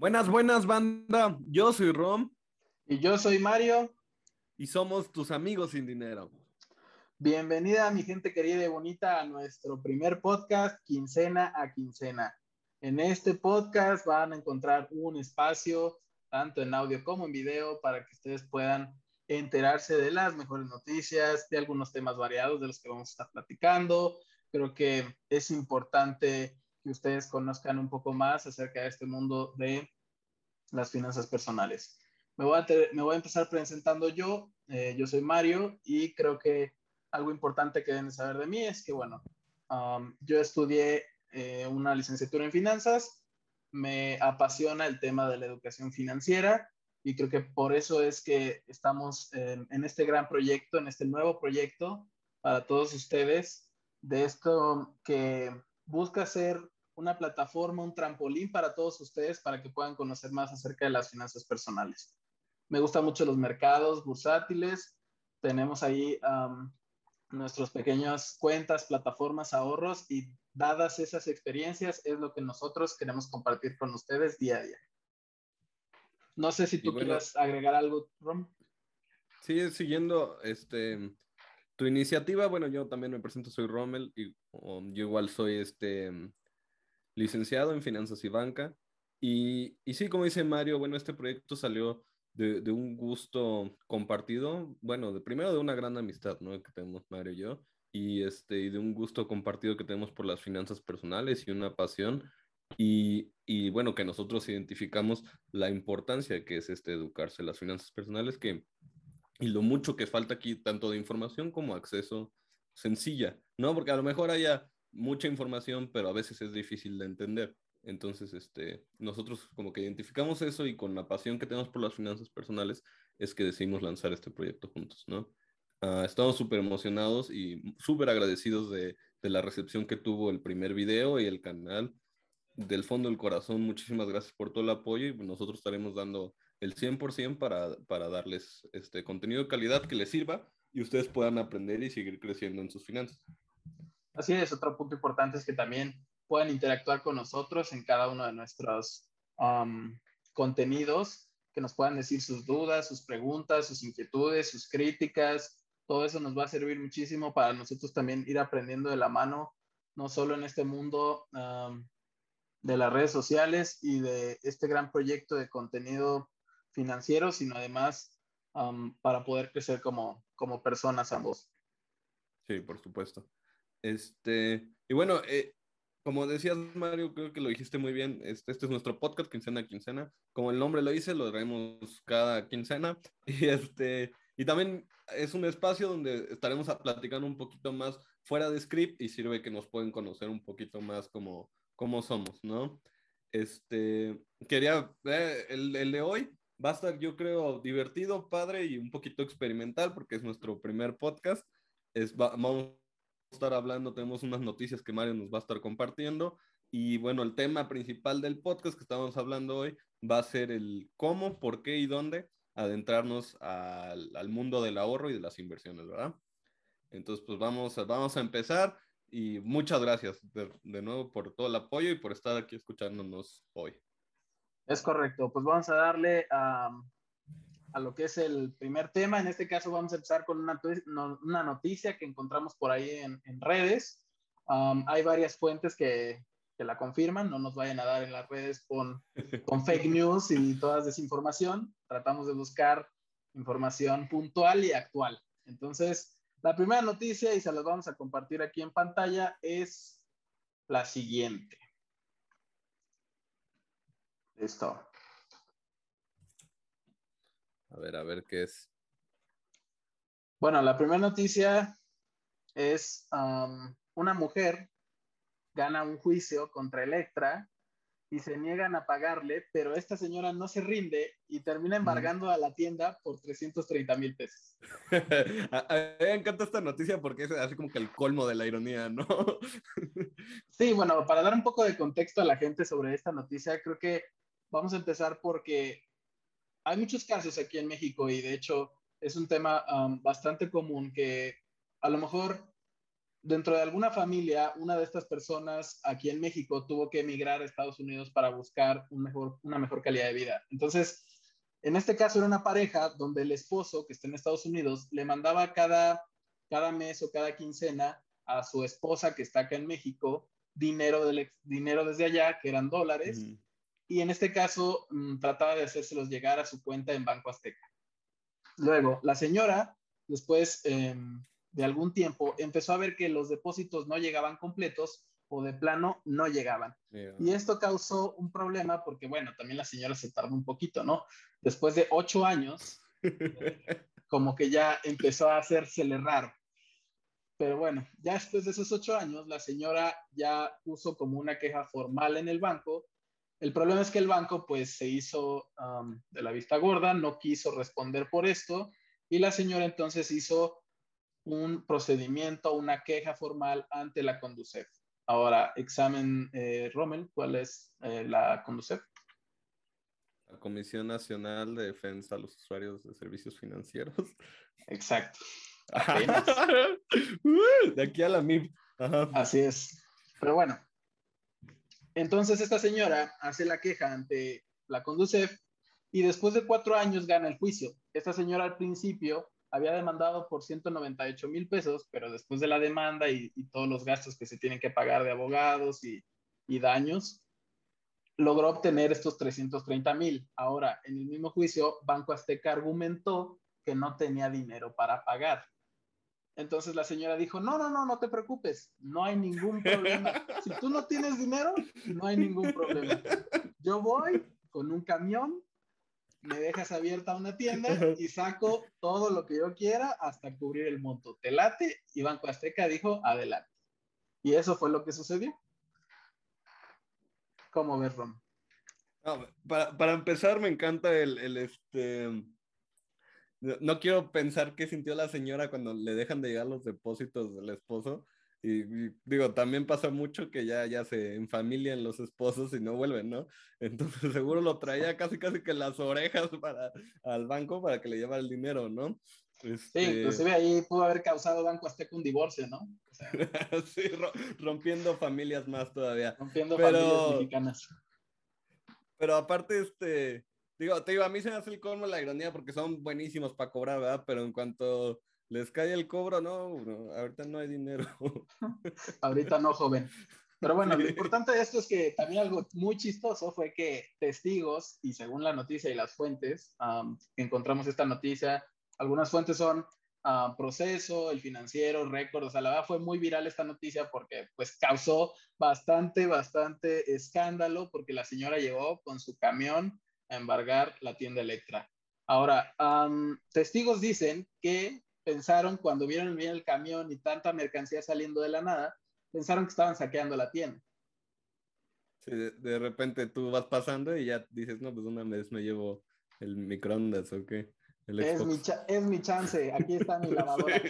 Buenas, buenas, banda. Yo soy Rom. Y yo soy Mario. Y somos tus amigos sin dinero. Bienvenida, mi gente querida y bonita, a nuestro primer podcast, quincena a quincena. En este podcast van a encontrar un espacio, tanto en audio como en video, para que ustedes puedan enterarse de las mejores noticias, de algunos temas variados de los que vamos a estar platicando. Creo que es importante que ustedes conozcan un poco más acerca de este mundo de las finanzas personales. Me voy a, me voy a empezar presentando yo. Eh, yo soy Mario y creo que algo importante que deben saber de mí es que, bueno, um, yo estudié eh, una licenciatura en finanzas, me apasiona el tema de la educación financiera y creo que por eso es que estamos en, en este gran proyecto, en este nuevo proyecto para todos ustedes, de esto que busca ser una plataforma, un trampolín para todos ustedes para que puedan conocer más acerca de las finanzas personales. Me gustan mucho los mercados bursátiles. Tenemos ahí um, nuestras pequeñas cuentas, plataformas, ahorros y dadas esas experiencias es lo que nosotros queremos compartir con ustedes día a día. No sé si tú quieras agregar algo, Rom. Sí, siguiendo este, tu iniciativa, bueno, yo también me presento, soy Rommel y yo igual soy este licenciado en finanzas y banca. Y, y sí, como dice Mario, bueno, este proyecto salió de, de, un gusto compartido, bueno, de primero de una gran amistad, ¿no? Que tenemos Mario y yo, y, este, y de un gusto compartido que tenemos por las finanzas personales y una pasión. Y, y bueno, que nosotros identificamos la importancia que es este educarse en las finanzas personales, que, y lo mucho que falta aquí, tanto de información como acceso sencilla, ¿no? Porque a lo mejor haya mucha información, pero a veces es difícil de entender. Entonces, este, nosotros como que identificamos eso y con la pasión que tenemos por las finanzas personales es que decidimos lanzar este proyecto juntos, ¿no? Uh, estamos súper emocionados y súper agradecidos de, de, la recepción que tuvo el primer video y el canal. Del fondo del corazón, muchísimas gracias por todo el apoyo y nosotros estaremos dando el 100% para, para darles este contenido de calidad que les sirva y ustedes puedan aprender y seguir creciendo en sus finanzas. Así es, otro punto importante es que también puedan interactuar con nosotros en cada uno de nuestros um, contenidos, que nos puedan decir sus dudas, sus preguntas, sus inquietudes, sus críticas. Todo eso nos va a servir muchísimo para nosotros también ir aprendiendo de la mano, no solo en este mundo um, de las redes sociales y de este gran proyecto de contenido financiero, sino además para poder crecer como, como personas ambos. Sí, por supuesto. Este, y bueno, eh, como decías, Mario, creo que lo dijiste muy bien. Este, este, es nuestro podcast, quincena a quincena. Como el nombre lo dice, lo traemos cada quincena. Y, este, y también es un espacio donde estaremos platicando un poquito más fuera de script y sirve que nos pueden conocer un poquito más como, como somos, ¿no? Este, quería, eh, el, el de hoy va a estar, yo creo, divertido, padre y un poquito experimental porque es nuestro primer podcast. Es, vamos estar hablando, tenemos unas noticias que Mario nos va a estar compartiendo. Y bueno, el tema principal del podcast que estamos hablando hoy va a ser el cómo, por qué y dónde adentrarnos al, al mundo del ahorro y de las inversiones, ¿verdad? Entonces, pues vamos, vamos a empezar y muchas gracias de, de, nuevo por todo el apoyo y por estar aquí escuchándonos hoy. Es correcto, pues vamos a darle a, a lo que es el primer tema. En este caso vamos a empezar con una, una noticia que encontramos por ahí en, en redes. Um, hay varias fuentes que, que, la confirman, no nos vayan a dar en las redes con, con fake news y toda desinformación. Tratamos de buscar información puntual y actual. Entonces, la primera noticia, y se las vamos a compartir aquí en pantalla, es la siguiente. Listo. A ver, a ver qué es. Bueno, la primera noticia es um, una mujer gana un juicio contra Electra y se niegan a pagarle, pero esta señora no se rinde y termina embargando a la tienda por 330 mil pesos. a, a, me encanta esta noticia porque es así como que el colmo de la ironía, ¿no? sí, bueno, para dar un poco de contexto a la gente sobre esta noticia, creo que vamos a empezar porque hay muchos casos aquí en México y de hecho es un tema um, bastante común que a lo mejor dentro de alguna familia, una de estas personas aquí en México tuvo que emigrar a Estados Unidos para buscar una mejor calidad de vida. Entonces, en este caso era una pareja donde el esposo que está en Estados Unidos le mandaba cada, cada mes o cada quincena a su esposa que está acá en México dinero, dinero desde allá, que eran dólares, y en este caso mm, trataba de hacérselos llegar a su cuenta en Banco Azteca. Luego, la señora, después em, de algún tiempo, empezó a ver que los depósitos no llegaban completos o de plano no llegaban. Y esto causó un problema porque, bueno, también la señora se tardó un poquito, ¿no? Después de ocho años, como que ya empezó a hacérsele raro. Pero bueno, ya después de esos ocho años, la señora ya puso como una queja formal en el banco. El problema es que el banco pues se hizo de la vista gorda, no quiso responder por esto y la señora entonces hizo un procedimiento, una queja formal ante la Conducef. Ahora, examen eh, Rommel, ¿cuál es eh, la Conducef? La Comisión Nacional de Defensa a los Usuarios de Servicios Financieros. Exacto. de aquí a la MIP. Así es. Pero bueno, entonces esta señora hace la queja ante la Conducef y después de cuatro años gana el juicio. Esta señora al principio había demandado por 198 mil pesos, pero después de la demanda y, todos los gastos que se tienen que pagar de abogados y, y daños, logró obtener estos 330 mil. Ahora, en el mismo juicio, Banco Azteca argumentó que no tenía dinero para pagar. Entonces la señora dijo, no, no, no, no te preocupes, no hay ningún problema. Si tú no tienes dinero, no hay ningún problema. Yo voy con un camión, me dejas abierta una tienda y saco todo lo que yo quiera hasta cubrir el monto. Te late y Banco Azteca dijo, adelante. Y eso fue lo que sucedió. ¿Cómo ves, Rom? para, para, empezar, me encanta el, el este no quiero pensar qué sintió la señora cuando le dejan de llegar los depósitos del esposo. Y, digo, también pasa mucho que ya, ya se enfamilian los esposos y no vuelven, ¿no? Entonces seguro lo traía casi casi que las orejas para, al banco para que le llevara el dinero, ¿no? Sí, este inclusive ahí pudo haber causado Banco Azteca un divorcio, ¿no? sí, rompiendo familias más todavía. Rompiendo familias mexicanas. Pero aparte, este, Digo, te digo, a mí se me hace el colmo la ironía porque son buenísimos para cobrar, ¿verdad? Pero en cuanto les cae el cobro, no, ahorita no hay dinero. ahorita no, joven. Pero bueno, lo importante de esto es que también algo muy chistoso fue que testigos, y según la noticia y las fuentes, encontramos esta noticia, algunas fuentes son Proceso, El Financiero, Récord, o sea, la verdad fue muy viral esta noticia porque pues causó bastante, bastante escándalo porque la señora llegó con su camión a embargar la tienda Electra. Ahora, testigos dicen que pensaron cuando vieron bien el camión y tanta mercancía saliendo de la nada, pensaron que estaban saqueando la tienda. Sí, de, repente tú vas pasando y ya dices, no, pues una vez me llevo el microondas o qué. es, mi es mi chance, aquí está mi lavadora.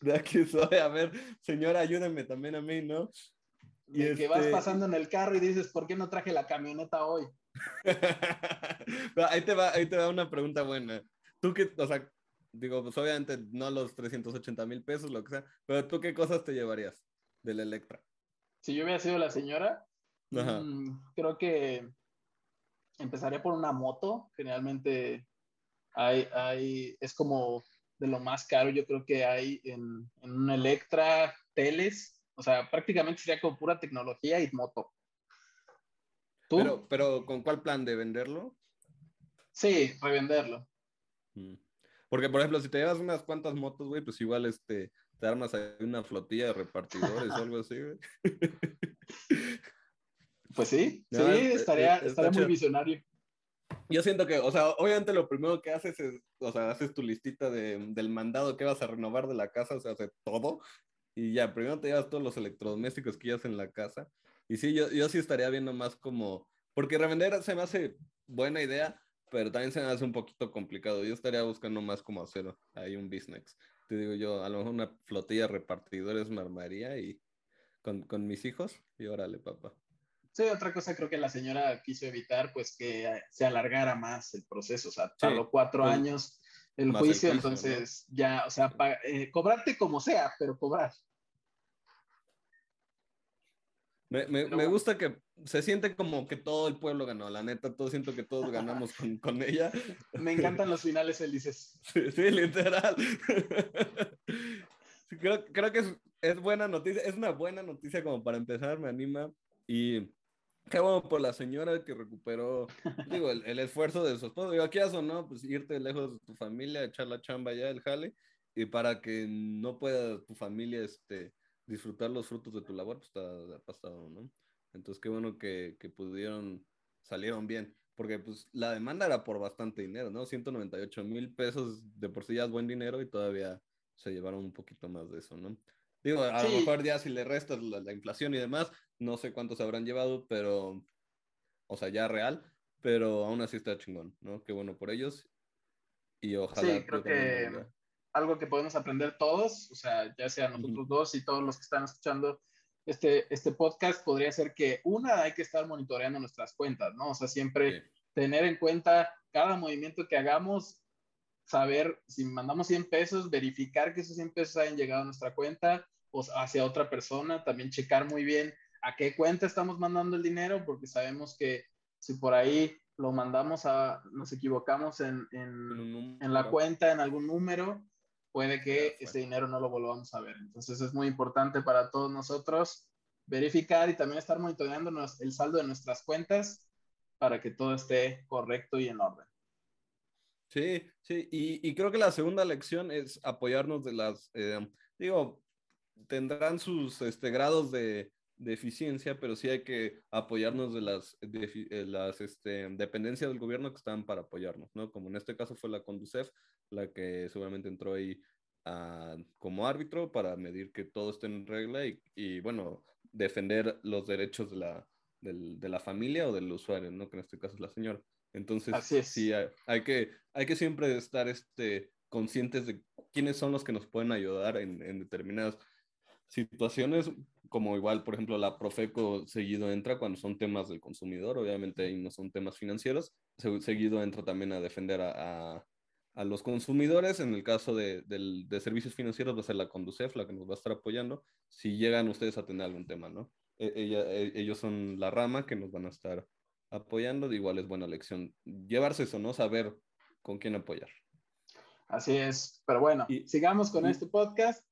de aquí soy, a ver, señora, ayúdame también a mí, ¿no? Y que vas este pasando en el carro y dices, ¿por qué no traje la camioneta hoy? ahí, te va, ahí te va una pregunta buena. Tú que, o sea, digo, pues obviamente no los 380 mil pesos, lo que sea, pero tú qué cosas te llevarías del Electra? Si yo hubiera sido la señora, mm, creo que empezaría por una moto. Generalmente hay, hay, es como de lo más caro, yo creo que hay en, en un Electra, teles, o sea, prácticamente sería como pura tecnología y moto. Pero, pero ¿con cuál plan de venderlo? Sí, revenderlo. Mm. Porque, por ejemplo, si te llevas unas cuantas motos, güey, pues igual este, te armas ahí una flotilla de repartidores o algo así, güey. Pues sí, sí, estaría, estaría muy visionario. Yo siento que, o sea, obviamente lo primero que haces es, o sea, haces tu listita de, del mandado que vas a renovar de la casa, o sea, hace todo, y ya, primero te llevas todos los electrodomésticos que llevas en la casa, y sí, yo, yo sí estaría viendo más como, porque revender se me hace buena idea, pero también se me hace un poquito complicado. Yo estaría buscando más como hacer ahí un business. Te digo yo, a lo mejor una flotilla de repartidores me armaría y con, con mis hijos y órale, papá. Sí, otra cosa creo que la señora quiso evitar, pues que se alargara más el proceso, o sea, tardó cuatro pues, años el juicio, entonces ya, o sea, eh, cobrarte como sea, pero cobrar. Me, me, me, gusta que se siente como que todo el pueblo ganó, la neta, todo siento que todos ganamos con, con ella. Me encantan los finales felices. Sí, sí literal. creo, creo que es, es, buena noticia, es una buena noticia como para empezar, me anima y qué bueno por la señora que recuperó, digo, el, el esfuerzo de su esposo, digo, aquí o no, pues irte lejos de tu familia, echar la chamba ya, el jale, y para que no pueda tu familia, este disfrutar los frutos de tu labor, pues está pasado, ¿no? Entonces, qué bueno que, que, pudieron, salieron bien, porque pues la demanda era por bastante dinero, ¿no? 198 mil pesos de por sí ya es buen dinero y todavía se llevaron un poquito más de eso, ¿no? Digo, a sí. lo mejor ya si le restas la, la, inflación y demás, no sé cuántos habrán llevado, pero, o sea, ya real, pero aún así está chingón, ¿no? Qué bueno por ellos. Y ojalá. Sí, creo que algo que podemos aprender todos, o sea, ya sea nosotros dos y todos los que están escuchando este, este podcast, podría ser que una, hay que estar monitoreando nuestras cuentas, ¿no? O sea, siempre sí. tener en cuenta cada movimiento que hagamos, saber si mandamos 100 pesos, verificar que esos 100 pesos hayan llegado a nuestra cuenta o hacia otra persona, también checar muy bien a qué cuenta estamos mandando el dinero, porque sabemos que si por ahí lo mandamos a, nos equivocamos en, en, en la cuenta, en algún número, puede que ese dinero no lo volvamos a ver. Entonces es muy importante para todos nosotros verificar y también estar monitoreando el saldo de nuestras cuentas para que todo esté correcto y en orden. Sí, sí, y, y creo que la segunda lección es apoyarnos de las, eh, digo, tendrán sus este, grados de, de, eficiencia, pero sí hay que apoyarnos de las, de, de las este, dependencias del gobierno que están para apoyarnos, ¿no? Como en este caso fue la Conducef, la que seguramente entró ahí a, como árbitro para medir que todo esté en regla y, y bueno, defender los derechos de la, de, de la familia o del usuario, ¿no? Que en este caso es la señora. Entonces, sí, hay, hay, que, hay que siempre estar este, conscientes de quiénes son los que nos pueden ayudar en, en determinadas situaciones, como igual, por ejemplo, la Profeco seguido entra cuando son temas del consumidor, obviamente ahí no son temas financieros, seguido entra también a defender a, a, a los consumidores, en el caso de, de, de, servicios financieros va a ser la Conducef la que nos va a estar apoyando, si llegan ustedes a tener algún tema, ¿no? E ella, e ellos son la rama que nos van a estar apoyando, igual es buena lección llevarse eso, ¿no? Saber con quién apoyar. Así es, pero bueno, y, sigamos con y, este podcast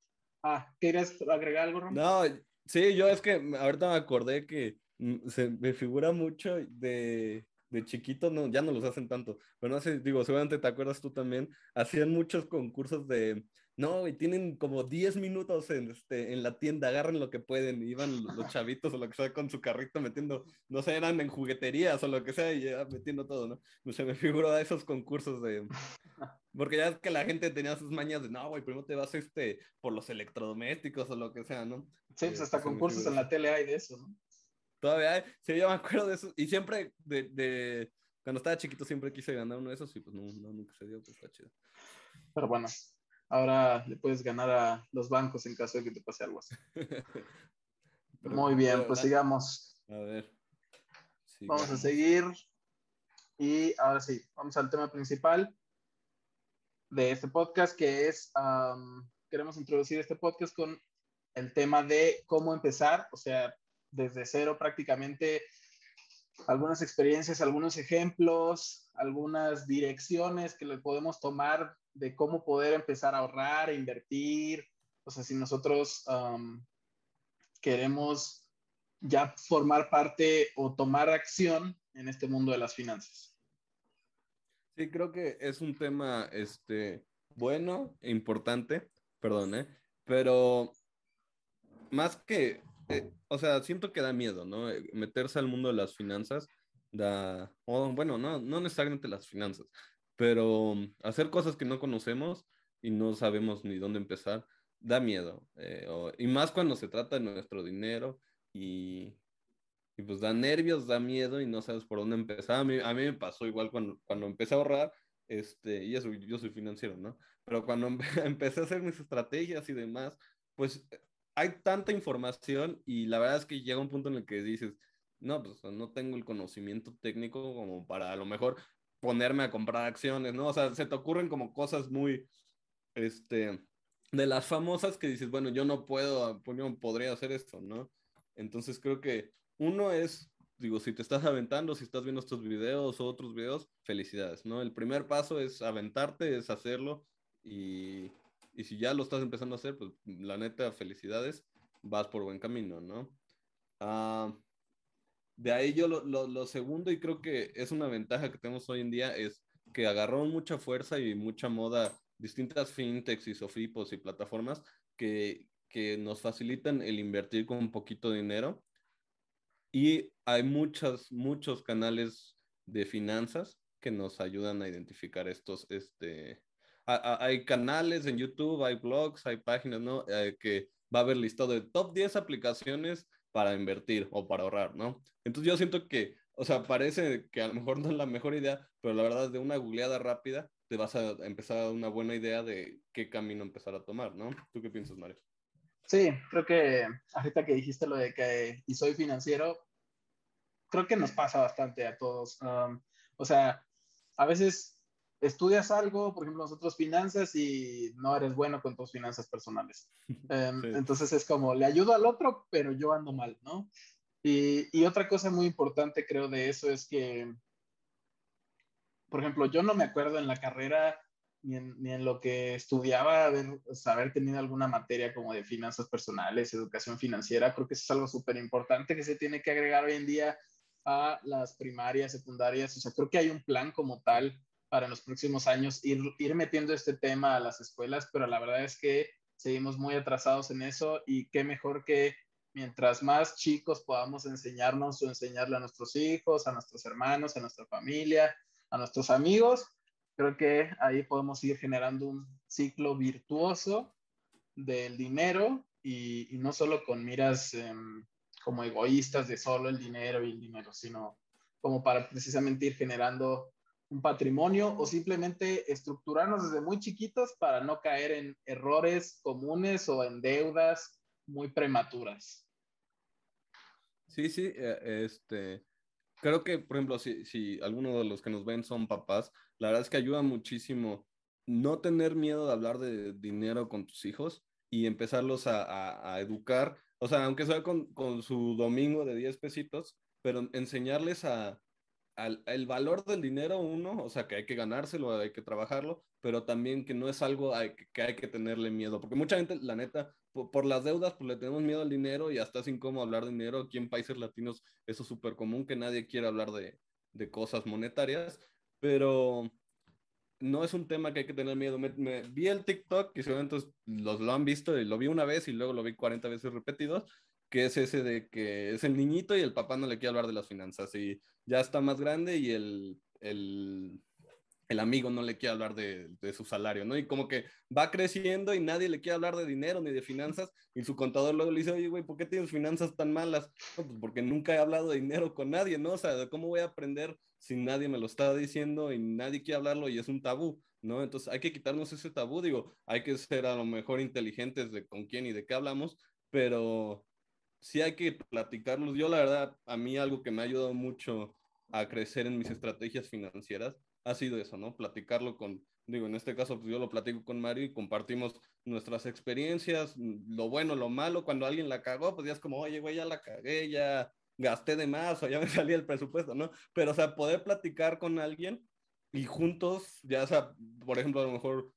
Ah, ¿quieres agregar algo, Rom? No, sí, yo es que ahorita me acordé que se me figura mucho de, de chiquito, no, ya no los hacen tanto, pero no sé, digo, seguramente te acuerdas tú también, hacían muchos concursos de, no, y tienen como 10 minutos en, este, en la tienda, agarren lo que pueden, y iban los chavitos o lo que sea con su carrito metiendo, no sé, eran en jugueterías o lo que sea, y ya metiendo todo, ¿no? O sea, me figuro a esos concursos de, porque ya es que la gente tenía sus mañas de, no, güey, primero te vas este, por los electrodomésticos o lo que sea, ¿no? Sí, pues hasta concursos en la tele hay de eso, ¿no? Todavía hay, sí, yo me acuerdo de eso, y siempre de, de, cuando estaba chiquito siempre quise ganar uno de esos, y pues no, no nunca se dio, pues está chido. Pero bueno, ahora le puedes ganar a los bancos en caso de que te pase algo así. Muy bien, pues sigamos. A ver. Sigamos. Vamos a seguir. Y ahora sí, vamos al tema principal de este podcast, que es, um, queremos introducir este podcast con el tema de cómo empezar, o sea, desde cero prácticamente, algunas experiencias, algunos ejemplos, algunas direcciones que podemos tomar de cómo poder empezar a ahorrar, a invertir, o sea, si nosotros um, queremos ya formar parte o tomar acción en este mundo de las finanzas. Sí, creo que es un tema este, bueno e importante, perdón, ¿eh? pero más que, eh, o sea, siento que da miedo, ¿no? Eh, meterse al mundo de las finanzas da, o bueno, no, no necesariamente las finanzas, pero hacer cosas que no conocemos y no sabemos ni dónde empezar, da miedo. Eh, o, y más cuando se trata de nuestro dinero y, y pues da nervios, da miedo y no sabes por dónde empezar. A mí, a mí me pasó igual cuando, cuando empecé a ahorrar, este, y eso, yo soy financiero, ¿no? Pero cuando empecé a hacer mis estrategias y demás, pues hay tanta información y la verdad es que llega un punto en el que dices, no, pues no tengo el conocimiento técnico como para a lo mejor ponerme a comprar acciones, ¿no? O sea, se te ocurren como cosas muy, este, de las famosas que dices, bueno, yo no puedo, pues, yo podría hacer esto, ¿no? Entonces creo que uno es, digo, si te estás aventando, si estás viendo estos videos o otros videos, felicidades, ¿no? El primer paso es aventarte, es hacerlo y, y si ya lo estás empezando a hacer, pues la neta, felicidades, vas por buen camino, ¿no? Ah, de ahí yo lo, lo, lo, segundo y creo que es una ventaja que tenemos hoy en día es que agarró mucha fuerza y mucha moda distintas fintechs y sofripos y plataformas que, que nos facilitan el invertir con un poquito de dinero. Y hay muchos, muchos canales de finanzas que nos ayudan a identificar estos, este, hay canales en YouTube, hay blogs, hay páginas, ¿no? Eh, que va a haber listado de top 10 aplicaciones para invertir o para ahorrar, ¿no? Entonces yo siento que, o sea, parece que a lo mejor no es la mejor idea, pero la verdad de una googleada rápida te vas a empezar a dar una buena idea de qué camino empezar a tomar, ¿no? ¿Tú qué piensas, Mario? Sí, creo que ahorita que dijiste lo de que y soy financiero, creo que nos pasa bastante a todos. Um, o sea, a veces estudias algo, por ejemplo, nosotros finanzas y no eres bueno con tus finanzas personales. Em, entonces es como, le ayudo al otro, pero yo ando mal, ¿no? Y, y, otra cosa muy importante creo de eso es que, por ejemplo, yo no me acuerdo en la carrera ni en, ni en lo que estudiaba haber, haber tenido alguna materia como de finanzas personales, educación financiera. Creo que eso es algo súper importante que se tiene que agregar hoy en día a las primarias, secundarias. O sea, creo que hay un plan como tal para los próximos años ir, ir metiendo este tema a las escuelas, pero la verdad es que seguimos muy atrasados en eso y qué mejor que mientras más chicos podamos enseñarnos o enseñarle a nuestros hijos, a nuestros hermanos, a nuestra familia, a nuestros amigos, creo que ahí podemos ir generando un ciclo virtuoso del dinero y, no solo con miras em, como egoístas de solo el dinero y el dinero, sino como para precisamente ir generando un patrimonio o simplemente estructurarnos desde muy chiquitos para no caer en errores comunes o en deudas muy prematuras. Sí, sí, eh, este, creo que, por ejemplo, si, si alguno de los que nos ven son papás, la verdad es que ayuda muchísimo no tener miedo de hablar de dinero con tus hijos y empezarlos a, a, educar, o sea, aunque sea con, con su domingo de 10 pesitos, pero enseñarles a, el valor del dinero, uno, o sea, que hay que ganárselo, hay que trabajarlo, pero también que no es algo que hay que tenerle miedo, porque mucha gente, la neta, por, las deudas, pues le tenemos miedo al dinero y hasta es incómodo hablar de dinero. Aquí en países latinos eso es súper común, que nadie quiere hablar de, de, cosas monetarias, pero no es un tema que hay que tener miedo. Me, vi el TikTok, que seguramente los lo han visto y lo vi una vez y luego lo vi 40 veces repetidos, que es ese de que es el niñito y el papá no le quiere hablar de las finanzas y ya está más grande y el, el, el amigo no le quiere hablar de, de, su salario, ¿no? Y como que va creciendo y nadie le quiere hablar de dinero ni de finanzas y su contador luego le dice, oye, güey, ¿por qué tienes finanzas tan malas? Pues porque nunca he hablado de dinero con nadie, ¿no? O sea, ¿cómo voy a aprender si nadie me lo está diciendo y nadie quiere hablarlo y es un tabú? ¿no? Entonces hay que quitarnos ese tabú, digo, hay que ser a lo mejor inteligentes de con quién y de qué hablamos, pero sí hay que platicarlos. Yo la verdad, a mí algo que me ha ayudado mucho a crecer en mis estrategias financieras ha sido eso, ¿no? Platicarlo con, digo, en este caso, pues yo lo platico con Mario y compartimos nuestras experiencias, lo bueno, lo malo. Cuando alguien la cagó, pues ya es como, oye, güey, ya la cagué, ya gasté de más o ya me salía el presupuesto, ¿no? Pero, o sea, poder platicar con alguien y juntos, ya sea, por ejemplo, a lo mejor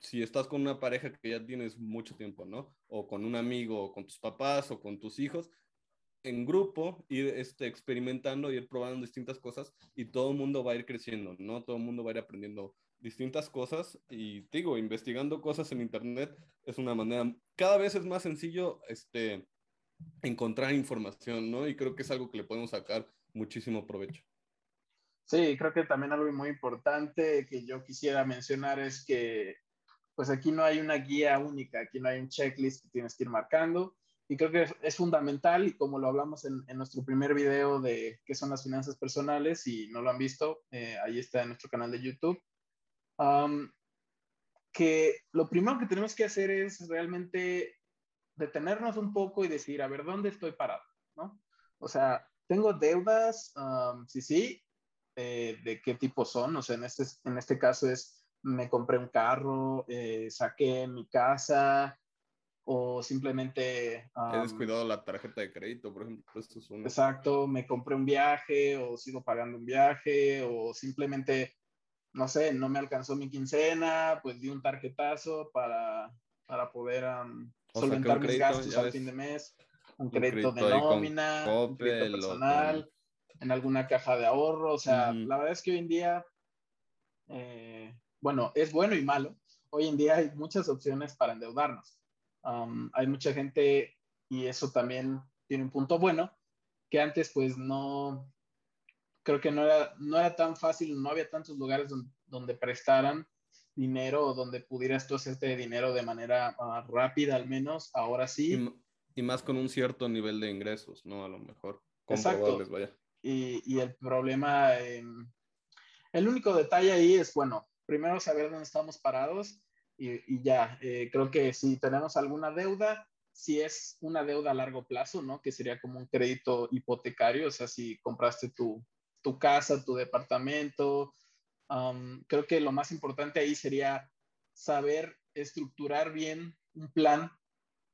si estás con una pareja que ya tienes mucho tiempo, ¿no? O con un amigo, o con tus papás, o con tus hijos, en grupo, ir este, experimentando, ir probando distintas cosas y todo el mundo va a ir creciendo, ¿no? Todo el mundo va a ir aprendiendo distintas cosas y digo, investigando cosas en internet es una manera, cada vez es más sencillo este, encontrar información, ¿no? Y creo que es algo que le podemos sacar muchísimo provecho. Sí, creo que también algo muy importante que yo quisiera mencionar es que pues aquí no hay una guía única, aquí no hay un checklist que tienes que ir marcando. Y creo que es, fundamental, y como lo hablamos en, nuestro primer video de qué son las finanzas personales, y no lo han visto, eh, ahí está en nuestro canal de YouTube, que lo primero que tenemos que hacer es realmente detenernos un poco y decir, a ver, ¿dónde estoy parado? ¿no? O sea, ¿tengo deudas? sí, sí. Eh, ¿De qué tipo son? O sea, en este, en este caso es me compré un carro, eh, saqué mi casa o simplemente... He descuidado la tarjeta de crédito, por ejemplo. Esto es Exacto, me compré un viaje o sigo pagando un viaje o simplemente, no sé, no me alcanzó mi quincena, pues di un tarjetazo para, para poder solventar mis gastos al fin de mes. Un, crédito, de nómina, un crédito personal, en alguna caja de ahorro. O sea, la verdad es que hoy en día, eh, bueno, es bueno y malo. Hoy en día hay muchas opciones para endeudarnos hay mucha gente, y eso también tiene un punto bueno, que antes pues no, creo que no era, no era tan fácil, no había tantos lugares donde, prestaran dinero o donde pudieras tú hacerte dinero de manera ah, rápida al menos, ahora sí. Y, más con un cierto nivel de ingresos, ¿no? A lo mejor. Exacto. Y, y, el problema, em, el único detalle ahí es, bueno, primero saber dónde estamos parados y, ya, eh, creo que si tenemos alguna deuda, si es una deuda a largo plazo, ¿no? Que sería como un crédito hipotecario, o sea, si compraste tu, tu casa, tu departamento, creo que lo más importante ahí sería saber estructurar bien un plan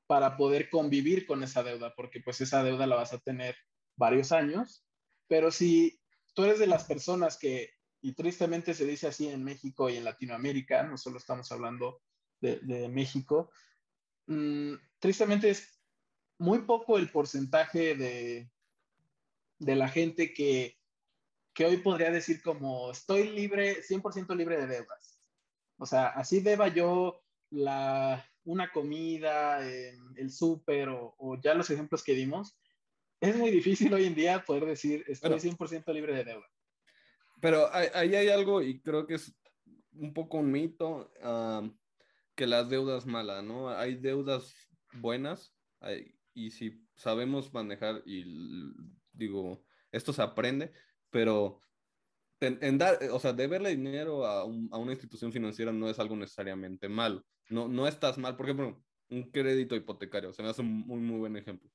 para poder convivir con esa deuda, porque pues esa deuda la vas a tener varios años, pero si tú eres de las personas que y tristemente se dice así en México y en Latinoamérica, no solo estamos hablando de, México, mm, tristemente es muy poco el porcentaje de, de la gente que, que hoy podría decir como estoy libre, 100% libre de deudas. O sea, así deba yo la, una comida, el súper o, o, ya los ejemplos que dimos, es muy difícil hoy en día poder decir estoy 100% libre de deudas. Pero ahí hay algo, y creo que es un poco un mito, que las deudas malas, ¿no? Hay deudas buenas, y si sabemos manejar, y digo, esto se aprende, pero en, dar, o sea, deberle dinero a, una institución financiera no es algo necesariamente malo. No, no estás mal, por ejemplo, un crédito hipotecario, se me hace un muy, muy buen ejemplo.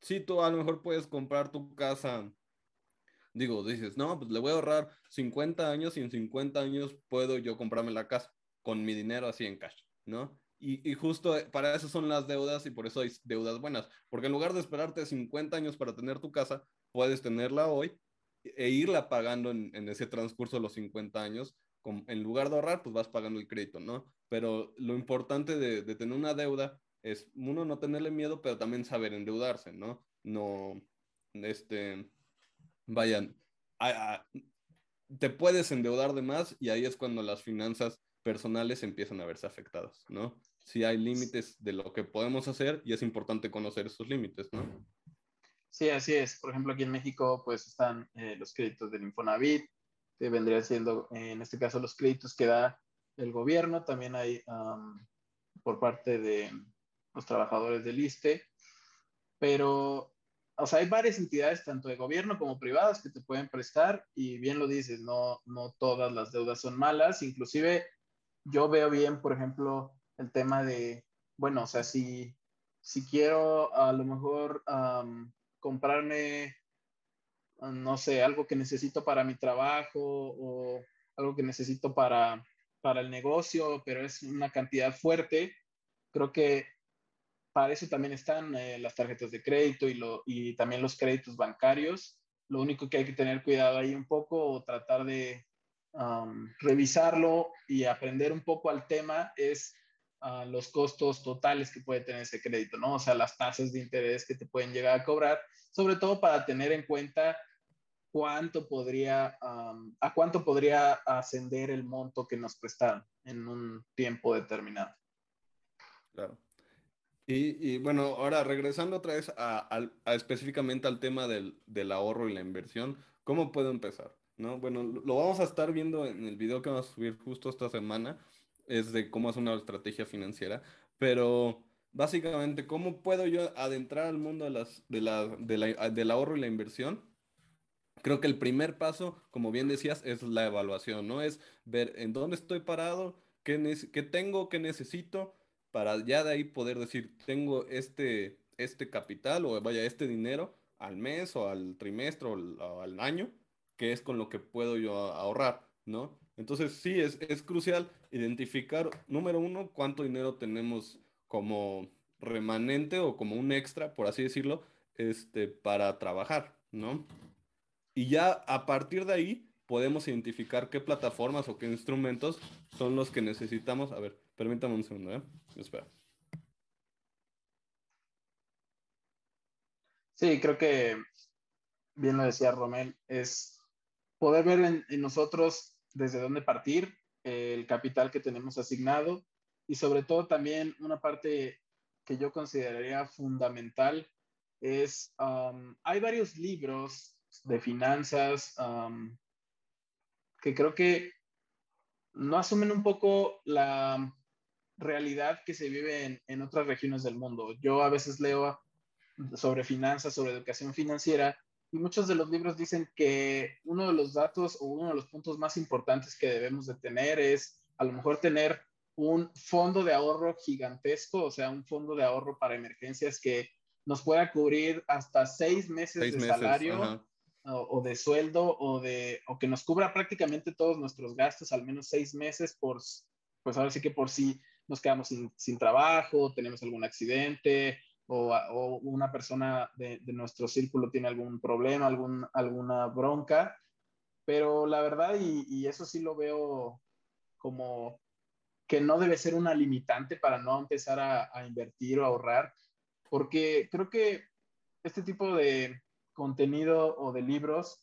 Si tú a lo mejor puedes comprar tu casa Digo, dices, no, pues le voy a ahorrar 50 años y en 50 años puedo yo comprarme la casa con mi dinero así en cash, ¿no? Y, y, justo para eso son las deudas y por eso hay deudas buenas, porque en lugar de esperarte 50 años para tener tu casa, puedes tenerla hoy e irla pagando en, en ese transcurso de los 50 años. En lugar de ahorrar, pues vas pagando el crédito, ¿no? Pero lo importante de, de tener una deuda es, uno, no tenerle miedo, pero también saber endeudarse, ¿no? No, este, vayan, te puedes endeudar de más y ahí es cuando las finanzas personales empiezan a verse afectadas, ¿no? Si hay límites de lo que podemos hacer y es importante conocer esos límites, ¿no? Sí, así es. Por ejemplo, aquí en México, pues están eh, los créditos del Infonavit, que vendría siendo, en este caso, los créditos que da el gobierno. También hay por parte de los trabajadores del ISTE. Pero o sea, hay varias entidades, tanto de gobierno como privadas, que te pueden prestar y bien lo dices, no, no todas las deudas son malas. Inclusive yo veo bien, por ejemplo, el tema de, bueno, o sea, si, si quiero a lo mejor comprarme, no sé, algo que necesito para mi trabajo o algo que necesito para, para el negocio, pero es una cantidad fuerte, creo que para eso también están eh, las tarjetas de crédito y, lo, y también los créditos bancarios. Lo único que hay que tener cuidado ahí un poco o tratar de revisarlo y aprender un poco al tema es ah, los costos totales que puede tener ese crédito, ¿no? O sea, las tasas de interés que te pueden llegar a cobrar, sobre todo para tener en cuenta cuánto podría, a cuánto podría ascender el monto que nos prestaron en un tiempo determinado. Claro. Y, bueno, ahora regresando otra vez a, específicamente al tema del, del, ahorro y la inversión, ¿cómo puedo empezar? ¿No? Bueno, lo vamos a estar viendo en el video que vamos a subir justo esta semana, es de cómo hacer una estrategia financiera, pero básicamente, ¿cómo puedo yo adentrar al mundo de las, de la, de la, del ahorro y la inversión? Creo que el primer paso, como bien decías, es la evaluación, ¿no? Es ver en dónde estoy parado, qué, qué tengo, qué necesito para ya de ahí poder decir, tengo este, este capital o vaya, este dinero al mes o al trimestre o al, año, que es con lo que puedo yo ahorrar, ¿no? Entonces sí, es, es crucial identificar, número uno, cuánto dinero tenemos como remanente o como un extra, por así decirlo, este, para trabajar, ¿no? Y ya a partir de ahí podemos identificar qué plataformas o qué instrumentos son los que necesitamos. A ver, permítame un segundo, ¿eh? Espera. Sí, creo que bien lo decía Romel, es poder ver en, nosotros desde dónde partir, el capital que tenemos asignado y sobre todo también una parte que yo consideraría fundamental es, um, hay varios libros de finanzas um, que creo que no asumen un poco la realidad que se vive en, en otras regiones del mundo. Yo a veces leo sobre finanzas, sobre educación financiera, y muchos de los libros dicen que uno de los datos o uno de los puntos más importantes que debemos de tener es a lo mejor tener un fondo de ahorro gigantesco, o sea, un fondo de ahorro para emergencias que nos pueda cubrir hasta seis meses de salario o, de sueldo o, de, o que nos cubra prácticamente todos nuestros gastos, al menos seis meses, por, pues ahora sí que por si nos quedamos sin, trabajo, tenemos algún accidente o, una persona de, nuestro círculo tiene algún problema, algún, alguna bronca, pero la verdad, y, eso sí lo veo como que no debe ser una limitante para no empezar a, invertir o ahorrar, porque creo que este tipo de contenido o de libros,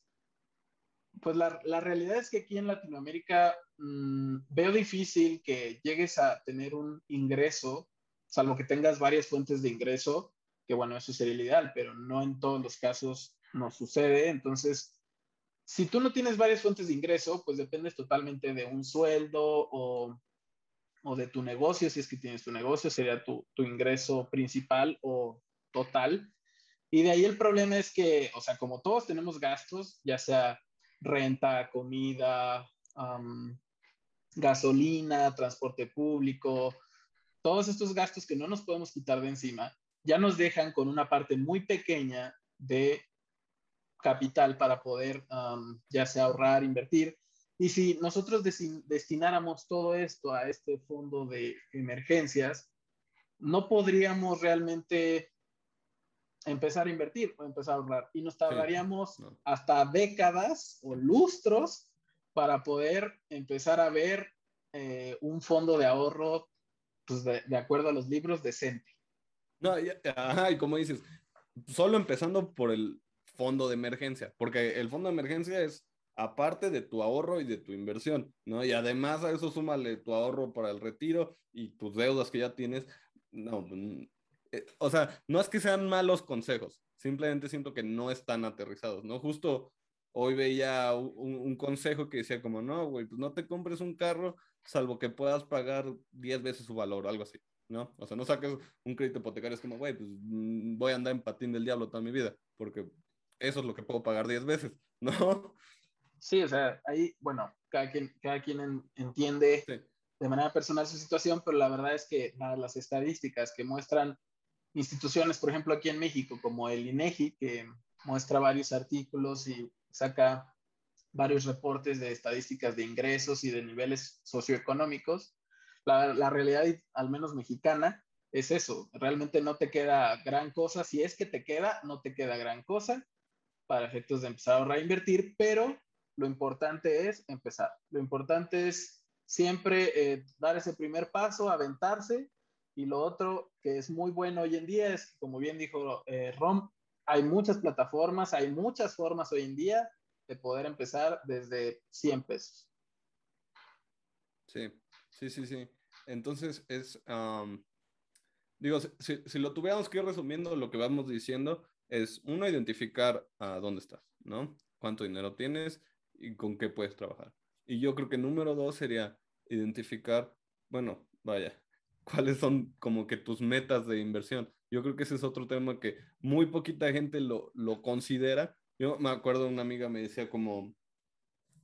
pues la, realidad es que aquí en Latinoamérica mm, veo difícil que llegues a tener un ingreso salvo que tengas varias fuentes de ingreso, que bueno, eso sería ideal, pero no en todos los casos nos sucede. Entonces, si tú no tienes varias fuentes de ingreso, pues dependes totalmente de un sueldo o, o de tu negocio, si es que tienes tu negocio, sería tu, tu ingreso principal o total. Y de ahí el problema es que, o sea, como todos tenemos gastos, ya sea renta, comida, gasolina, transporte público, todos estos gastos que no nos podemos quitar de encima ya nos dejan con una parte muy pequeña de capital para poder ya sea ahorrar, invertir. Y si nosotros destináramos todo esto a este fondo de emergencias, no podríamos realmente empezar a invertir o empezar a ahorrar. Y nos tardaríamos hasta décadas o lustros para poder empezar a ver eh, un fondo de ahorro pues de, acuerdo a los libros, decente. No, y, ajá, y como dices, solo empezando por el fondo de emergencia, porque el fondo de emergencia es aparte de tu ahorro y de tu inversión, ¿no? Y además a eso súmale tu ahorro para el retiro y tus deudas que ya tienes. No, eh, o sea, no es que sean malos consejos, simplemente siento que no están aterrizados, ¿no? Justo hoy veía un, un consejo que decía como, no, güey, pues no te compres un carro salvo que puedas pagar 10 veces su valor algo así, ¿no? O sea, no saques un crédito hipotecario, es como, güey, pues mm, voy a andar en patín del diablo toda mi vida, porque eso es lo que puedo pagar 10 veces, ¿no? Sí, o sea, ahí, bueno, cada quien, cada quien entiende de manera personal su situación, pero la verdad es que las estadísticas que muestran instituciones, por ejemplo, aquí en México, como el INEGI, que muestra varios artículos y saca varios reportes de estadísticas de ingresos y de niveles socioeconómicos. La, la, realidad, al menos mexicana, es eso. Realmente no te queda gran cosa. Si es que te queda, no te queda gran cosa para efectos de empezar a reinvertir, pero lo importante es empezar. Lo importante es siempre eh, dar ese primer paso, aventarse. Y lo otro que es muy bueno hoy en día es, como bien dijo eh, Rom, hay muchas plataformas, hay muchas formas hoy en día de poder empezar desde 100 pesos. Sí, sí, sí, sí. Entonces es, digo, si, si, lo tuviéramos que ir resumiendo, lo que vamos diciendo es, uno, identificar a dónde estás, ¿no? Cuánto dinero tienes y con qué puedes trabajar. Y yo creo que número dos sería identificar, bueno, vaya, cuáles son como que tus metas de inversión. Yo creo que ese es otro tema que muy poquita gente lo, lo considera yo me acuerdo una amiga me decía como,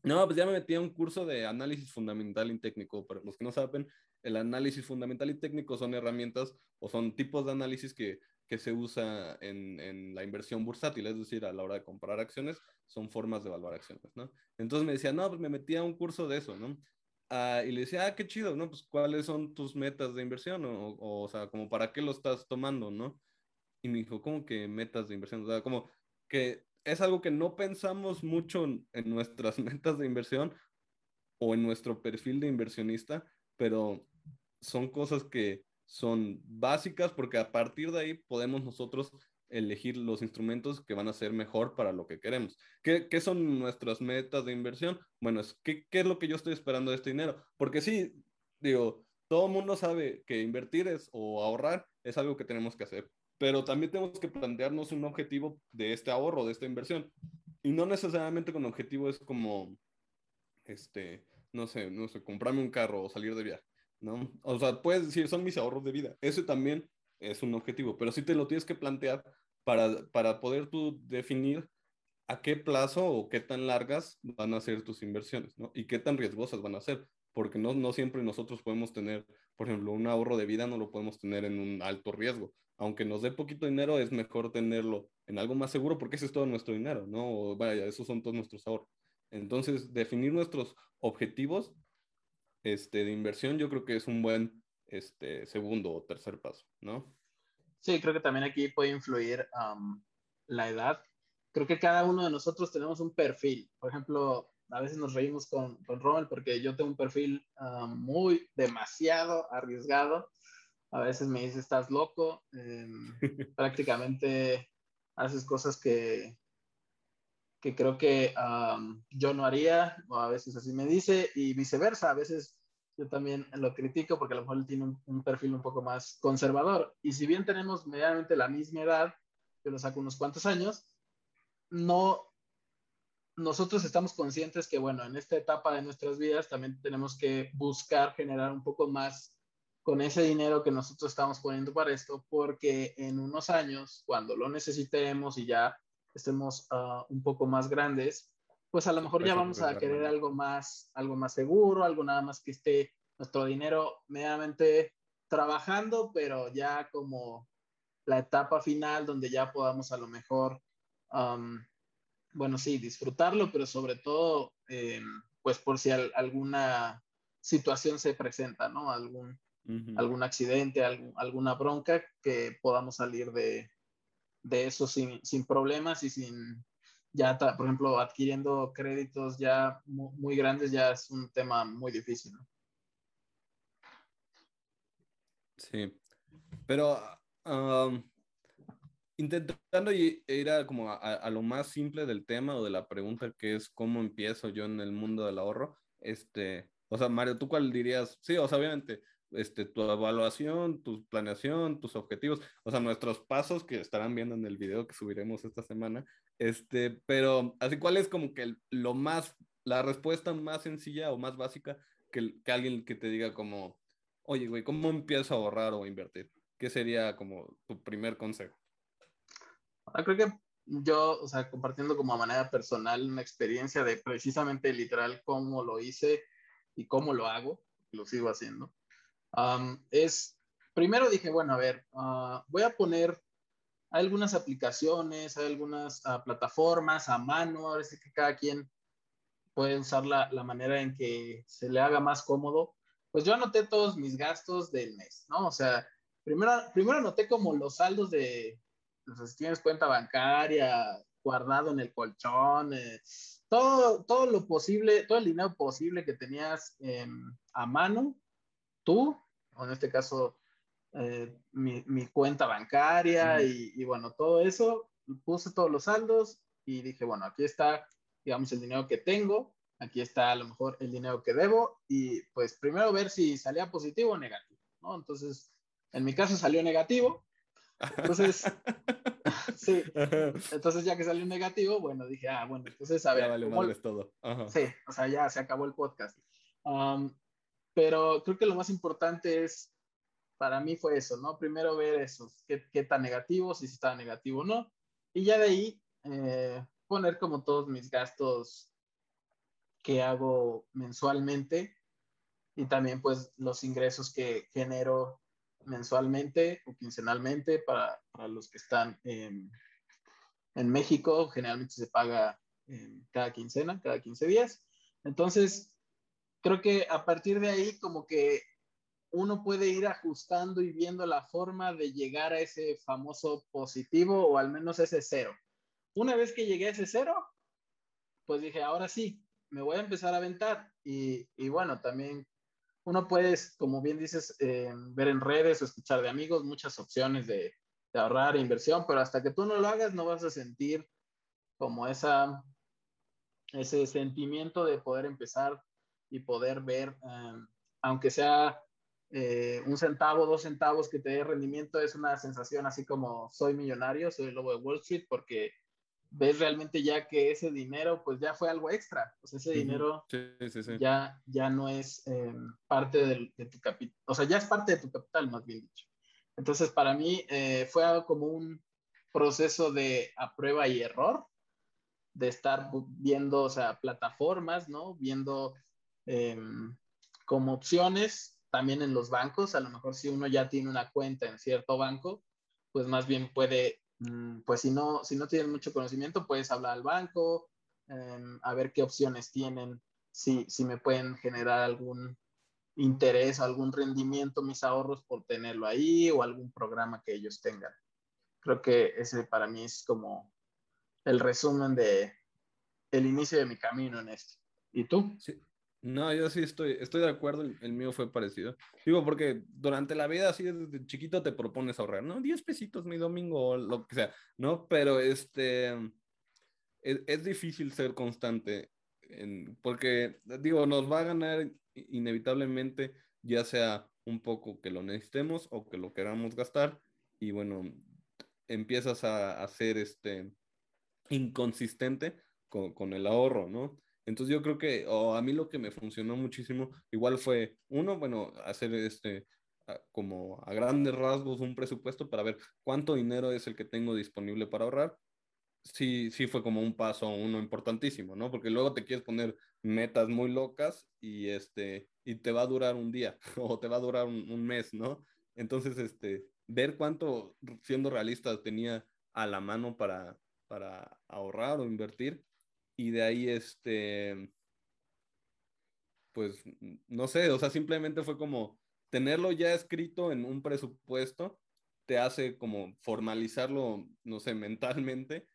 no, pues ya me metí a un curso de análisis fundamental y técnico. Para los que no saben, el análisis fundamental y técnico son herramientas o son tipos de análisis que, que se usa en, en, la inversión bursátil, es decir, a la hora de comprar acciones, son formas de evaluar acciones, ¿no? Entonces me decía, no, pues me metí a un curso de eso, ¿no? Ah, y le decía, ah, qué chido, ¿no? Pues cuáles son tus metas de inversión o, o, sea, como para qué lo estás tomando, ¿no? Y me dijo, ¿cómo que metas de inversión? O sea, como que es algo que no pensamos mucho en, nuestras metas de inversión o en nuestro perfil de inversionista, pero son cosas que son básicas porque a partir de ahí podemos nosotros elegir los instrumentos que van a ser mejor para lo que queremos. ¿Qué, qué son nuestras metas de inversión? Bueno, es ¿qué, ¿qué, es lo que yo estoy esperando de este dinero? Porque sí, digo, todo el mundo sabe que invertir es o ahorrar es algo que tenemos que hacer, pero también tenemos que plantearnos un objetivo de este ahorro, de esta inversión. Y no necesariamente con objetivo es como, este, no sé, no sé, comprarme un carro o salir de viaje, ¿no? O sea, puedes decir, son mis ahorros de vida. Ese también es un objetivo, pero sí te lo tienes que plantear para, para poder tú definir a qué plazo o qué tan largas van a ser tus inversiones, ¿no? Y qué tan riesgosas van a ser, porque no, no siempre nosotros podemos tener, por ejemplo, un ahorro de vida no lo podemos tener en un alto riesgo aunque nos dé poquito dinero, es mejor tenerlo en algo más seguro porque ese es todo nuestro dinero, ¿no? vaya, esos son todos nuestros ahorros. Entonces, definir nuestros objetivos este, de inversión yo creo que es un buen este, segundo o tercer paso, ¿no? Sí, creo que también aquí puede influir la edad. Creo que cada uno de nosotros tenemos un perfil. Por ejemplo, a veces nos reímos con, con Rommel porque yo tengo un perfil muy demasiado arriesgado a veces me dice, estás loco, em, prácticamente haces cosas que, que creo que yo no haría, o a veces así me dice, y viceversa, a veces yo también lo critico porque a lo mejor tiene un, perfil un poco más conservador, y si bien tenemos medianamente la misma edad, yo lo saco unos cuantos años, no, nosotros estamos conscientes que, bueno, en esta etapa de nuestras vidas también tenemos que buscar generar un poco más con ese dinero que nosotros estamos poniendo para esto, porque en unos años, cuando lo necesitemos y ya estemos ah, un poco más grandes, pues a lo mejor ya vamos a querer algo más, algo más seguro, algo nada más que esté nuestro dinero medianamente trabajando, pero ya como la etapa final donde ya podamos a lo mejor, bueno, sí, disfrutarlo, pero sobre todo, em, pues por si alguna situación se presenta, ¿no? Algún, algún accidente, alguna bronca, que podamos salir de, de eso sin, sin, problemas y sin, ya, por ejemplo, adquiriendo créditos ya muy, grandes ya es un tema muy difícil. Sí, pero intentando ir a, como a, a, lo más simple del tema o de la pregunta que es cómo empiezo yo en el mundo del ahorro, este, o sea, Mario, ¿tú cuál dirías? Sí, o sea, obviamente, este, tu evaluación, tu planeación, tus objetivos, o sea, nuestros pasos que estarán viendo en el video que subiremos esta semana, este, pero así, ¿cuál es como que lo más, la respuesta más sencilla o más básica que, que alguien que te diga como, oye, güey, ¿cómo empiezo a ahorrar o invertir? ¿Qué sería como tu primer consejo? Ah, creo que yo, o sea, compartiendo como a manera personal una experiencia de precisamente literal cómo lo hice y cómo lo hago, lo sigo haciendo es, primero dije, bueno, a ver, ah, voy a poner algunas aplicaciones, hay algunas ah, plataformas a mano, a ver si que cada quien puede usar la, la, manera en que se le haga más cómodo. Pues yo anoté todos mis gastos del mes, ¿no? O sea, primero, primero anoté como los saldos de, no sé, si tienes cuenta bancaria, guardado en el colchón, eh, todo, todo lo posible, todo el dinero posible que tenías a mano, tú, o en este caso eh, mi, mi, cuenta bancaria y, y, bueno, todo eso, puse todos los saldos y dije, bueno, aquí está, digamos, el dinero que tengo, aquí está a lo mejor el dinero que debo y pues primero ver si salía positivo o negativo, ¿no? Entonces, en mi caso salió negativo, entonces, sí, entonces ya que salió negativo, bueno, dije, ah, bueno, entonces a ver. Ya vale, todo. Sí, o sea, ya se acabó el podcast. Um, pero creo que lo más importante es, para mí fue eso, ¿no? Primero ver eso, qué, qué tan negativo, si está negativo o no. Y ya de ahí eh, poner como todos mis gastos que hago mensualmente y también pues los ingresos que genero mensualmente o quincenalmente para, para los que están en, en, México. Generalmente se paga cada quincena, cada 15 días. Entonces, creo que a partir de ahí como que uno puede ir ajustando y viendo la forma de llegar a ese famoso positivo o al menos ese cero. Una vez que llegué a ese cero, pues dije, ahora sí, me voy a empezar a aventar. Y, y bueno, también uno puede, como bien dices, eh, ver en redes o escuchar de amigos muchas opciones de, ahorrar inversión, pero hasta que tú no lo hagas no vas a sentir como esa, ese sentimiento de poder empezar y poder ver, em, aunque sea eh, un centavo, dos centavos que te dé rendimiento, es una sensación así como soy millonario, soy el lobo de Wall Street, porque ves realmente ya que ese dinero pues ya fue algo extra, pues ese dinero Ya, ya no es em, parte de tu capital, o sea, ya es parte de tu capital, más bien dicho. Entonces, para mí eh, fue algo como un proceso de a prueba y error, de estar viendo, o sea, plataformas, ¿no? Viendo em, como opciones también en los bancos, a lo mejor si uno ya tiene una cuenta en cierto banco, pues más bien puede, mm, pues si no, si no tienes mucho conocimiento, puedes hablar al banco, em, a ver qué opciones tienen, si, si me pueden generar algún interés, algún rendimiento, mis ahorros por tenerlo ahí o algún programa que ellos tengan. Creo que ese para mí es como el resumen de el inicio de mi camino en esto. ¿Y tú? Sí. No, yo sí estoy, estoy de acuerdo, el, mío fue parecido. Digo, porque durante la vida, así desde chiquito te propones ahorrar, ¿no? 10 pesitos mi domingo lo que sea, ¿no? Pero este, es, es difícil ser constante, porque, digo, nos va a ganar inevitablemente, ya sea un poco que lo necesitemos o que lo queramos gastar, y bueno, empiezas a, a ser este, inconsistente con, con el ahorro, ¿no? Entonces yo creo que, o a mí lo que me funcionó muchísimo, igual fue, uno, bueno, hacer este, como a grandes rasgos un presupuesto para ver cuánto dinero es el que tengo disponible para ahorrar. Sí, sí fue como un paso, uno importantísimo, ¿no? Porque luego te quieres poner metas muy locas y este, y te va a durar un día o te va a durar un, un mes, ¿no? Entonces, este, ver cuánto, siendo realista, tenía a la mano para, para ahorrar o invertir y de ahí este pues no sé, o sea, simplemente fue como tenerlo ya escrito en un presupuesto te hace como formalizarlo, no sé, mentalmente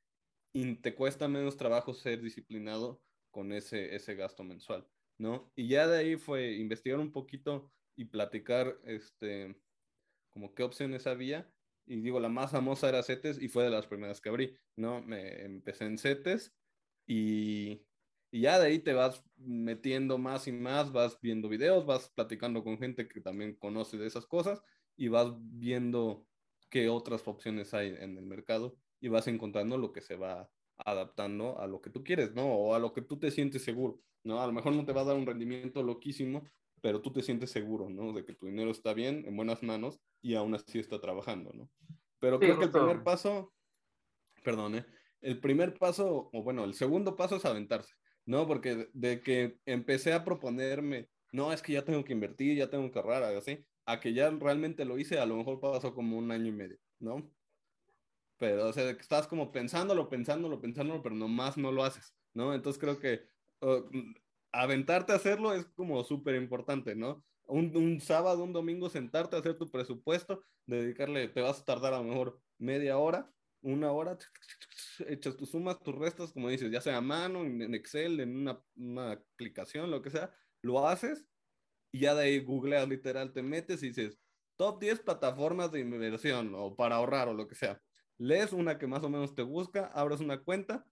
y te cuesta menos trabajo ser disciplinado con ese, ese gasto mensual, ¿no? Y ya de ahí fue investigar un poquito y platicar, este, como qué opciones había. Y digo, la más famosa era CETES y fue de las primeras que abrí, ¿no? Me empecé en CETES y, y ya de ahí te vas metiendo más y más, vas viendo videos, vas platicando con gente que también conoce de esas cosas y vas viendo qué otras opciones hay en el mercado y vas encontrando lo que se va adaptando a lo que tú quieres, ¿no? O a lo que tú te sientes seguro, ¿no? A lo mejor no te va a dar un rendimiento loquísimo, pero tú te sientes seguro, ¿no? De que tu dinero está bien, en buenas manos y aún así está trabajando, ¿no? Pero creo que el primer paso, perdón, ¿eh? El primer paso, o bueno, el segundo paso es aventarse, ¿no? Porque de que empecé a proponerme, no, es que ya tengo que invertir, ya tengo que ahorrar, así, a que ya realmente lo hice, a lo mejor pasó como un año y medio, ¿no? Pero, o sea, estás como pensándolo, pensándolo, pensándolo, pero nomás no lo haces, ¿no? Entonces creo que aventarte a hacerlo es como súper importante, ¿no? Un, un, sábado, un domingo, sentarte a hacer tu presupuesto, dedicarle, te vas a tardar a lo mejor media hora, una hora, echas tus sumas, tus restas, como dices, ya sea a mano, en Excel, en una, aplicación, lo que sea, lo haces y ya de ahí googleas literal, te metes y dices, top 10 plataformas de inversión o para ahorrar o lo que sea. Lees una que más o menos te busca, abres una cuenta,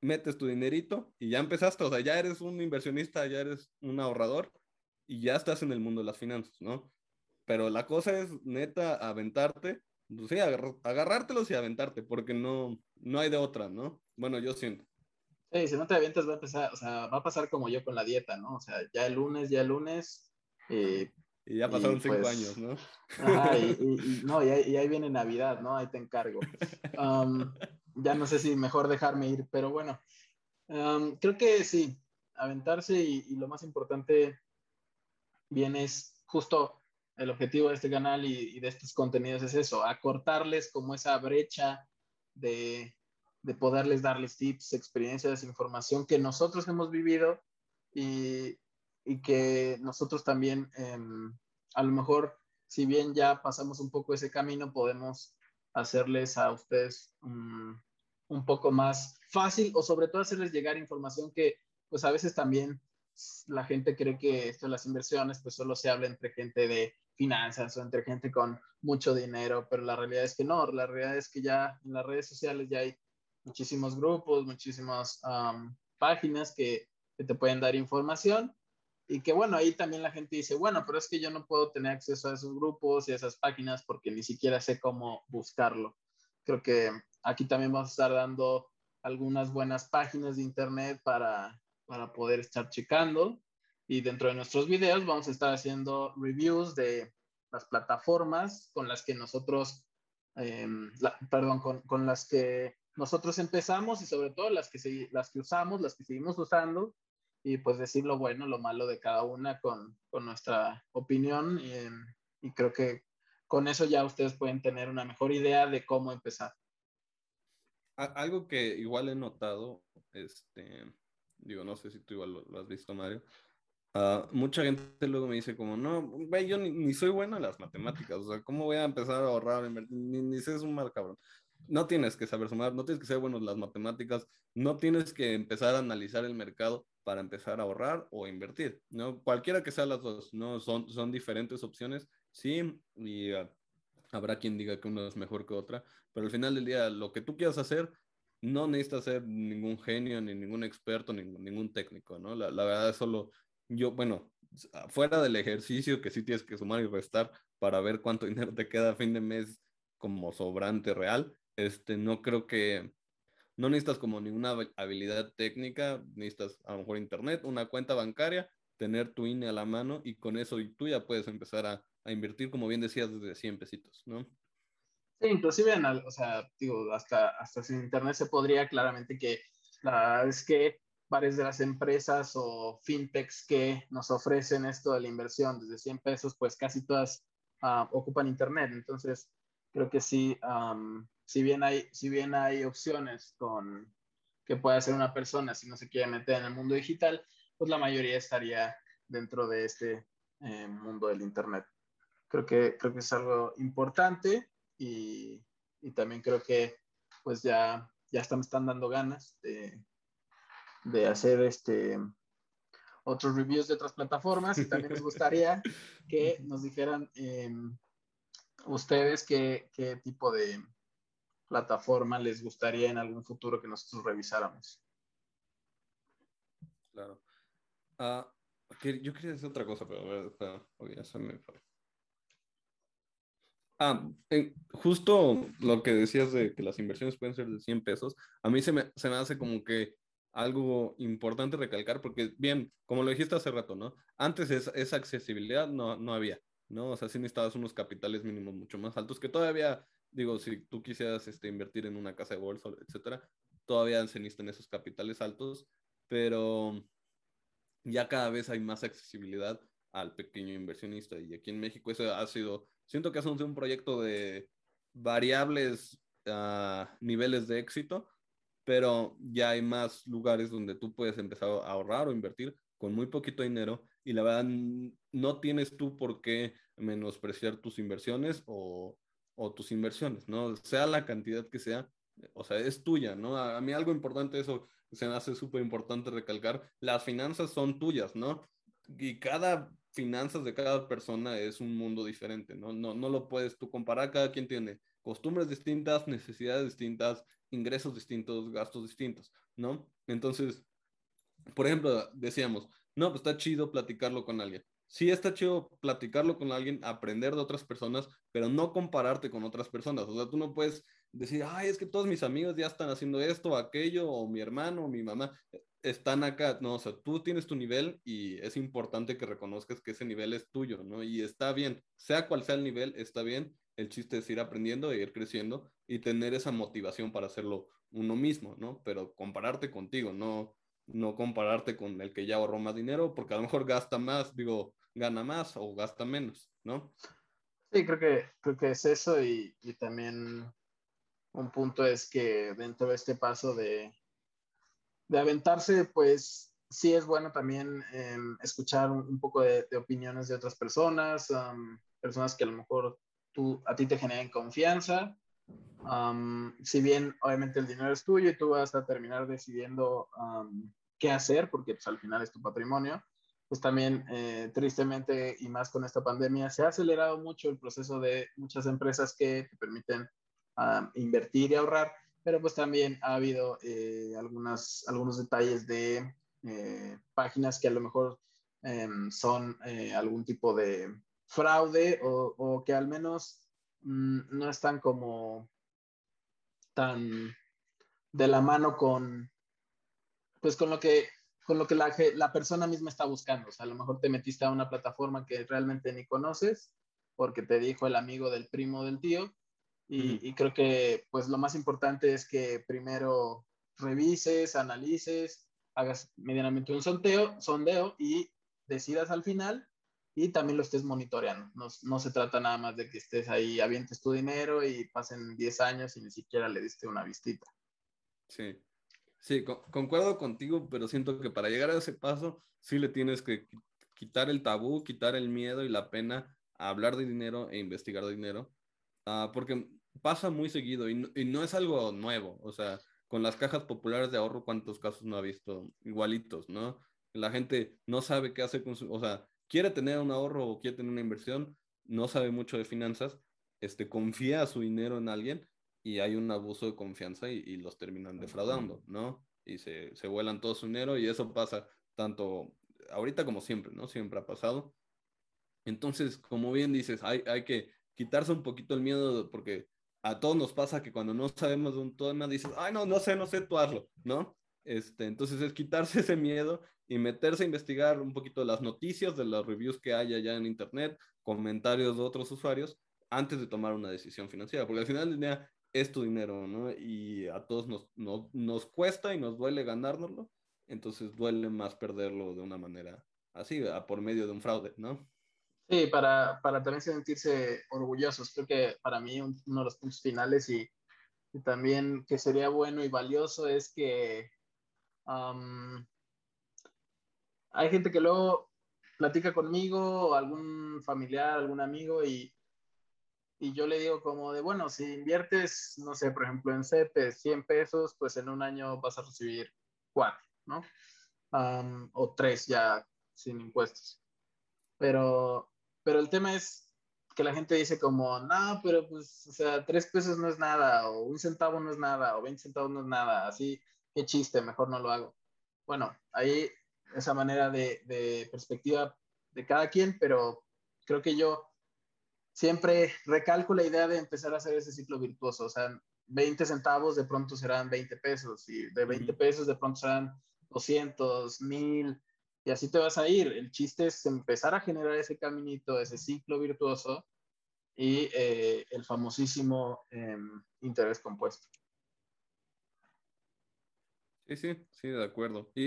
metes tu dinerito y ya empezaste, o sea, ya eres un inversionista, ya eres un ahorrador y ya estás en el mundo de las finanzas, ¿no? Pero la cosa es neta aventarte pues sí, agarrártelos y aventarte, porque no, no hay de otra, ¿no? Bueno, yo siento. Sí, si no te avientas va a pasar, o sea, va a pasar como yo con la dieta, ¿no? O sea, ya el lunes, ya el lunes. Eh, y ya pasaron cinco pues, años, ¿no? Ajá, y, no, y ahí, viene Navidad, ¿no? Ahí te encargo. Um, ya no sé si mejor dejarme ir, pero bueno, um, creo que sí, aventarse y, y lo más importante viene es justo el objetivo de este canal y, de estos contenidos es eso, acortarles como esa brecha de, de, poderles darles tips, experiencias, información que nosotros hemos vivido y, y que nosotros también, em, a lo mejor, si bien ya pasamos un poco ese camino, podemos hacerles a ustedes un poco más fácil o sobre todo hacerles llegar información que pues a veces también la gente cree que esto de las inversiones pues solo se habla entre gente de finanzas o entre gente con mucho dinero, pero la realidad es que no, la realidad es que ya en las redes sociales ya hay muchísimos grupos, muchísimas páginas que, que, te pueden dar información y que bueno, ahí también la gente dice, bueno, pero es que yo no puedo tener acceso a esos grupos y a esas páginas porque ni siquiera sé cómo buscarlo. Creo que aquí también vamos a estar dando algunas buenas páginas de internet para, para poder estar checando. Y dentro de nuestros videos vamos a estar haciendo reviews de las plataformas con las que nosotros, em, perdón, con, con, las que nosotros empezamos y sobre todo las que, las que usamos, las que seguimos usando y pues decir lo bueno, lo malo de cada una con, con nuestra opinión y, y, creo que con eso ya ustedes pueden tener una mejor idea de cómo empezar. Algo que igual he notado, este, digo, no sé si tú igual lo, has visto, Mario, uh, mucha gente luego me dice como, no, güey, yo ni, ni, soy bueno en las matemáticas, o sea, ¿cómo voy a empezar a ahorrar? Ni, ni sé sumar, cabrón no tienes que saber sumar, no tienes que ser bueno en las matemáticas, no tienes que empezar a analizar el mercado para empezar a ahorrar o invertir, ¿no? Cualquiera que sea las dos, ¿no? Son, son diferentes opciones, sí, y uh, habrá quien diga que uno es mejor que otra, pero al final del día, lo que tú quieras hacer, no necesitas ser ningún genio, ni ningún experto, ni ningún técnico, ¿no? La, la verdad es solo, yo, bueno, fuera del ejercicio que sí tienes que sumar y restar para ver cuánto dinero te queda a fin de mes como sobrante real, este, no creo que, no necesitas como ninguna habilidad técnica, necesitas a lo mejor internet, una cuenta bancaria, tener tu INE a la mano y con eso tú ya puedes empezar a, a invertir, como bien decías, desde 100 pesitos, ¿no? Sí, inclusive, en, o hasta, sin internet se podría claramente que la es que varias de las empresas o fintechs que nos ofrecen esto de la inversión desde 100 pesos, pues casi todas uh, ocupan internet. Entonces, creo que sí, si bien hay, si bien hay opciones con que puede hacer una persona si no se quiere meter en el mundo digital, pues la mayoría estaría dentro de este eh, mundo del Internet. Creo que, creo que es algo importante y, y también creo que pues ya, ya están, están dando ganas de, de hacer este, otros reviews de otras plataformas y también nos gustaría que nos dijeran eh, ustedes qué, qué tipo de, plataforma les gustaría en algún futuro que nosotros revisáramos? Claro. Ah, yo quería decir otra cosa, pero, ya se me fue. Ah, justo lo que decías de que las inversiones pueden ser de 100 pesos, a mí se me, se me hace como que algo importante recalcar, porque bien, como lo dijiste hace rato, ¿no? Antes esa accesibilidad no, no había, ¿no? O sea, sí necesitabas unos capitales mínimos mucho más altos, que todavía digo, si tú quisieras este, invertir en una casa de bolsa, etcétera, todavía se necesitan esos capitales altos, pero ya cada vez hay más accesibilidad al pequeño inversionista. Y aquí en México eso ha sido, siento que sido un proyecto de variables uh, niveles de éxito, pero ya hay más lugares donde tú puedes empezar a ahorrar o invertir con muy poquito dinero y la verdad no tienes tú por qué menospreciar tus inversiones o tus inversiones, ¿no? Sea la cantidad que sea, o sea, es tuya, ¿no? A, mí algo importante, eso se me hace súper importante recalcar, las finanzas son tuyas, ¿no? Y cada finanzas de cada persona es un mundo diferente, ¿no? No, no lo puedes tú comparar, cada quien tiene costumbres distintas, necesidades distintas, ingresos distintos, gastos distintos, ¿no? Entonces, por ejemplo, decíamos, no, pues está chido platicarlo con alguien sí está chido platicarlo con alguien, aprender de otras personas, pero no compararte con otras personas. O sea, tú no puedes decir, ay, es que todos mis amigos ya están haciendo esto, aquello, o mi hermano, o mi mamá están acá. No, o sea, tú tienes tu nivel y es importante que reconozcas que ese nivel es tuyo, ¿no? Y está bien, sea cual sea el nivel, está bien. El chiste es ir aprendiendo e ir creciendo y tener esa motivación para hacerlo uno mismo, ¿no? Pero compararte contigo, no, no compararte con el que ya ahorró más dinero, porque a lo mejor gasta más, digo, gana más o gasta menos, ¿no? Sí, creo que, creo que es eso y, y también un punto es que dentro de este paso de, de aventarse, pues sí es bueno también em, escuchar un, poco de, opiniones de otras personas, personas que a lo mejor tú, a ti te generen confianza. si bien obviamente el dinero es tuyo y tú vas a terminar decidiendo qué hacer, porque pues, al final es tu patrimonio, pues también eh, tristemente y más con esta pandemia se ha acelerado mucho el proceso de muchas empresas que te permiten invertir y ahorrar, pero pues también ha habido eh, algunas, algunos detalles de eh, páginas que a lo mejor em, son eh, algún tipo de fraude o, que al menos mm, no están como tan de la mano con pues con lo que con lo que la, la, persona misma está buscando. O sea, a lo mejor te metiste a una plataforma que realmente ni conoces porque te dijo el amigo del primo del tío. Y, y creo que pues lo más importante es que primero revises, analices, hagas medianamente un sondeo, sondeo y decidas al final y también lo estés monitoreando. No, no, se trata nada más de que estés ahí, avientes tu dinero y pasen 10 años y ni siquiera le diste una vistita. Sí, sí, concuerdo contigo, pero siento que para llegar a ese paso sí le tienes que quitar el tabú, quitar el miedo y la pena a hablar de dinero e investigar de dinero, uh, porque pasa muy seguido y y no es algo nuevo, o sea, con las cajas populares de ahorro, ¿cuántos casos no ha visto igualitos, no? La gente no sabe qué hacer con su, o sea, quiere tener un ahorro o quiere tener una inversión, no sabe mucho de finanzas, este, confía su dinero en alguien y hay un abuso de confianza y, los terminan defraudando, ¿no? Y se, se vuelan todo su dinero y eso pasa tanto ahorita como siempre, ¿no? Siempre ha pasado. Entonces, como bien dices, hay, hay que quitarse un poquito el miedo porque a todos nos pasa que cuando no sabemos de un tema dices, ay, no, no sé, no sé, tú hazlo, ¿no? Este, entonces es quitarse ese miedo y meterse a investigar un poquito las noticias, de los reviews que hay allá en internet, comentarios de otros usuarios, antes de tomar una decisión financiera, porque al final del día es tu dinero, ¿no? Y a todos nos, nos cuesta y nos duele ganárnoslo, entonces duele más perderlo de una manera así, por medio de un fraude, ¿no? Sí, para, para también sentirse orgullosos. Creo que para mí uno de los puntos finales y, también que sería bueno y valioso es que hay gente que luego platica conmigo, algún familiar, algún amigo, y, y yo le digo como de, bueno, si inviertes, no sé, por ejemplo, en CEPES 100 pesos, pues en un año vas a recibir 4, ¿no? o 3 ya sin impuestos. Pero pero el tema es que la gente dice como, no, pero pues, o sea, tres pesos no es nada, o un centavo no es nada, o 20 centavos no es nada, así, qué chiste, mejor no lo hago. Bueno, ahí esa manera de, de perspectiva de cada quien, pero creo que yo siempre recalco la idea de empezar a hacer ese ciclo virtuoso, o sea, 20 centavos de pronto serán 20 pesos y de 20 pesos de pronto serán 200, 1000 y así te vas a ir. El chiste es empezar a generar ese caminito, ese ciclo virtuoso y eh, el famosísimo em, interés compuesto. Sí, sí, sí, de acuerdo. Y,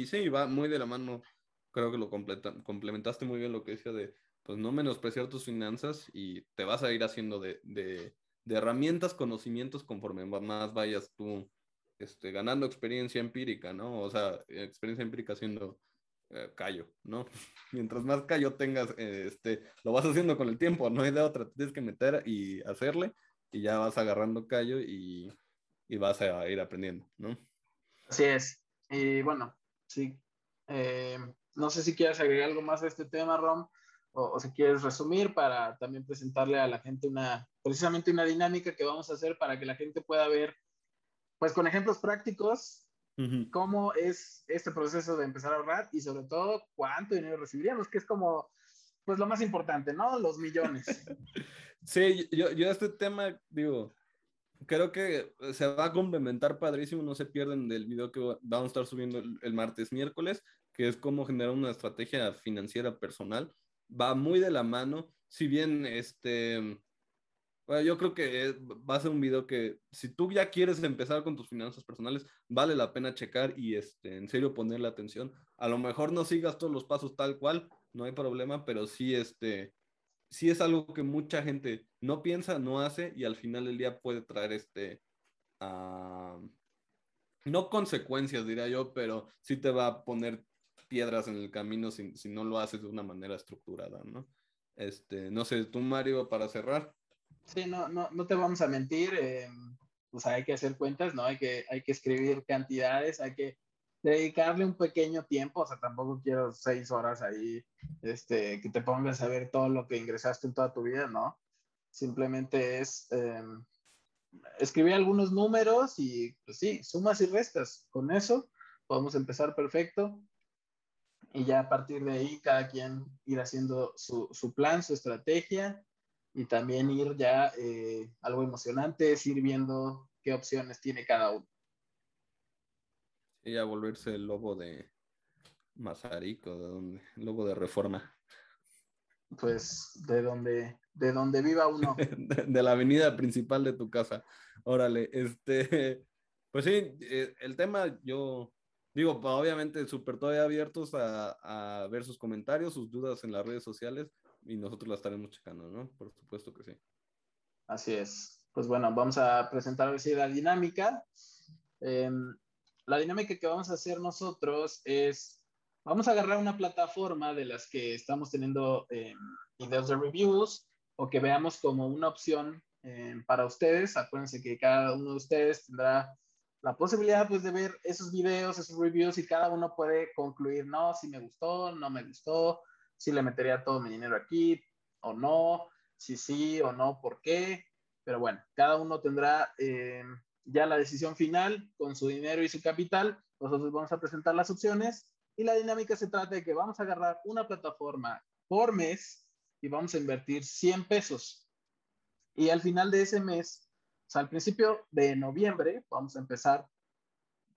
y, sí, va muy de la mano, creo que lo complementaste muy bien lo que decía de, pues no menospreciar tus finanzas y te vas a ir haciendo de, de, de herramientas, conocimientos conforme más vayas tú este, ganando experiencia empírica, ¿no? O sea, experiencia empírica siendo eh, callo, ¿no? Mientras más callo tengas, eh, este, lo vas haciendo con el tiempo, no hay de otra, tienes que meter y hacerle y ya vas agarrando callo y, y vas a ir aprendiendo, ¿no? Así es. Y bueno, sí. Eh, no sé si quieres agregar algo más a este tema, Rom, o, o, si quieres resumir para también presentarle a la gente una, precisamente una dinámica que vamos a hacer para que la gente pueda ver, pues con ejemplos prácticos, cómo es este proceso de empezar a ahorrar y sobre todo cuánto dinero recibiríamos, que es como, pues lo más importante, ¿no? Los millones. sí, yo, yo este tema, digo, creo que se va a complementar padrísimo, no se pierden del video que vamos a estar subiendo el, el martes, miércoles, que es cómo generar una estrategia financiera personal. Va muy de la mano, si bien este yo creo que va a ser un video que si tú ya quieres empezar con tus finanzas personales, vale la pena checar y este, en serio ponerle atención. A lo mejor no sigas todos los pasos tal cual, no hay problema, pero sí, este, sí es algo que mucha gente no piensa, no hace y al final del día puede traer este, no consecuencias, diría yo, pero sí te va a poner piedras en el camino si, si no lo haces de una manera estructurada, ¿no? Este, no sé, tú Mario, para cerrar. Sí, no, no, no te vamos a mentir, eh, pues hay que hacer cuentas, ¿no? Hay que, hay que escribir cantidades, hay que dedicarle un pequeño tiempo, o sea, tampoco quiero seis horas ahí, este, que te pongas a ver todo lo que ingresaste en toda tu vida, ¿no? Simplemente es eh, escribir algunos números y, pues sí, sumas y restas. Con eso podemos empezar perfecto y ya a partir de ahí cada quien ir haciendo su, su plan, su estrategia y también ir ya eh, algo emocionante es ir viendo qué opciones tiene cada uno. Y a volverse el lobo de Mazarico, de donde, el lobo de reforma. Pues de donde, de donde viva uno. de, la avenida principal de tu casa. Órale, este, pues sí, eh, el tema yo digo, obviamente súper todavía abiertos a, a ver sus comentarios, sus dudas en las redes sociales y nosotros la estaremos checando, ¿no? Por supuesto que sí. Así es. Pues bueno, vamos a presentar hoy la dinámica. Em, la dinámica que vamos a hacer nosotros es, vamos a agarrar una plataforma de las que estamos teniendo eh, videos de reviews o que veamos como una opción em, para ustedes. Acuérdense que cada uno de ustedes tendrá la posibilidad pues de ver esos videos, esos reviews y cada uno puede concluir, no, si me gustó, no me gustó, si le metería todo mi dinero aquí o no, si sí o no, por qué. Pero bueno, cada uno tendrá eh, ya la decisión final con su dinero y su capital. Nosotros vamos a presentar las opciones y la dinámica se trata de que vamos a agarrar una plataforma por mes y vamos a invertir 100 pesos. Y al final de ese mes, o sea, al principio de noviembre, vamos a empezar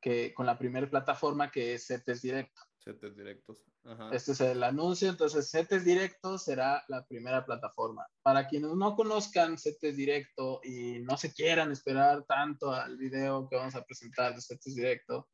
que, con la primera plataforma que es CETES Directo. CETES Directos. Este es el anuncio, entonces CETES Directo será la primera plataforma. Para quienes no conozcan CETES Directo y no se quieran esperar tanto al video que vamos a presentar de CETES Directo,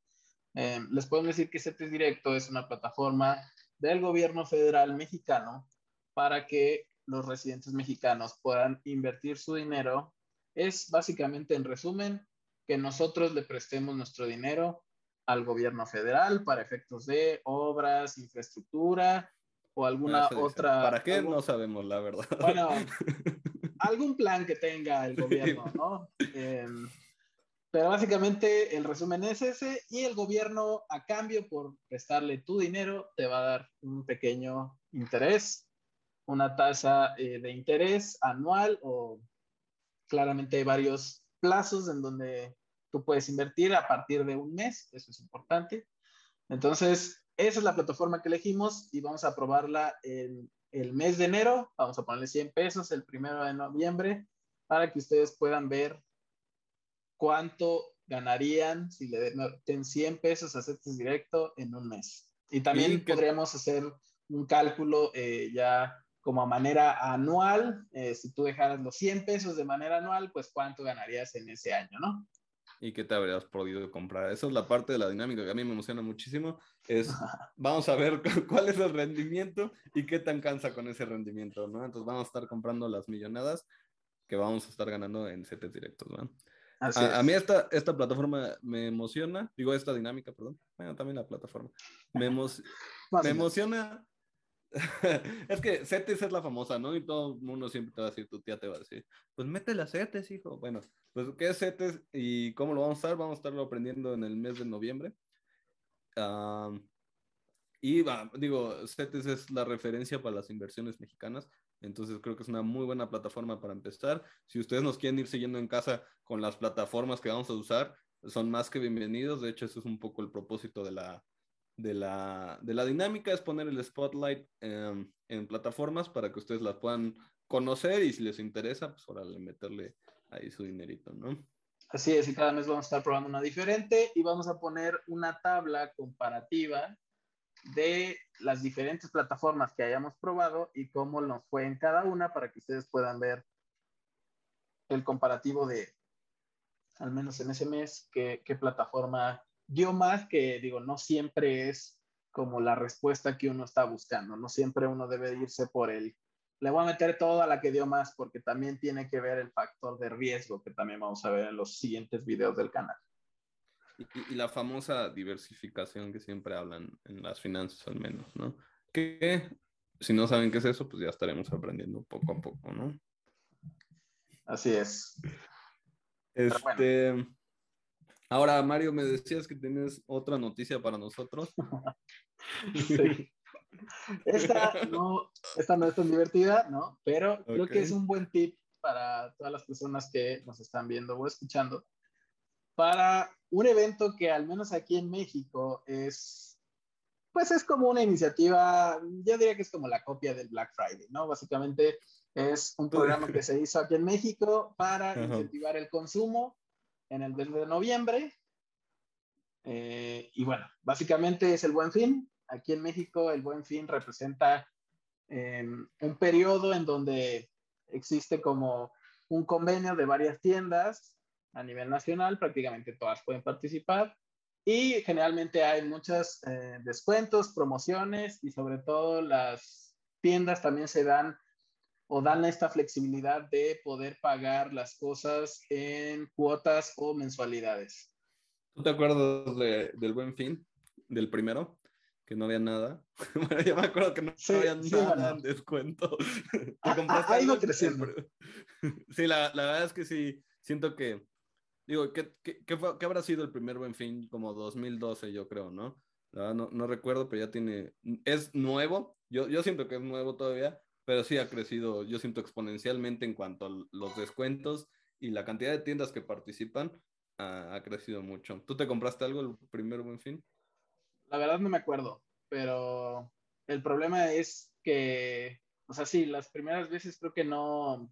eh, les puedo decir que CETES Directo es una plataforma del gobierno federal mexicano para que los residentes mexicanos puedan invertir su dinero. Es básicamente, en resumen, que nosotros le prestemos nuestro dinero al gobierno federal para efectos de obras, infraestructura o alguna otra. ¿Para qué? No sabemos, la verdad. Bueno, algún plan que tenga el gobierno, ¿no? Em, pero básicamente el resumen es ese y el gobierno a cambio por prestarle tu dinero te va a dar un pequeño interés, una tasa eh, de interés anual o claramente hay varios plazos en donde tú puedes invertir a partir de un mes, eso es importante. Entonces, esa es la plataforma que elegimos y vamos a probarla en el mes de enero. Vamos a ponerle 100 pesos el primero de noviembre para que ustedes puedan ver cuánto ganarían si le den 100 pesos a CETES Directo en un mes. Y también podríamos hacer un cálculo eh, ya como a manera anual. Eh, si tú dejaras los 100 pesos de manera anual, pues cuánto ganarías en ese año, ¿no? Y qué te habrías podido comprar. Esa es la parte de la dinámica que a mí me emociona muchísimo. Es, vamos a ver cuál es el rendimiento y qué tan cansa con ese rendimiento, ¿no? Entonces vamos a estar comprando las millonadas que vamos a estar ganando en setes directos, ¿no? A, a, mí esta, esta plataforma me emociona, digo esta dinámica, perdón, bueno, también la plataforma, me, me emociona es que CETES es la famosa, ¿no? Y todo el mundo siempre te va a decir, tu tía te va a decir, pues mete las CETES, hijo. Bueno, pues ¿qué es CETES y cómo lo vamos a estar? Vamos a estarlo aprendiendo en el mes de noviembre. y va, digo, CETES es la referencia para las inversiones mexicanas, entonces creo que es una muy buena plataforma para empezar. Si ustedes nos quieren ir siguiendo en casa con las plataformas que vamos a usar, son más que bienvenidos. De hecho, eso es un poco el propósito de la, de la, de la dinámica es poner el spotlight en plataformas para que ustedes las puedan conocer y si les interesa, pues órale, meterle ahí su dinerito, ¿no? Así es, y cada mes vamos a estar probando una diferente y vamos a poner una tabla comparativa de las diferentes plataformas que hayamos probado y cómo nos fue en cada una para que ustedes puedan ver el comparativo de, al menos en ese mes, qué, qué plataforma dio más que, digo, no siempre es como la respuesta que uno está buscando, no siempre uno debe irse por el, le voy a meter todo a la que dio más, porque también tiene que ver el factor de riesgo que también vamos a ver en los siguientes videos del canal. y, la famosa diversificación que siempre hablan en las finanzas al menos, ¿no? Que si no saben qué es eso, pues ya estaremos aprendiendo poco a poco, ¿no? Así es. Este, ahora, Mario, me decías que tienes otra noticia para nosotros. sí. Esta no, esta no es tan divertida, ¿no? Pero creo que es un buen tip para todas las personas que nos están viendo o escuchando para un evento que al menos aquí en México es, pues es como una iniciativa, yo diría que es como la copia del Black Friday, ¿no? Básicamente es un programa que se hizo aquí en México para incentivar el consumo en el mes de noviembre. Eh, y bueno, básicamente es el buen fin. Aquí en México el buen fin representa em, un periodo en donde existe como un convenio de varias tiendas a nivel nacional, prácticamente todas pueden participar y generalmente hay muchos eh, descuentos, promociones y sobre todo las tiendas también se dan o dan esta flexibilidad de poder pagar las cosas en cuotas o mensualidades. ¿Tú te acuerdas del buen fin, del primero? Que no había nada. bueno, yo me acuerdo que no, había nada en descuento. Ah, ah, ha, ido creciendo. Sí, la, la verdad es que sí, siento que Digo, ¿qué, qué, qué, fue, ¿qué, habrá sido el primer buen fin? Como 2012, yo creo, ¿no? No, no recuerdo, pero ya tiene. Es nuevo. Yo, yo siento que es nuevo todavía, pero sí ha crecido, yo siento exponencialmente en cuanto a los descuentos y la cantidad de tiendas que participan ha, ha crecido mucho. ¿Tú te compraste algo el primer buen fin? La verdad no me acuerdo, pero el problema es que, o sea, sí, las primeras veces creo que no,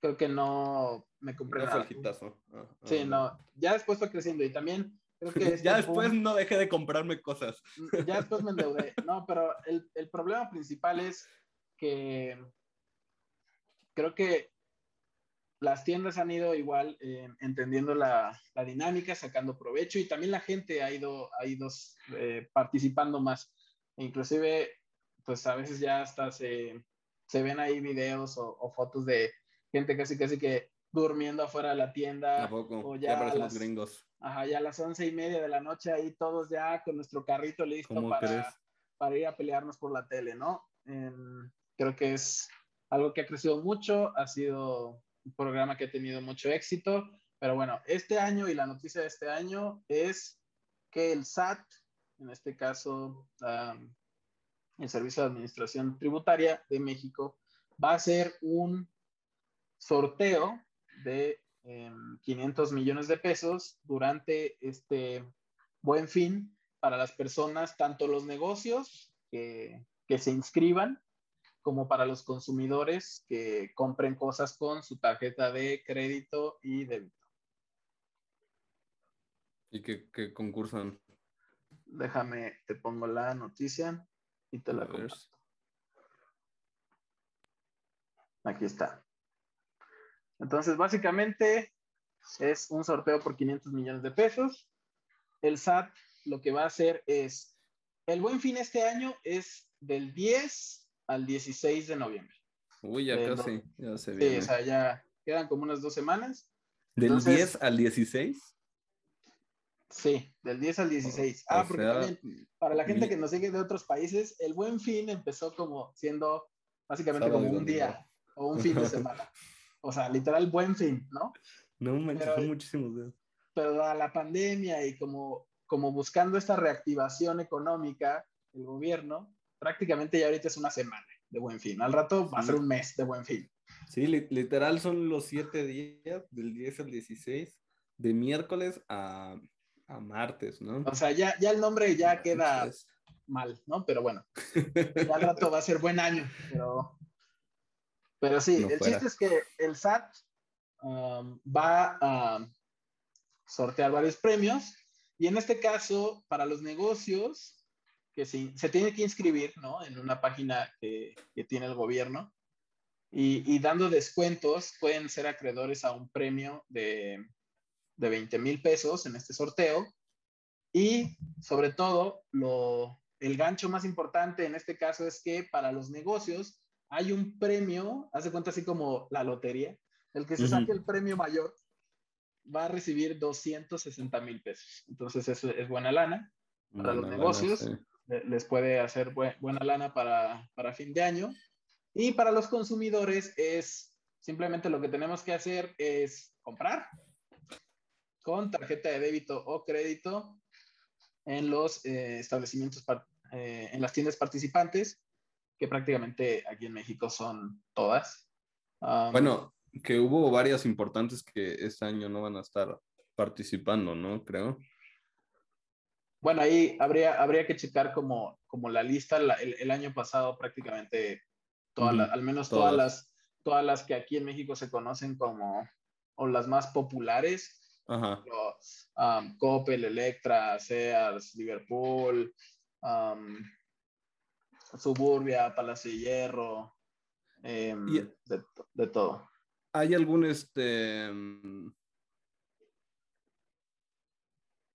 creo que no me compré no Fue ah, sí, ah, no. Ya después fue creciendo y también creo que... ya después no dejé de comprarme cosas. Ya después me endeudé. No, pero el, el problema principal es que creo que las tiendas han ido igual eh, entendiendo la, la, dinámica, sacando provecho y también la gente ha ido, ha ido eh, participando más. E inclusive, pues a veces ya hasta se, se ven ahí videos o, o fotos de gente casi casi que durmiendo afuera de la tienda. ¿A poco? O ya, ya los gringos. Ajá, ya a las once y media de la noche ahí todos ya con nuestro carrito listo para, para, ir a pelearnos por la tele, ¿no? Creo que es algo que ha crecido mucho, ha sido un programa que ha tenido mucho éxito, pero bueno, este año y la noticia de este año es que el SAT, en este caso el Servicio de Administración Tributaria de México, va a hacer un sorteo de 500 em, millones de pesos durante este buen fin para las personas, tanto los negocios que, que se inscriban, como para los consumidores que compren cosas con su tarjeta de crédito y débito. ¿Y qué, concursan? Déjame, te pongo la noticia y te la comparto. Aquí está. Entonces, básicamente es un sorteo por 500 millones de pesos. El SAT lo que va a hacer es, el buen fin este año es del 10 al 16 de noviembre. Uy, ya casi, ya se Sí, o sea, ya quedan como unas dos semanas. ¿Del 10 al 16? Sí, del 10 al 16. Ah, porque también, para la gente que nos sigue de otros países, el buen fin empezó como siendo básicamente como un día o un fin de semana. O sea, literal buen fin, ¿no? No manches, son muchísimos días. Pero a la pandemia y como, como buscando esta reactivación económica, el gobierno, prácticamente ya ahorita es una semana de buen fin. Al rato va a ser un mes de buen fin. Sí, literal son los siete días, del 10 al 16, de miércoles a, a martes, ¿no? O sea, ya, ya el nombre ya queda mal, ¿no? Pero bueno, ya al rato va a ser buen año, pero pero sí, el chiste es que el SAT um, va a sortear varios premios y en este caso, para los negocios que se, se tiene que inscribir ¿no? en una página que, que tiene el gobierno y, y, dando descuentos pueden ser acreedores a un premio de, de 20 mil pesos en este sorteo y sobre todo lo, el gancho más importante en este caso es que para los negocios hay un premio, hace cuenta así como la lotería, el que se saque el premio mayor va a recibir 260 mil pesos. Entonces, eso es buena lana para los negocios. Les puede hacer buena lana para, para fin de año. Y para los consumidores es simplemente lo que tenemos que hacer es comprar con tarjeta de débito o crédito en los eh, establecimientos, eh, en las tiendas participantes, que prácticamente aquí en México son todas. bueno, que hubo varias importantes que este año no van a estar participando, ¿no? Creo. Bueno, ahí habría, habría que checar como, como la lista. el, año pasado prácticamente, todas al menos todas. las, todas las que aquí en México se conocen como, o las más populares, Ajá. Um, Coppel, Electra, Sears, Liverpool, um, Suburbia, Palacio de Hierro, em, de, de, todo. ¿Hay algún este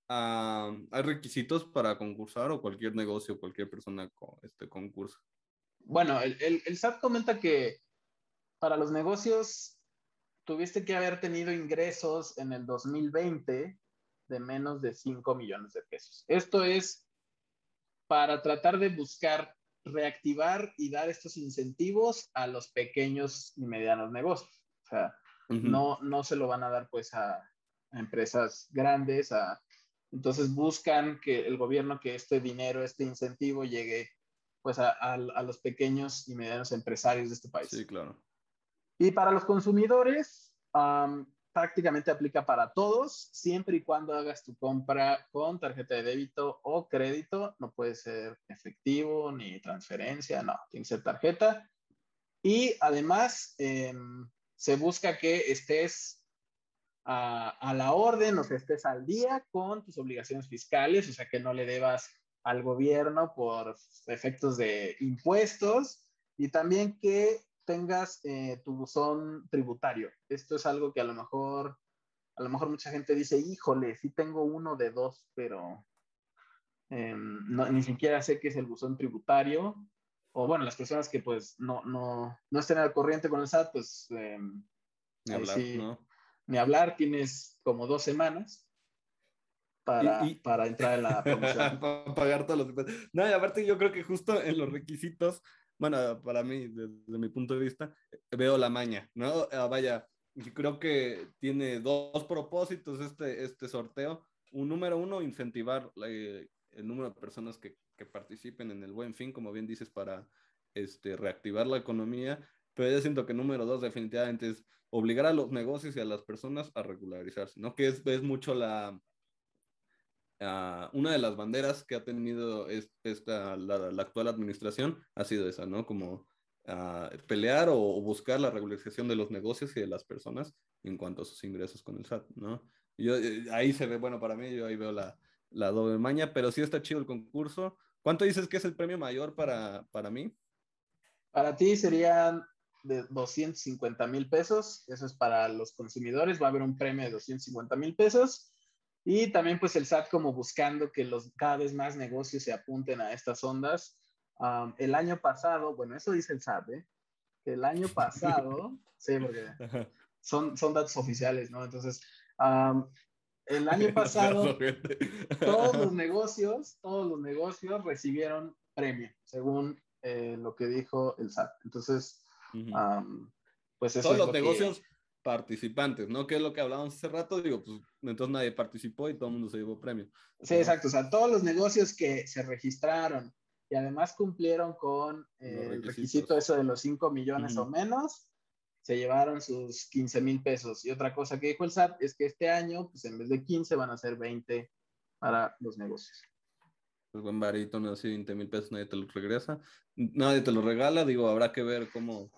mm, ¿Hay requisitos para concursar o cualquier negocio, cualquier persona con este concurso? Bueno, el, el, el, SAT comenta que para los negocios tuviste que haber tenido ingresos en el 2020 de menos de 5 millones de pesos. Esto es para tratar de buscar reactivar y dar estos incentivos a los pequeños y medianos negocios. O sea, no, no se lo van a dar pues a, a empresas grandes, a, entonces buscan que el gobierno, que este dinero, este incentivo llegue pues a, a, los pequeños y medianos empresarios de este país. Sí, claro. Y para los consumidores, prácticamente aplica para todos, siempre y cuando hagas tu compra con tarjeta de débito o crédito, no puede ser efectivo ni transferencia, no, tiene que ser tarjeta. Y además, em, se busca que estés a, la orden o que estés al día con tus obligaciones fiscales, o sea, que no le debas al gobierno por efectos de impuestos y también que tengas eh, tu buzón tributario. Esto es algo que a lo mejor, a lo mejor mucha gente dice, híjole, sí tengo uno de dos, pero em, ni siquiera sé qué es el buzón tributario. O bueno, las personas que pues no, no, no estén al corriente con el SAT, pues... Em, ¿no? Ni hablar, tienes como dos semanas para, para entrar en la promoción. para pagar todos los No, y aparte yo creo que justo en los requisitos, bueno, para mí, desde, mi punto de vista, veo la maña, ¿no? Ah, vaya, yo creo que tiene dos propósitos este, este sorteo. Un número uno, incentivar el número de personas que, que, participen en el buen fin, como bien dices, para este, reactivar la economía. Pero yo siento que número dos definitivamente es obligar a los negocios y a las personas a regularizarse, ¿no? Que es, es mucho la, uh, una de las banderas que ha tenido esta, la, actual administración ha sido esa, ¿no? Como uh, pelear o, buscar la regularización de los negocios y de las personas en cuanto a sus ingresos con el SAT, ¿no? Yo, eh, ahí se ve, bueno, para mí, yo ahí veo la, la doble maña, pero sí está chido el concurso. ¿Cuánto dices que es el premio mayor para, para mí? Para ti serían de 250 mil pesos. Eso es para los consumidores. Va a haber un premio de 250 mil pesos. Y también pues el SAT como buscando que los, cada vez más negocios se apunten a estas ondas. el año pasado, bueno, eso dice el SAT, ¿eh? Que el año pasado, sí, porque son, son datos oficiales, ¿no? Entonces, el año pasado, todos los negocios, todos los negocios recibieron premio, según eh, lo que dijo el SAT. Entonces, pues Todos los negocios participantes, ¿no? Que es lo que hablábamos hace rato, digo, pues entonces nadie participó y todo el mundo se llevó premio. Sí, exacto, o sea, todos los negocios que se registraron y además cumplieron con eh, el requisito eso de los 5 millones o menos, se llevaron sus 15 mil pesos. Y otra cosa que dijo el SAT es que este año, pues en vez de 15 van a ser 20 para los negocios pues buen varito, no así 20 mil pesos, nadie te lo regresa, nadie te lo regala, digo, habrá que ver cómo,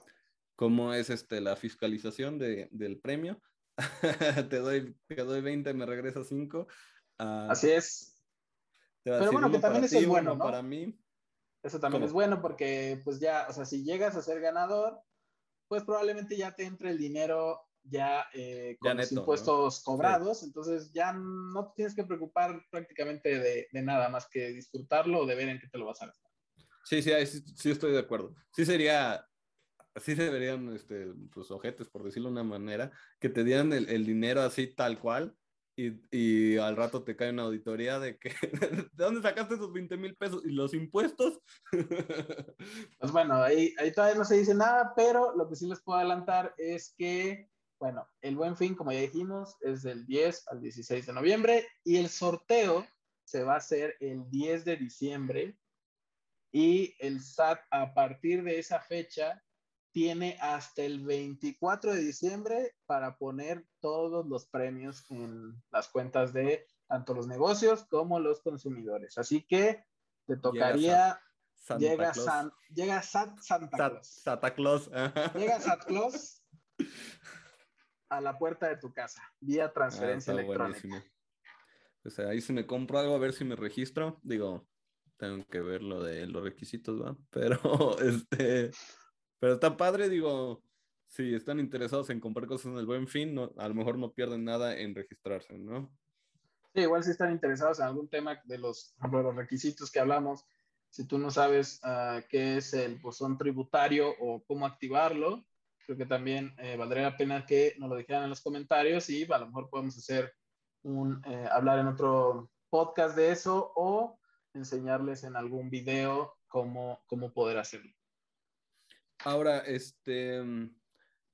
cómo es este, la fiscalización de, del premio. te, doy, te doy 20, me regresa 5. Ah, así es. Pero bueno, que también eso es bueno, ¿no? Para mí. Eso también es bueno porque, pues ya, o sea, si llegas a ser ganador, pues probablemente ya te entre el dinero ya eh, con los impuestos cobrados, entonces ya no tienes que preocupar prácticamente de, de, nada más que disfrutarlo o de ver en qué te lo vas a gastar. Sí, sí, sí, sí, estoy de acuerdo. Sí sería así deberían, este, pues, ojetes, por decirlo de una manera, que te dieran el, el dinero así tal cual y, y, al rato te cae una auditoría de que, ¿de dónde sacaste esos 20 mil pesos? ¿Y los impuestos? Pues bueno, ahí, ahí todavía no se dice nada, pero lo que sí les puedo adelantar es que, bueno, el buen fin, como ya dijimos, es del 10 al 16 de noviembre y el sorteo se va a hacer el 10 de diciembre y el SAT a partir de esa fecha tiene hasta el 24 de diciembre para poner todos los premios en las cuentas de tanto los negocios como los consumidores. Así que te tocaría... Llega, San, llega Santa Claus. Santa Claus. Llega Santa Claus a la puerta de tu casa, vía transferencia ah, electrónica. O sea, ahí si me compro algo, a ver si me registro. Digo, tengo que ver lo de los requisitos, ¿va? Pero, este, pero está padre, digo, si están interesados en comprar cosas en el buen fin, a lo mejor no pierden nada en registrarse, ¿no? Sí, igual si están interesados en algún tema de los, de los requisitos que hablamos, si tú no sabes uh, qué es el buzón tributario o cómo activarlo, creo que también eh, valdría la pena que nos lo dijeran en los comentarios y a lo mejor podemos hacer un, eh, hablar en otro podcast de eso o enseñarles en algún video cómo, cómo poder hacerlo. Ahora, este, mm,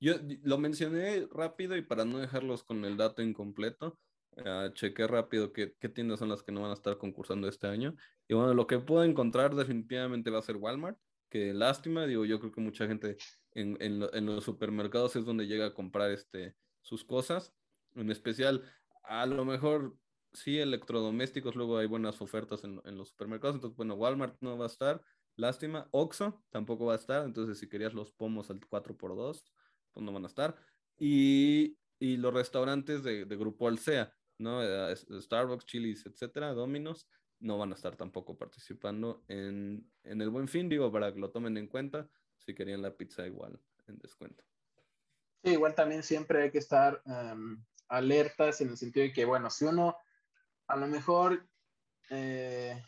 yo lo mencioné rápido y para no dejarlos con el dato incompleto, uh, chequé rápido qué, tiendas son las que no van a estar concursando este año. Y bueno, lo que puedo encontrar definitivamente va a ser Walmart, que lástima, digo, yo creo que mucha gente en, en, en los supermercados es donde llega a comprar este, sus cosas. En especial, a lo mejor sí, electrodomésticos, luego hay buenas ofertas en, en, los supermercados, entonces, bueno, Walmart no va a estar, lástima, Oxxo tampoco va a estar, entonces si querías los pomos al 4x2, pues no van a estar, y, y los restaurantes de, de Grupo Alsea, ¿no? Eh, Starbucks, Chili's, etcétera, Domino's, no van a estar tampoco participando en, en el Buen Fin, digo, para que lo tomen en cuenta, si querían la pizza igual en descuento. Sí, igual también siempre hay que estar um, alertas en el sentido de que, bueno, si uno a lo mejor eh,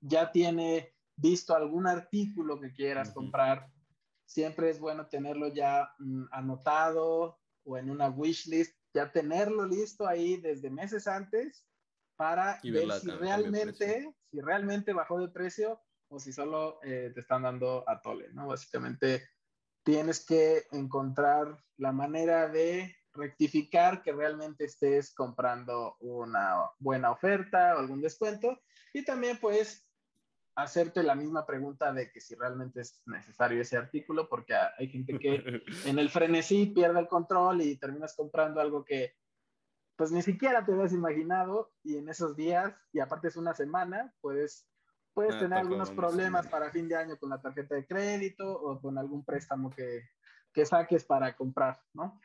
ya tiene visto algún artículo que quieras uh -huh. comprar, siempre es bueno tenerlo ya mm, anotado o en una wish list, ya tenerlo listo ahí desde meses antes para y ver si realmente, si realmente bajó de precio o si solo eh, te están dando a tole, ¿no? Básicamente tienes que encontrar la manera de rectificar que realmente estés comprando una buena oferta o algún descuento y también pues hacerte la misma pregunta de que si realmente es necesario ese artículo porque hay gente que en el frenesí pierde el control y terminas comprando algo que pues ni siquiera te habías imaginado y en esos días y aparte es una semana puedes puedes ah, tener algunos problemas para fin de año con la tarjeta de crédito o con algún préstamo que, que saques para comprar, ¿no?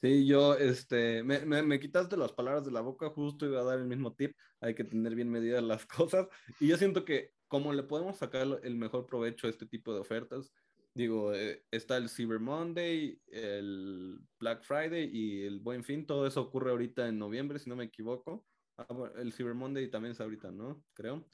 Sí, yo, este, me, me, me, quitaste las palabras de la boca, justo iba a dar el mismo tip, hay que tener bien medidas las cosas, y yo siento que como le podemos sacar el mejor provecho a este tipo de ofertas, digo, eh, está el Cyber Monday, el Black Friday y el Buen Fin, todo eso ocurre ahorita en noviembre, si no me equivoco, ah, el Cyber Monday también es ahorita, ¿no? Creo.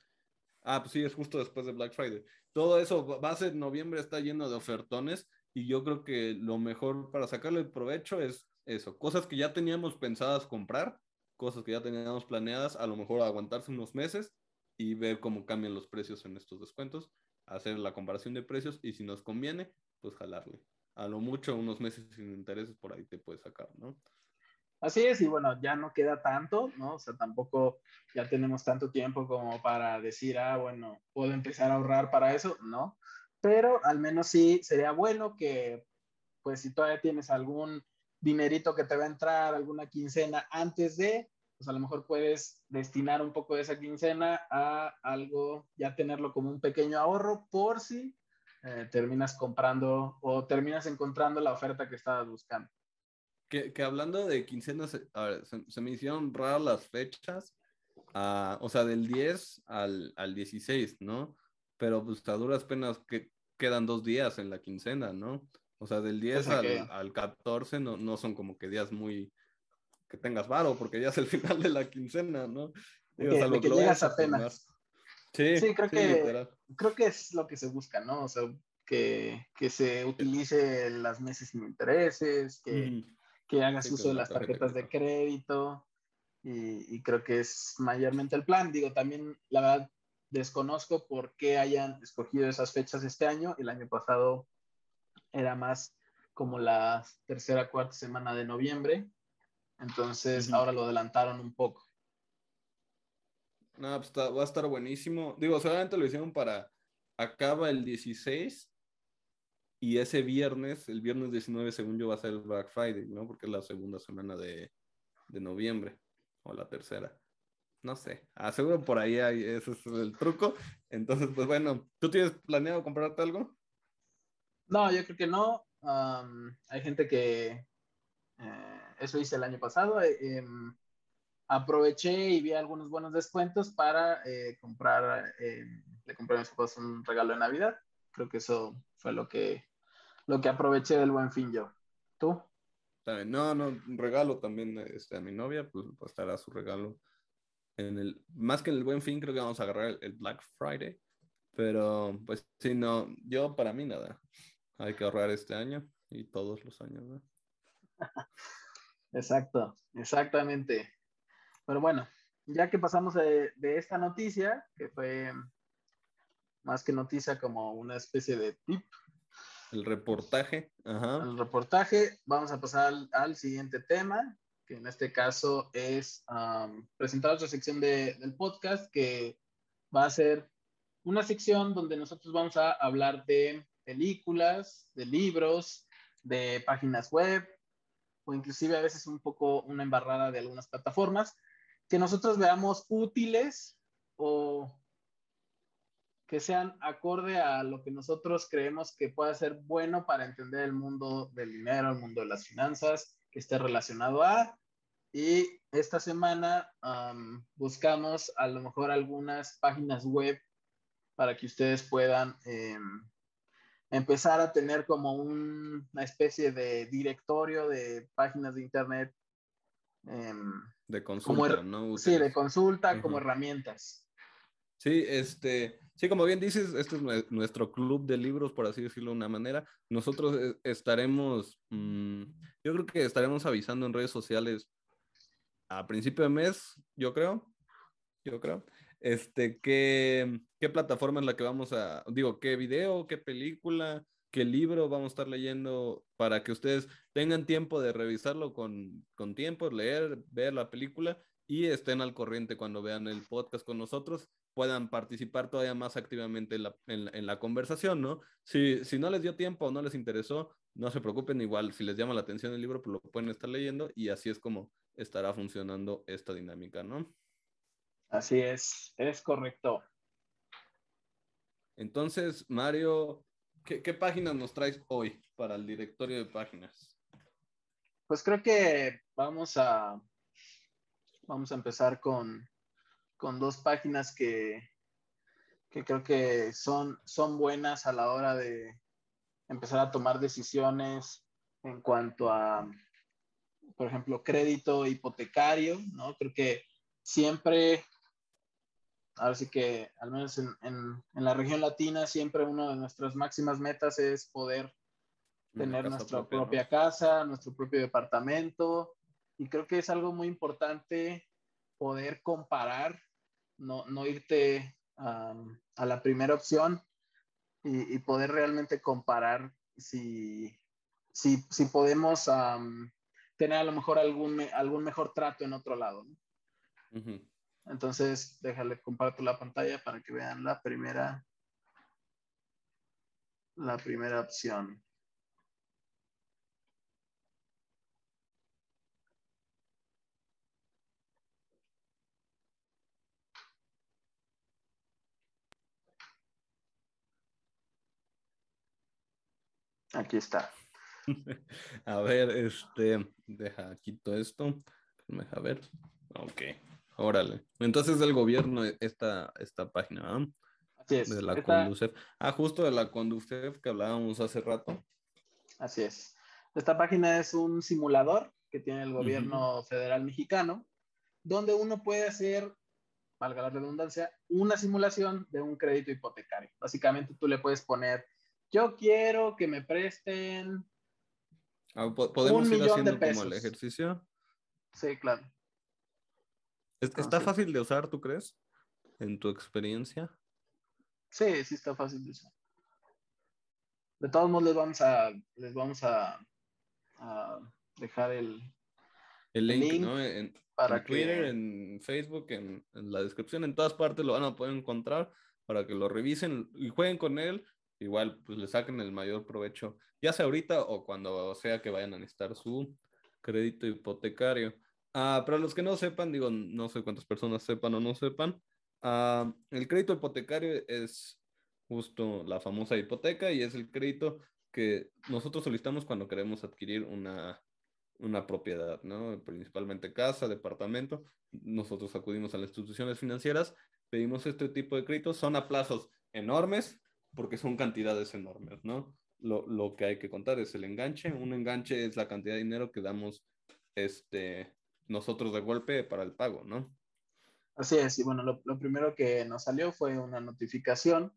Ah, pues sí, es justo después de Black Friday. Todo eso va a ser noviembre, está lleno de ofertones, y yo creo que lo mejor para sacarle el provecho es eso, cosas que ya teníamos pensadas comprar, cosas que ya teníamos planeadas, a lo mejor aguantarse unos meses y ver cómo cambian los precios en estos descuentos, hacer la comparación de precios y si nos conviene, pues jalarle. A lo mucho unos meses sin intereses por ahí te puedes sacar, ¿no? Así es, y bueno, ya no queda tanto, ¿no? O sea, tampoco ya tenemos tanto tiempo como para decir, ah, bueno, puedo empezar a ahorrar para eso, ¿no? Pero al menos sí sería bueno que, pues si todavía tienes algún dinerito que te va a entrar, alguna quincena antes de, pues a lo mejor puedes destinar un poco de esa quincena a algo, ya tenerlo como un pequeño ahorro por si eh, terminas comprando o terminas encontrando la oferta que estabas buscando. Que, que hablando de quincenas, a ver, se, se, me hicieron raras las fechas, uh, o sea, del 10 al, al 16, ¿no? Pero pues a duras penas que quedan dos días en la quincena, ¿no? O sea, del 10 o sea que... al, al, 14 no, no son como que días muy que tengas varo, porque ya es el final de la quincena, ¿no? Digo, que, de que llegas apenas. Sí, sí, creo, sí, que, creo que es lo que se busca, ¿no? O sea, que, se utilice las meses sin intereses, que, que hagas uso de las tarjetas de crédito. Y, y, creo que es mayormente el plan. Digo, también la verdad desconozco por qué hayan escogido esas fechas este año. El año pasado era más como la tercera, cuarta semana de noviembre. Entonces ahora lo adelantaron un poco. No, pues va a estar buenísimo. Digo, solamente lo hicieron para acaba el 16 y ese viernes, el viernes 19, según yo, va a ser el Black Friday, ¿no? Porque es la segunda semana de, de noviembre o la tercera. No sé, aseguro por ahí hay, ese es el truco. Entonces, pues bueno, ¿tú tienes planeado comprarte algo? No, yo creo que no. hay gente que eh, eso hice el año pasado. Eh, em, aproveché y vi algunos buenos descuentos para eh, comprar, le compré a mis papás un regalo de Navidad. Creo que eso fue lo que, lo que aproveché del buen fin yo. ¿Tú? No, no, un regalo también este, a mi novia, pues, pues estará su regalo en el, más que en el buen fin, creo que vamos a agarrar el, Black Friday. Pero, pues, sí, no, yo para mí nada. Hay que ahorrar este año y todos los años, ¿no? Exacto, exactamente. Pero bueno, ya que pasamos de, esta noticia, que fue más que noticia como una especie de tip. El reportaje. Ajá. El reportaje, vamos a pasar al siguiente tema, que en este caso es presentar otra sección del podcast que va a ser una sección donde nosotros vamos a hablar de películas, de libros, de páginas web o inclusive a veces un poco una embarrada de algunas plataformas que nosotros veamos útiles o que sean acorde a lo que nosotros creemos que pueda ser bueno para entender el mundo del dinero, el mundo de las finanzas, que esté relacionado a y esta semana buscamos a lo mejor algunas páginas web para que ustedes puedan em, empezar a tener como una especie de directorio de páginas de internet. Em, de consulta, ¿no? Sí, de consulta como herramientas. Sí, este, sí, como bien dices, este es nuestro club de libros, por así decirlo de una manera. Nosotros eh, estaremos, mm, yo creo que estaremos avisando en redes sociales a principio de mes, yo creo, yo creo, este, ¿qué, qué plataforma es la que vamos a, digo, qué video, qué película, qué libro vamos a estar leyendo para que ustedes tengan tiempo de revisarlo con, con tiempo, leer, ver la película y estén al corriente cuando vean el podcast con nosotros, puedan participar todavía más activamente en la, en, la conversación, ¿no? Si, si no les dio tiempo o no les interesó, no se preocupen, igual si les llama la atención el libro, pues lo pueden estar leyendo y así es como estará funcionando esta dinámica, ¿no? Así es, es correcto. Entonces, Mario, ¿qué, páginas nos traes hoy para el directorio de páginas? Pues creo que vamos a, vamos a empezar con, con dos páginas que, que creo que son, son buenas a la hora de empezar a tomar decisiones en cuanto a por ejemplo, crédito hipotecario, ¿no? Creo que siempre, ahora sí que al menos en, en, la región latina, siempre una de nuestras máximas metas es poder tener nuestra propia, casa, nuestro propio departamento. Y creo que es algo muy importante poder comparar, no, no irte a la primera opción y, y, poder realmente comparar si, si, si podemos tener a lo mejor algún, algún mejor trato en otro lado. Entonces, déjale, comparto la pantalla para que vean la primera, la primera opción. Aquí está. A ver, este, deja, quito esto. Deja ver. Ok, órale. Entonces del gobierno esta, esta página, ¿no? Así es. De la Conducef. Ah, justo de la Conducef que hablábamos hace rato. Así es. Esta página es un simulador que tiene el gobierno federal mexicano, donde uno puede hacer, valga la redundancia, una simulación de un crédito hipotecario. Básicamente tú le puedes poner yo quiero que me presten. Ah, ¿Podemos ir haciendo como el ejercicio? Sí, claro. ¿Está fácil de usar, tú crees? En tu experiencia. Sí, sí está fácil de usar. De todos modos les vamos a, les vamos a, dejar el, el link, ¿no? En, para Twitter, en Facebook, en, en, la descripción, en todas partes lo van a poder encontrar para que lo revisen y jueguen con él. Igual, pues le saquen el mayor provecho, ya sea ahorita o cuando sea que vayan a necesitar su crédito hipotecario. Ah, para los que no sepan, digo, no sé cuántas personas sepan o no sepan, ah, el crédito hipotecario es justo la famosa hipoteca y es el crédito que nosotros solicitamos cuando queremos adquirir una, una propiedad, ¿no? Principalmente casa, departamento. Nosotros acudimos a las instituciones financieras, pedimos este tipo de créditos, son a plazos enormes porque son cantidades enormes, ¿no? Lo, lo que hay que contar es el enganche. Un enganche es la cantidad de dinero que damos este, nosotros de golpe para el pago, ¿no? Así es, y bueno, lo, primero que nos salió fue una notificación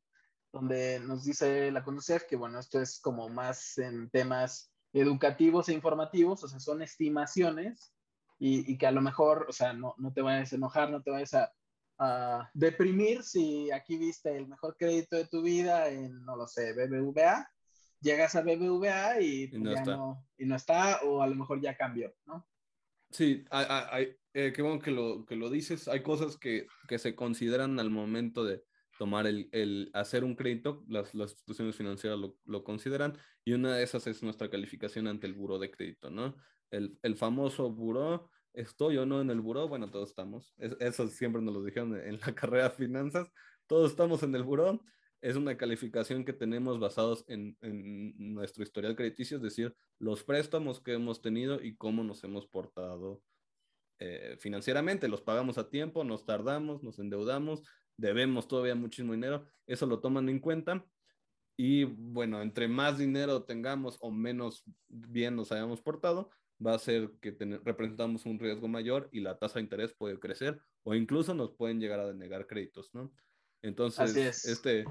donde nos dice la CONUCEF que, bueno, esto es como más en temas educativos e informativos, o sea, son estimaciones y, que a lo mejor, o sea, no, no, te vayas a enojar, no te vayas a, a, deprimir si aquí viste el mejor crédito de tu vida en, no lo sé, BBVA, llegas a BBVA y, y, pues ya no, y no está, o a lo mejor ya cambió, ¿no? Sí, hay, eh, qué bueno que lo, que lo dices. Hay cosas que, que se consideran al momento de tomar el, el hacer un crédito, las, las instituciones financieras lo, lo, consideran, y una de esas es nuestra calificación ante el buro de crédito, ¿no? El, el famoso buro, ¿estoy o no en el buro? Bueno, todos estamos. eso siempre nos lo dijeron en la carrera de finanzas. Todos estamos en el buro es una calificación que tenemos basados en, en, nuestro historial crediticio, es decir, los préstamos que hemos tenido y cómo nos hemos portado eh, financieramente. Los pagamos a tiempo, nos tardamos, nos endeudamos, debemos todavía muchísimo dinero. Eso lo toman en cuenta. Y bueno, entre más dinero tengamos o menos bien nos hayamos portado, va a ser que representamos un riesgo mayor y la tasa de interés puede crecer o incluso nos pueden llegar a denegar créditos, ¿no? Entonces, este,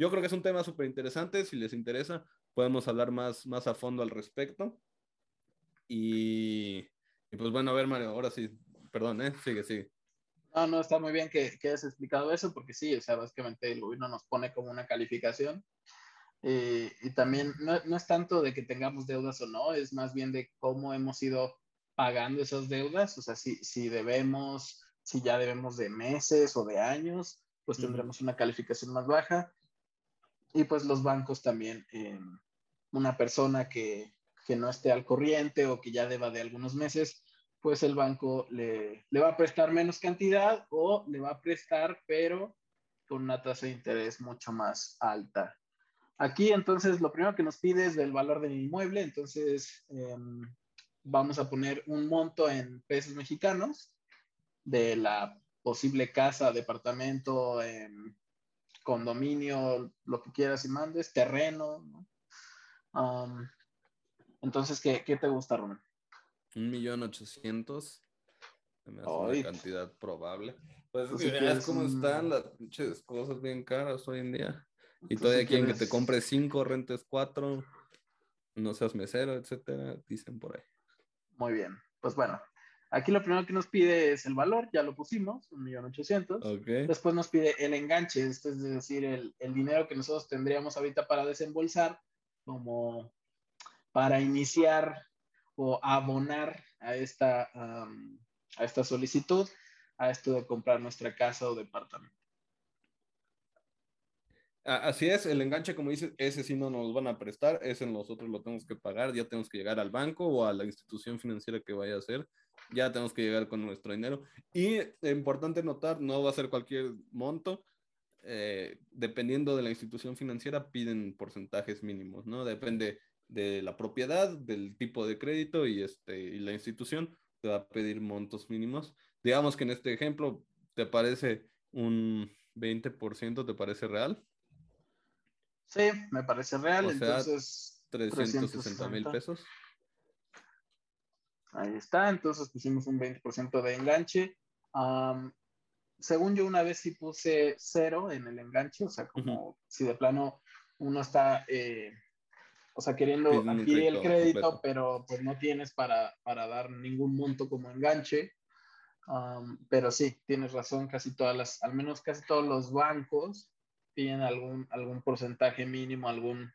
yo creo que es un tema súper interesante. Si les interesa, podemos hablar más, más a fondo al respecto. Y, pues bueno, a ver, Mario, ahora sí, perdón, ¿eh? Sigue, sigue. No, no, está muy bien que, que hayas explicado eso, porque sí, o sea, básicamente el gobierno nos pone como una calificación. Eh, y también no, no, es tanto de que tengamos deudas o no, es más bien de cómo hemos ido pagando esas deudas, o sea, si, si debemos, si ya debemos de meses o de años, pues tendremos una calificación más baja y pues los bancos también, eh, una persona que, que, no esté al corriente o que ya deba de algunos meses, pues el banco le, le, va a prestar menos cantidad o le va a prestar, pero con una tasa de interés mucho más alta. Aquí entonces lo primero que nos pide es el valor del inmueble, entonces em, vamos a poner un monto en pesos mexicanos de la posible casa, departamento, eh, condominio, lo que quieras y mandes, terreno, entonces, ¿qué, ¿qué, te gusta, Rubén? Un millón ochocientos. Me hace una cantidad probable. Pues, pues cómo están las cosas bien caras hoy en día. Y pues todavía quieren que te compres cinco, rentes cuatro, no seas mesero, etcétera, dicen por ahí. Muy bien. Pues bueno, Aquí lo primero que nos pide es el valor, ya lo pusimos, un millón ochocientos. Después nos pide el enganche, esto es decir, el, el, dinero que nosotros tendríamos ahorita para desembolsar, como para iniciar o abonar a esta, a esta solicitud, a esto de comprar nuestra casa o departamento. Así es, el enganche, como dices, ese sí no nos van a prestar, ese nosotros lo tenemos que pagar, ya tenemos que llegar al banco o a la institución financiera que vaya a ser ya tenemos que llegar con nuestro dinero. Y importante notar, no va a ser cualquier monto. Eh, dependiendo de la institución financiera, piden porcentajes mínimos, ¿no? Depende de la propiedad, del tipo de crédito y, este, y la institución te va a pedir montos mínimos. Digamos que en este ejemplo, ¿te parece un 20%? ¿Te parece real? Sí, me parece real. O sea, entonces, 360 mil pesos. Ahí está, entonces pusimos un 20% de enganche. según yo una vez sí puse cero en el enganche, o sea, como si de plano uno está, eh, o sea, queriendo adquirir el crédito, pero pues no tienes para, para, dar ningún monto como enganche. pero sí, tienes razón, casi todas las, al menos casi todos los bancos tienen algún, algún porcentaje mínimo, algún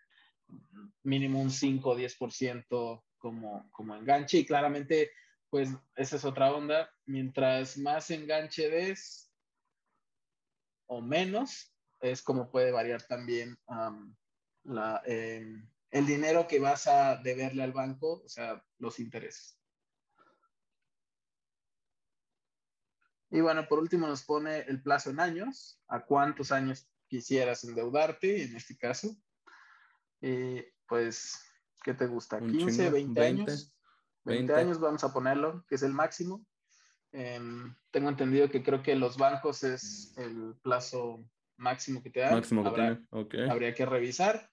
mínimo un 5 o 10% como, como enganche y claramente pues esa es otra onda. Mientras más enganche des o menos, es como puede variar también la, em, el dinero que vas a deberle al banco, o sea, los intereses. Y bueno, por último nos pone el plazo en años, a cuántos años quisieras endeudarte en este caso. Y pues, ¿qué te gusta? ¿15, 20, años? 20, años vamos a ponerlo, que es el máximo. Em, tengo entendido que creo que los bancos es el plazo máximo que te dan. Máximo que Habría que revisar,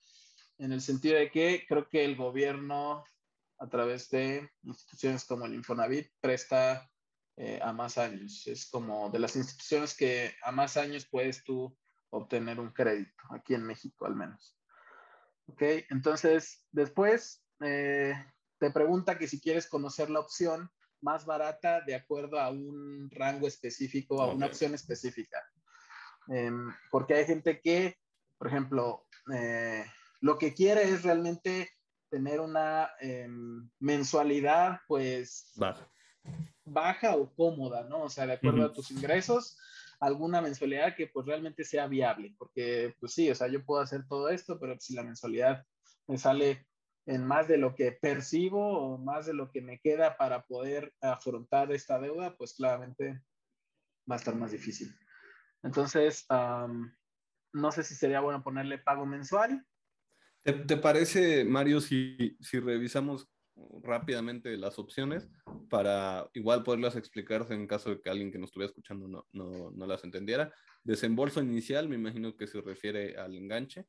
en el sentido de que creo que el gobierno, a través de instituciones como el Infonavit, presta eh, a más años. Es como de las instituciones que a más años puedes tú obtener un crédito, aquí en México al menos. Ok, entonces después eh, te pregunta que si quieres conocer la opción más barata de acuerdo a un rango específico, a una opción específica. Em, porque hay gente que, por ejemplo, eh, lo que quiere es realmente tener una em, mensualidad, pues, baja. baja o cómoda, ¿no? O sea, de acuerdo a tus ingresos, alguna mensualidad que pues realmente sea viable, porque pues sí, o sea, yo puedo hacer todo esto, pero si la mensualidad me sale en más de lo que percibo o más de lo que me queda para poder afrontar esta deuda, pues claramente va a estar más difícil. Entonces, no sé si sería bueno ponerle pago mensual. ¿Te, parece, Mario, si, si, revisamos rápidamente las opciones para igual poderlas explicarse en caso de que alguien que nos estuviera escuchando no, no, no las entendiera? Desembolso inicial, me imagino que se refiere al enganche.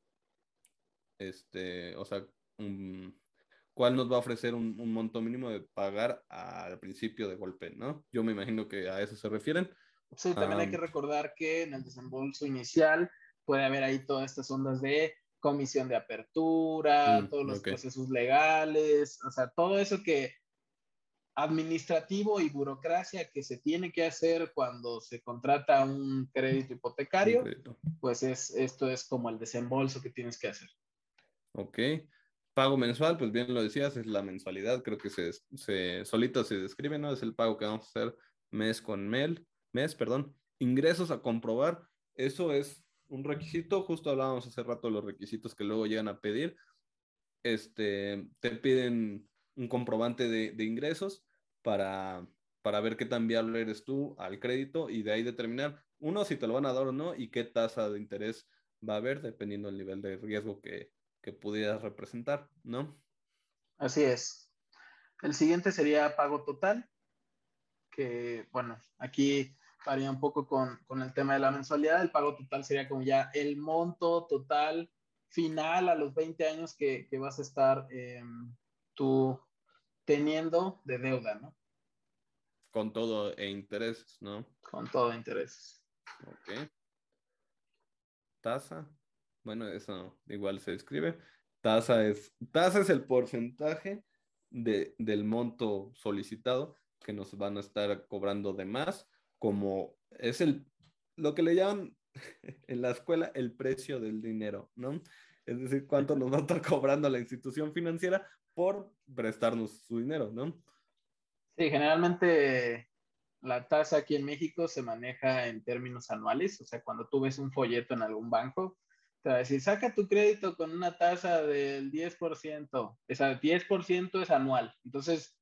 Este, o sea, cuál nos va a ofrecer un, un, monto mínimo de pagar al principio de golpe, ¿no? Yo me imagino que a eso se refieren. Sí, también hay que recordar que en el desembolso inicial puede haber ahí todas estas ondas de comisión de apertura, mm, todos los procesos legales, o sea, todo eso que administrativo y burocracia que se tiene que hacer cuando se contrata un crédito hipotecario, pues es, esto es como el desembolso que tienes que hacer. Ok. Pago mensual, pues bien lo decías, es la mensualidad, creo que se, se solito se describe, ¿no? Es el pago que vamos a hacer mes con mes, mes, perdón. Ingresos a comprobar, eso es un requisito, justo hablábamos hace rato los requisitos que luego llegan a pedir. Este, te piden un comprobante de, de ingresos para, para ver qué tan viable eres tú al crédito y de ahí determinar, uno, si te lo van a dar o no y qué tasa de interés va a haber dependiendo del nivel de riesgo que, que pudieras representar, ¿no? Así es. El siguiente sería pago total, que bueno, aquí varía un poco con, con, el tema de la mensualidad. El pago total sería como ya el monto total final a los 20 años que, que vas a estar em, tú teniendo de deuda, ¿no? Con todo e intereses, ¿no? Con todo e intereses. Ok. Tasa. Bueno, eso igual se escribe. Tasa es, tasa es el porcentaje de, del monto solicitado que nos van a estar cobrando de más, como es el, lo que le llaman en la escuela el precio del dinero, ¿no? Es decir, cuánto nos va a estar cobrando la institución financiera por prestarnos su dinero, ¿no? Sí, generalmente la tasa aquí en México se maneja en términos anuales, o sea, cuando tú ves un folleto en algún banco, te va a decir, saca tu crédito con una tasa del 10%, esa 10% es anual. Entonces,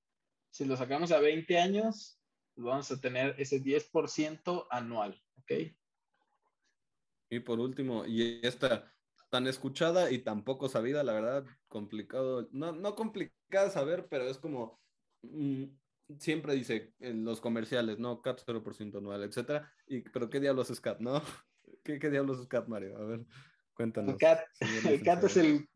si lo sacamos a 20 años, vamos a tener ese 10% anual, ¿ok? Y por último, y esta tan escuchada y tan poco sabida, la verdad, complicado, no, no complicada saber, pero es como, mm, siempre dice en los comerciales, ¿no? CAP 0% anual, etcétera, y, pero ¿qué diablos es CAP, no? ¿Qué, ¿Qué diablos es CAP, Mario? A ver. Cuéntanos. El CAT, es el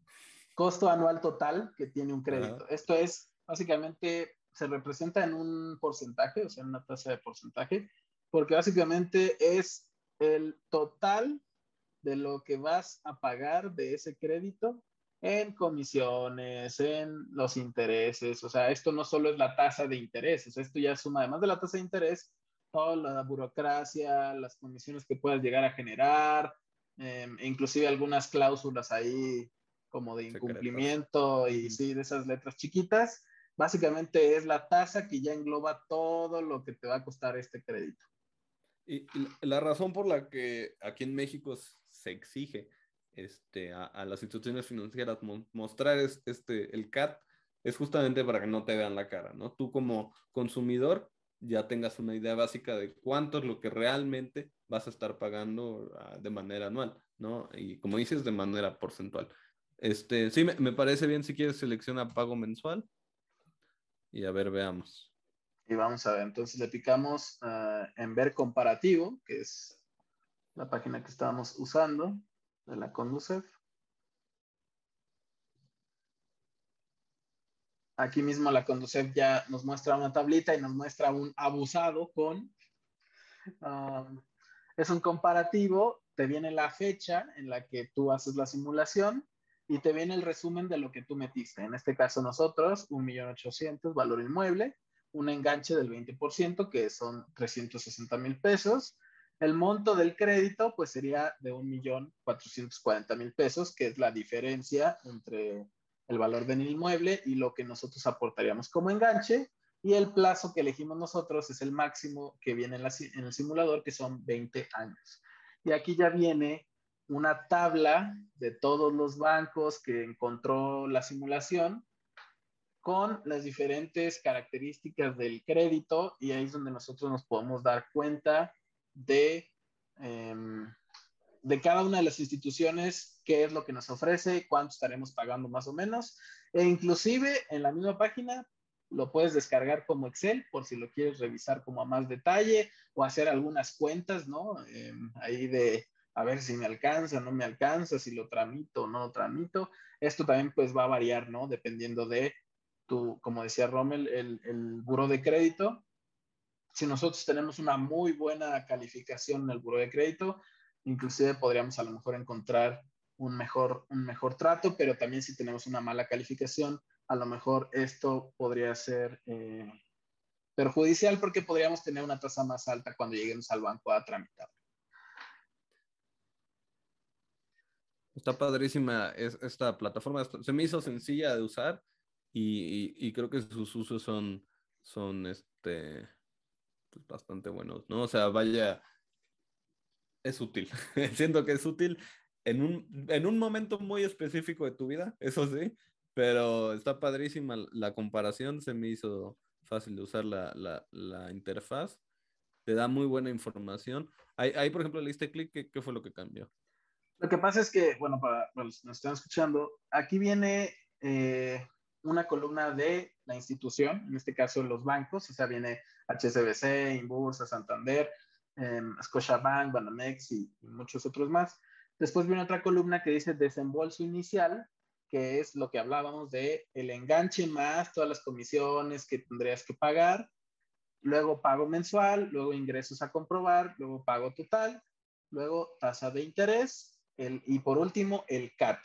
costo anual total que tiene un crédito. Esto es, básicamente, se representa en un porcentaje, o sea, en una tasa de porcentaje, porque básicamente es el total de lo que vas a pagar de ese crédito en comisiones, en los intereses. O sea, esto no solo es la tasa de intereses, esto ya suma, además de la tasa de interés, toda la burocracia, las comisiones que puedas llegar a generar, em, e inclusive algunas cláusulas ahí como de incumplimiento y sí, de esas letras chiquitas. Básicamente es la tasa que ya engloba todo lo que te va a costar este crédito. Y, la razón por la que aquí en México se exige este, a, las instituciones financieras mostrar este, el CAT es justamente para que no te vean la cara, ¿no? Tú como consumidor ya tengas una idea básica de cuánto es lo que realmente vas a estar pagando ah, de manera anual, ¿no? Y como dices, de manera porcentual. Este, sí, me, me parece bien si quieres selecciona pago mensual. Y a ver, veamos. Y vamos a ver, entonces le picamos ah, en ver comparativo, que es la página que estábamos usando de la Conducef. Aquí mismo la Conducef ya nos muestra una tablita y nos muestra un abusado con... Um, es un comparativo, te viene la fecha en la que tú haces la simulación y te viene el resumen de lo que tú metiste. En este caso nosotros, 1.800.000 valor inmueble, un enganche del 20%, que son 360 mil pesos. El monto del crédito, pues sería de 1.440.000 pesos, que es la diferencia entre el valor del inmueble y lo que nosotros aportaríamos como enganche. Y el plazo que elegimos nosotros es el máximo que viene en, en el simulador, que son 20 años. Y aquí ya viene una tabla de todos los bancos que encontró la simulación con las diferentes características del crédito y ahí es donde nosotros nos podemos dar cuenta de, em, de cada una de las instituciones, qué es lo que nos ofrece, cuánto estaremos pagando más o menos. E inclusive en la misma página lo puedes descargar como Excel por si lo quieres revisar como a más detalle o hacer algunas cuentas, ¿no? Em, ahí de a ver si me alcanza, no me alcanza, si lo tramito o no lo tramito. Esto también pues va a variar, ¿no? Dependiendo de tu, como decía Rommel, el, el buro de crédito. Si nosotros tenemos una muy buena calificación en el buro de crédito, inclusive podríamos a lo mejor encontrar un mejor, un mejor trato, pero también si tenemos una mala calificación, a lo mejor esto podría ser eh, perjudicial porque podríamos tener una tasa más alta cuando lleguemos al banco a tramitar. Está padrísima esta plataforma. Se me hizo sencilla de usar y, creo que sus usos son, son este, pues, bastante buenos, ¿no? O sea, vaya, es útil. Siento que es útil en un, en un momento muy específico de tu vida, eso sí, pero está padrísima la comparación, se me hizo fácil de usar la, la, la interfaz, te da muy buena información. Ahí, por ejemplo, le diste clic, ¿qué, ¿qué, fue lo que cambió? Lo que pasa es que, bueno, para, los que nos están escuchando, aquí viene eh, una columna de la institución, en este caso los bancos, o sea, viene HSBC, Inbursa, Santander, eh, Scotiabank, Banamex y, muchos otros más. Después viene otra columna que dice desembolso inicial, que es lo que hablábamos de el enganche más todas las comisiones que tendrías que pagar, luego pago mensual, luego ingresos a comprobar, luego pago total, luego tasa de interés y por último el CAT,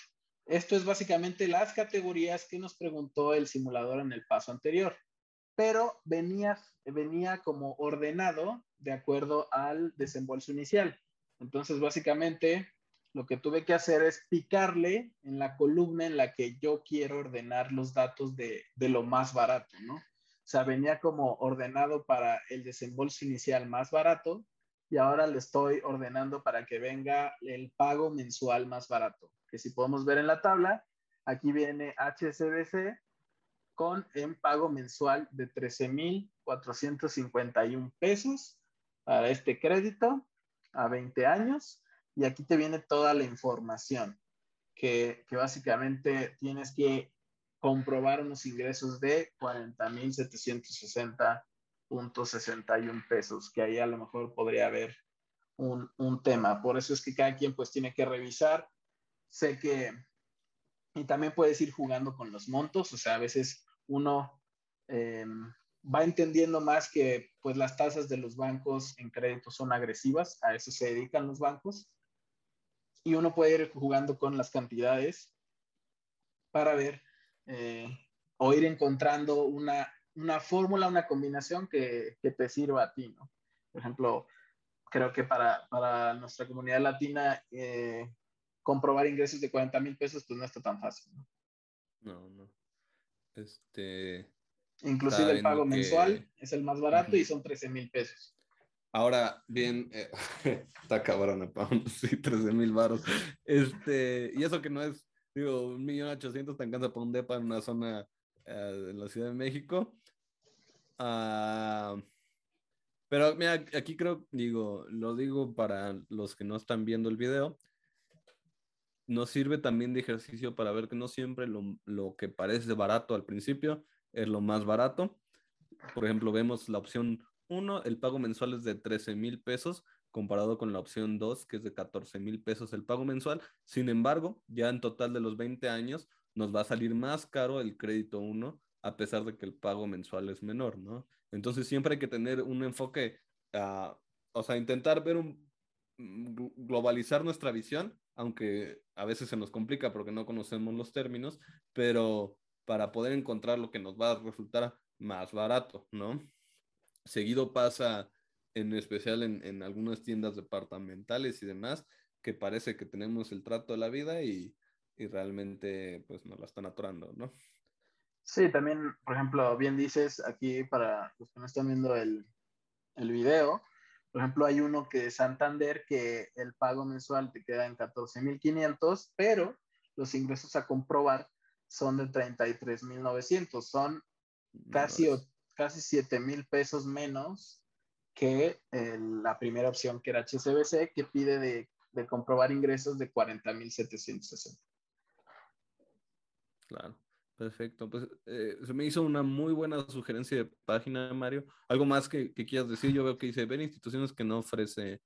esto es básicamente las categorías que nos preguntó el simulador en el paso anterior, pero venía, venía como ordenado de acuerdo al desembolso inicial. Entonces, básicamente, lo que tuve que hacer es picarle en la columna en la que yo quiero ordenar los datos de, de lo más barato, ¿no? O sea, venía como ordenado para el desembolso inicial más barato y ahora le estoy ordenando para que venga el pago mensual más barato que si podemos ver en la tabla, aquí viene HSBC con en pago mensual de 13,451 pesos para este crédito a 20 años. Y aquí te viene toda la información que, que básicamente tienes que comprobar unos ingresos de 40,760.61 pesos, que ahí a lo mejor podría haber un, un, tema. Por eso es que cada quien pues tiene que revisar sé que, y también puedes ir jugando con los montos, o sea, a veces uno eh, va entendiendo más que pues las tasas de los bancos en crédito son agresivas, a eso se dedican los bancos. y uno puede ir jugando con las cantidades para ver eh, o ir encontrando una, una fórmula, una combinación que, que, te sirva a ti, ¿no? Por ejemplo, creo que para, para nuestra comunidad latina eh, comprobar ingresos de 40 mil pesos pues no está tan fácil, ¿no? No, no. Este... Inclusive el pago mensual es el más barato y son 13 mil pesos. Ahora, bien, eh, está cabrón, sí, 13 mil baros. Este, y eso que no es, digo, un millón ochocientos te alcanza por un depa en una zona uh, en la Ciudad de México. Uh, pero mira, aquí creo, digo, lo digo para los que no están viendo el video, nos sirve también de ejercicio para ver que no siempre lo, lo que parece barato al principio es lo más barato. Por ejemplo, vemos la opción uno, el pago mensual es de 13 mil pesos comparado con la opción 2, que es de 14 mil pesos el pago mensual. Sin embargo, ya en total de los 20 años nos va a salir más caro el crédito 1, a pesar de que el pago mensual es menor, ¿no? Entonces siempre hay que tener un enfoque, uh, o sea, intentar ver un, globalizar nuestra visión, aunque a veces se nos complica porque no conocemos los términos, pero para poder encontrar lo que nos va a resultar más barato, ¿no? Seguido pasa, en especial en, algunas tiendas departamentales y demás, que parece que tenemos el trato de la vida y, realmente pues nos la están atorando, ¿no? Sí, también, por ejemplo, bien dices aquí para los que no están viendo el, el video, por ejemplo, hay uno que es Santander que el pago mensual te queda en 14.500, pero los ingresos a comprobar son de 33.900, son casi casi 7 mil pesos menos que la primera opción que era HCBC, que pide de, comprobar ingresos de 40 mil 760. Claro, perfecto. Pues eh, se me hizo una muy buena sugerencia de página, Mario. ¿Algo más que, quieras decir? Yo veo que dice, ven instituciones que no ofrece.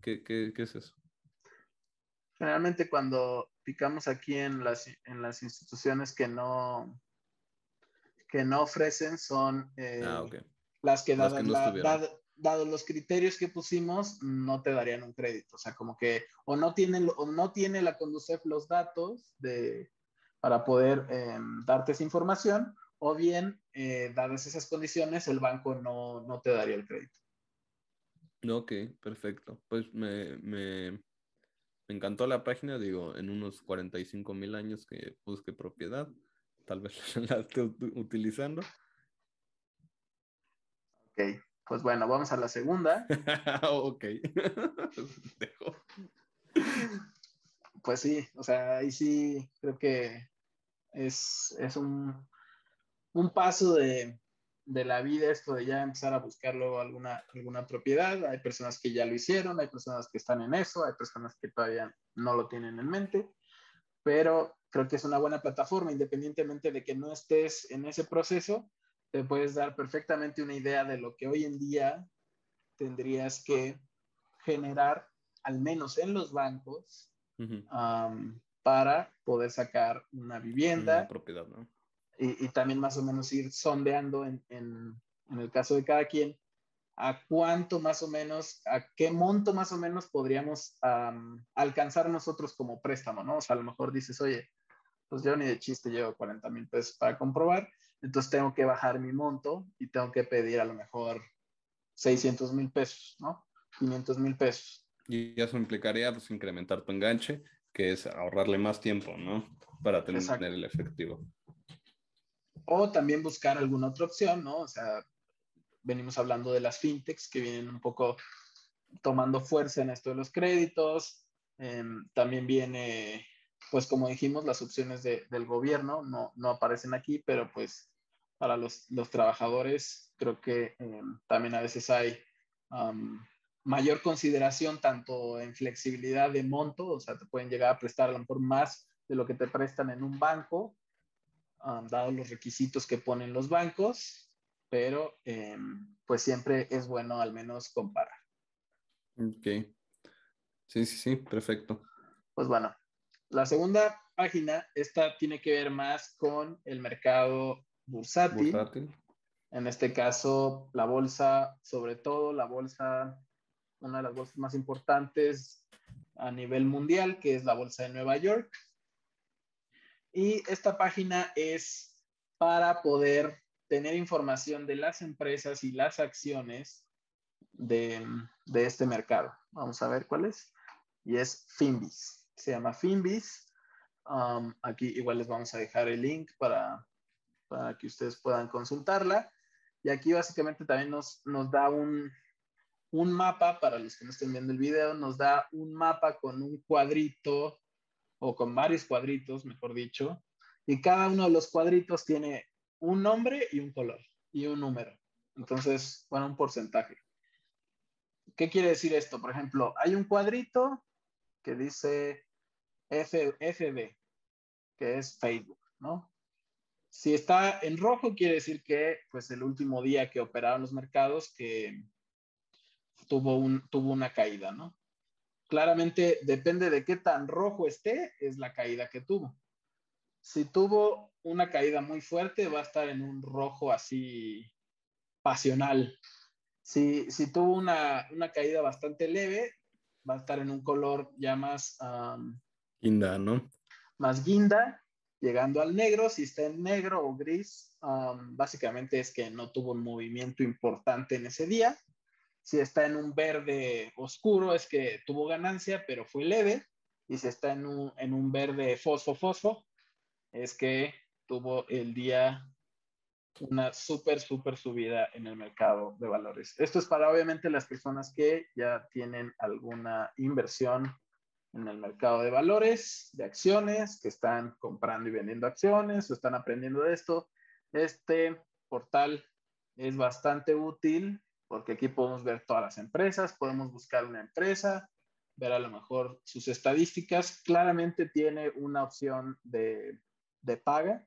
¿Qué, qué, qué es eso? Generalmente cuando picamos aquí en las, en las instituciones que no, que no ofrecen son eh, ah, las que, dados los criterios que pusimos, no te darían un crédito. O sea, como que o no, tienen, o no tiene la Conducef los datos de, para poder em, darte esa información, o bien, eh, dadas esas condiciones, el banco no, no, te daría el crédito. Ok, perfecto. Pues me, me, me encantó la página, digo, en unos 45 mil años que busque propiedad tal vez la esté utilizando. Ok, pues bueno, vamos a la segunda. ok. pues sí, o sea, ahí sí creo que es, un, un paso de, de, la vida esto de ya empezar a buscar luego alguna, alguna propiedad. Hay personas que ya lo hicieron, hay personas que están en eso, hay personas que todavía no lo tienen en mente, pero creo que es una buena plataforma, independientemente de que no estés en ese proceso, te puedes dar perfectamente una idea de lo que hoy en día tendrías que generar, al menos en los bancos, para poder sacar una vivienda. Una propiedad, ¿no? Y, también más o menos ir sondeando en, en, en el caso de cada quien, a cuánto más o menos, a qué monto más o menos podríamos alcanzar nosotros como préstamo, ¿no? O sea, a lo mejor dices, oye, pues yo ni de chiste llevo 40 mil pesos para comprobar, entonces tengo que bajar mi monto y tengo que pedir a lo mejor 600 mil pesos, ¿no? 500 mil pesos. Y eso implicaría pues incrementar tu enganche, que es ahorrarle más tiempo, ¿no? Para tener el efectivo. O también buscar alguna otra opción, ¿no? O sea, venimos hablando de las fintechs que vienen un poco tomando fuerza en esto de los créditos. Em, también viene pues como dijimos, las opciones del gobierno no, no, aparecen aquí, pero pues para los, los trabajadores creo que eh, también a veces hay mayor consideración tanto en flexibilidad de monto, o sea, te pueden llegar a prestar a lo mejor más de lo que te prestan en un banco, dados los requisitos que ponen los bancos, pero em, pues siempre es bueno al menos comparar. Ok. Sí, sí, sí, perfecto. Pues bueno, la segunda página, esta tiene que ver más con el mercado bursátil. En este caso, la bolsa, sobre todo la bolsa una de las bolsas más importantes a nivel mundial, que es la Bolsa de Nueva York. Y esta página es para poder tener información de las empresas y las acciones de, este mercado. Vamos a ver cuál es. Y es Finbis. Se llama Finbis. Um, aquí igual les vamos a dejar el link para, para que ustedes puedan consultarla. Y aquí básicamente también nos, nos da un, un mapa, para los que no estén viendo el video, nos da un mapa con un cuadrito o con varios cuadritos, mejor dicho, y cada uno de los cuadritos tiene un nombre y un color y un número. Entonces, bueno, un porcentaje. ¿Qué quiere decir esto? Por ejemplo, hay un cuadrito que dice F, FB, que es Facebook, ¿no? Si está en rojo, quiere decir que, pues, el último día que operaron los mercados, que tuvo, un, tuvo una caída, ¿no? Claramente depende de qué tan rojo esté, es la caída que tuvo. Si tuvo una caída muy fuerte, va a estar en un rojo así pasional. Si, si tuvo una, una, caída bastante leve, va a estar en un color ya más... guinda, ¿no? Más guinda, llegando al negro. Si está en negro o gris, básicamente es que no tuvo un movimiento importante en ese día. Si está en un verde oscuro es que tuvo ganancia, pero fue leve. Y si está en un, en un verde fosfo-fosfo, es que tuvo el día una súper, súper subida en el mercado de valores. Esto es para obviamente las personas que ya tienen alguna inversión en el mercado de valores, de acciones, que están comprando y vendiendo acciones o están aprendiendo de esto. Este portal es bastante útil porque aquí podemos ver todas las empresas, podemos buscar una empresa, ver a lo mejor sus estadísticas. Claramente tiene una opción de, de paga,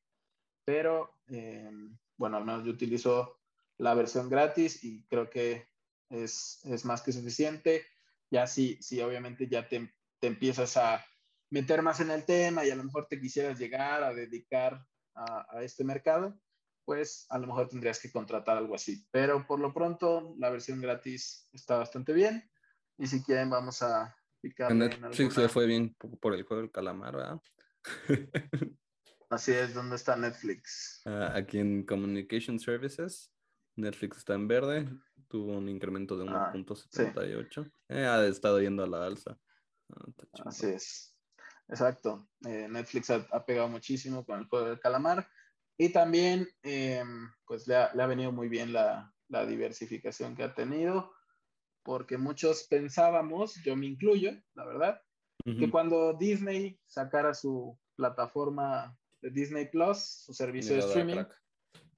pero eh, bueno, al menos yo utilizo la versión gratis y creo que es, es más que suficiente. Ya sí, sí, obviamente ya te, te, empiezas a meter más en el tema y a lo mejor te quisieras llegar a dedicar a este mercado, pues a lo mejor tendrías que contratar algo así. Pero por lo pronto, la versión gratis está bastante bien. Y si quieren, vamos a picar. En Netflix le fue bien por el juego del calamar, ¿verdad? Así es, ¿dónde está Netflix? Ah, aquí en Communication Services. Netflix está en verde. Tuvo un incremento de 1.78. Ah, eh, ha estado yendo a la alza. Ah, así es. Exacto. Eh, Netflix ha, ha, pegado muchísimo con el juego del calamar. Y también, eh, pues le ha, venido muy bien la, diversificación que ha tenido, porque muchos pensábamos, yo me incluyo, la verdad, que cuando Disney sacara su plataforma de Disney Plus, su servicio de streaming,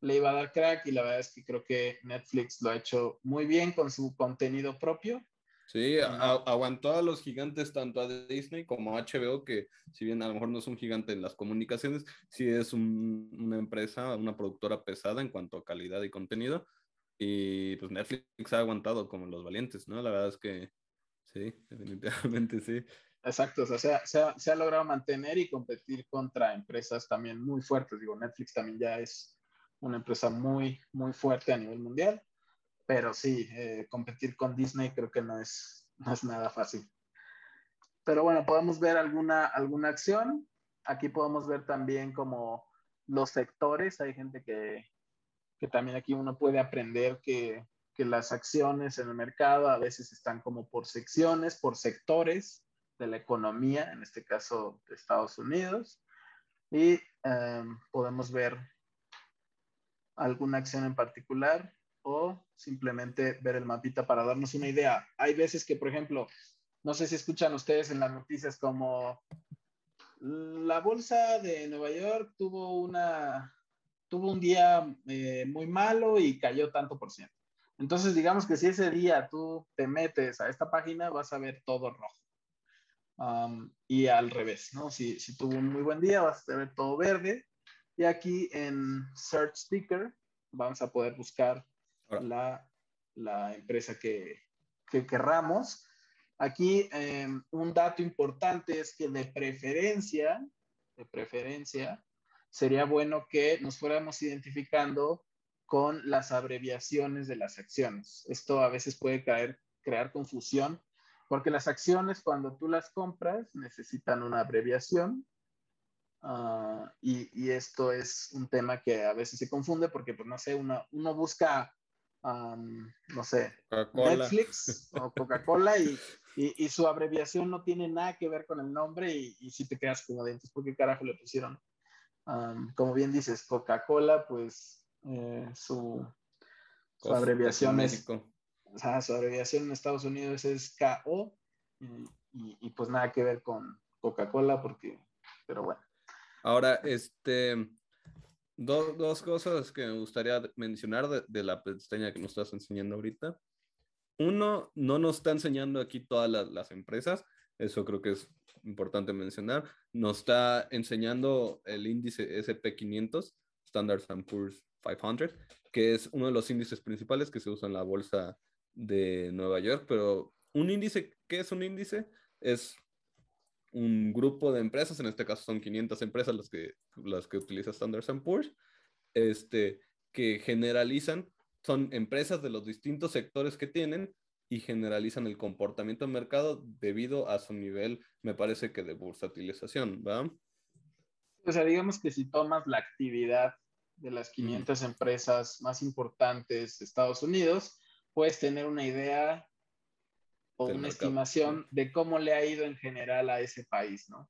le iba a dar crack y la verdad es que creo que Netflix lo ha hecho muy bien con su contenido propio Sí, aguantó a los gigantes tanto a Disney como a HBO, que si bien a lo mejor no es un gigante en las comunicaciones, sí es una empresa, una productora pesada en cuanto a calidad y contenido. Y pues Netflix ha aguantado como los valientes, ¿no? La verdad es que sí, definitivamente sí. Exacto, o sea, se ha, se ha, logrado mantener y competir contra empresas también muy fuertes. Digo, Netflix también ya es una empresa muy, muy fuerte a nivel mundial pero sí, eh, competir con Disney creo que no es, no es nada fácil. Pero bueno, podemos ver alguna, alguna acción. Aquí podemos ver también como los sectores. Hay gente que, que también aquí uno puede aprender que, que, las acciones en el mercado a veces están como por secciones, por sectores de la economía, en este caso de Estados Unidos. Y em, podemos ver alguna acción en particular o simplemente ver el mapita para darnos una idea. Hay veces que, por ejemplo, no sé si escuchan ustedes en las noticias como la bolsa de Nueva York tuvo una tuvo un día eh, muy malo y cayó tanto por ciento. Entonces, digamos que si ese día tú te metes a esta página, vas a ver todo rojo. Um, y al revés, ¿no? Si, si tuvo un muy buen día, vas a ver todo verde. Y aquí en Search Sticker vamos a poder buscar la, la empresa que, que querramos. Aquí em, un dato importante es que de preferencia, de preferencia, sería bueno que nos fuéramos identificando con las abreviaciones de las acciones. Esto a veces puede caer crear confusión, porque las acciones cuando tú las compras necesitan una abreviación ah, y, esto es un tema que a veces se confunde porque, pues no sé, uno, uno busca, no sé, Netflix o Coca-Cola y, y, su abreviación no tiene nada que ver con el nombre y, si te quedas como de, entonces, ¿por qué carajo le pusieron? como bien dices, Coca-Cola, pues eh, su, su abreviación es, o sea, su abreviación en Estados Unidos es KO y, y, pues nada que ver con Coca-Cola porque, pero bueno. Ahora, este, dos, dos cosas que me gustaría mencionar de, de, la pestaña que nos estás enseñando ahorita. Uno, no nos está enseñando aquí todas las, las empresas, eso creo que es importante mencionar. Nos está enseñando el índice SP500, Standard Poor's 500, que es uno de los índices principales que se usa en la bolsa de Nueva York, pero un índice, ¿qué es un índice? Es un grupo de empresas, en este caso son 500 empresas las que, las que utiliza Standard Poor's, este, que generalizan, son empresas de los distintos sectores que tienen y generalizan el comportamiento del mercado debido a su nivel, me parece que de bursatilización, ¿va? O sea, digamos que si tomas la actividad de las 500 empresas más importantes de Estados Unidos, puedes tener una idea o una estimación de cómo le ha ido en general a ese país, ¿no?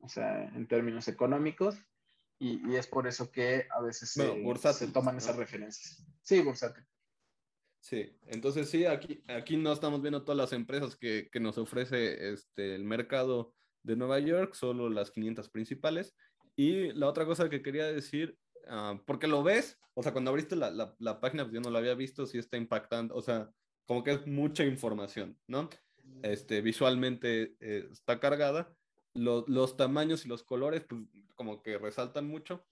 o sea, en términos económicos. Y, y, es por eso que a veces se, toman esas referencias. Sí, bursátil. Sí, entonces sí, aquí, aquí no estamos viendo todas las empresas que, que nos ofrece este, el mercado de Nueva York, solo las 500 principales. Y la otra cosa que quería decir Ah, porque lo ves, o sea, cuando abriste la, la, la, página, pues yo no lo había visto, sí está impactando, o sea, como que es mucha información, ¿no? Este, visualmente eh, está cargada, los tamaños y los colores, pues como que resaltan mucho.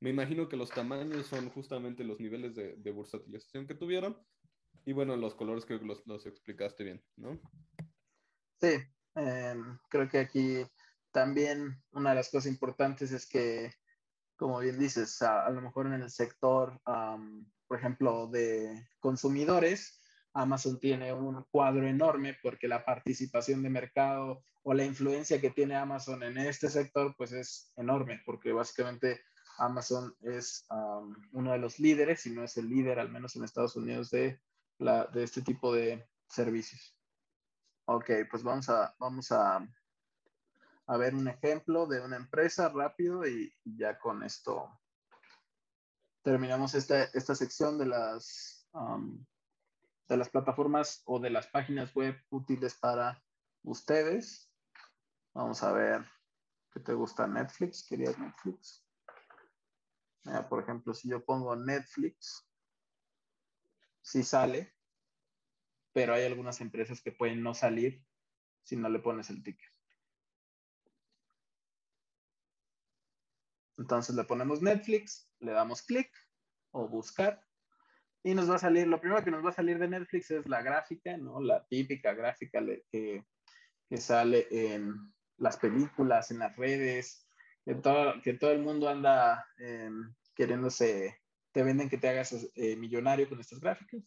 Me imagino que los tamaños son justamente los niveles de, de bursatilización que tuvieron. Y bueno, los colores que los, los explicaste bien, ¿no? Sí, em, creo que aquí también una de las cosas importantes es que como bien dices, a, lo mejor en el sector, por ejemplo, de consumidores, Amazon tiene un cuadro enorme porque la participación de mercado o la influencia que tiene Amazon en este sector, pues es enorme, porque básicamente Amazon es uno de los líderes, si no es el líder, al menos en Estados Unidos, de, la, de este tipo de servicios. Ok, pues vamos a, vamos a a ver un ejemplo de una empresa rápido y ya con esto terminamos esta, esta sección de las, um, de las plataformas o de las páginas web útiles para ustedes. Vamos a ver qué te gusta Netflix. ¿Querías Netflix? por ejemplo, si yo pongo Netflix, sí sale, pero hay algunas empresas que pueden no salir si no le pones el ticket. Entonces le ponemos Netflix, le damos clic o buscar y nos va a salir, lo primero que nos va a salir de Netflix es la gráfica, ¿no? La típica gráfica que, que sale en las películas, en las redes, que todo, que todo el mundo anda em, queriéndose, te venden que te hagas eh, millonario con estas gráficas.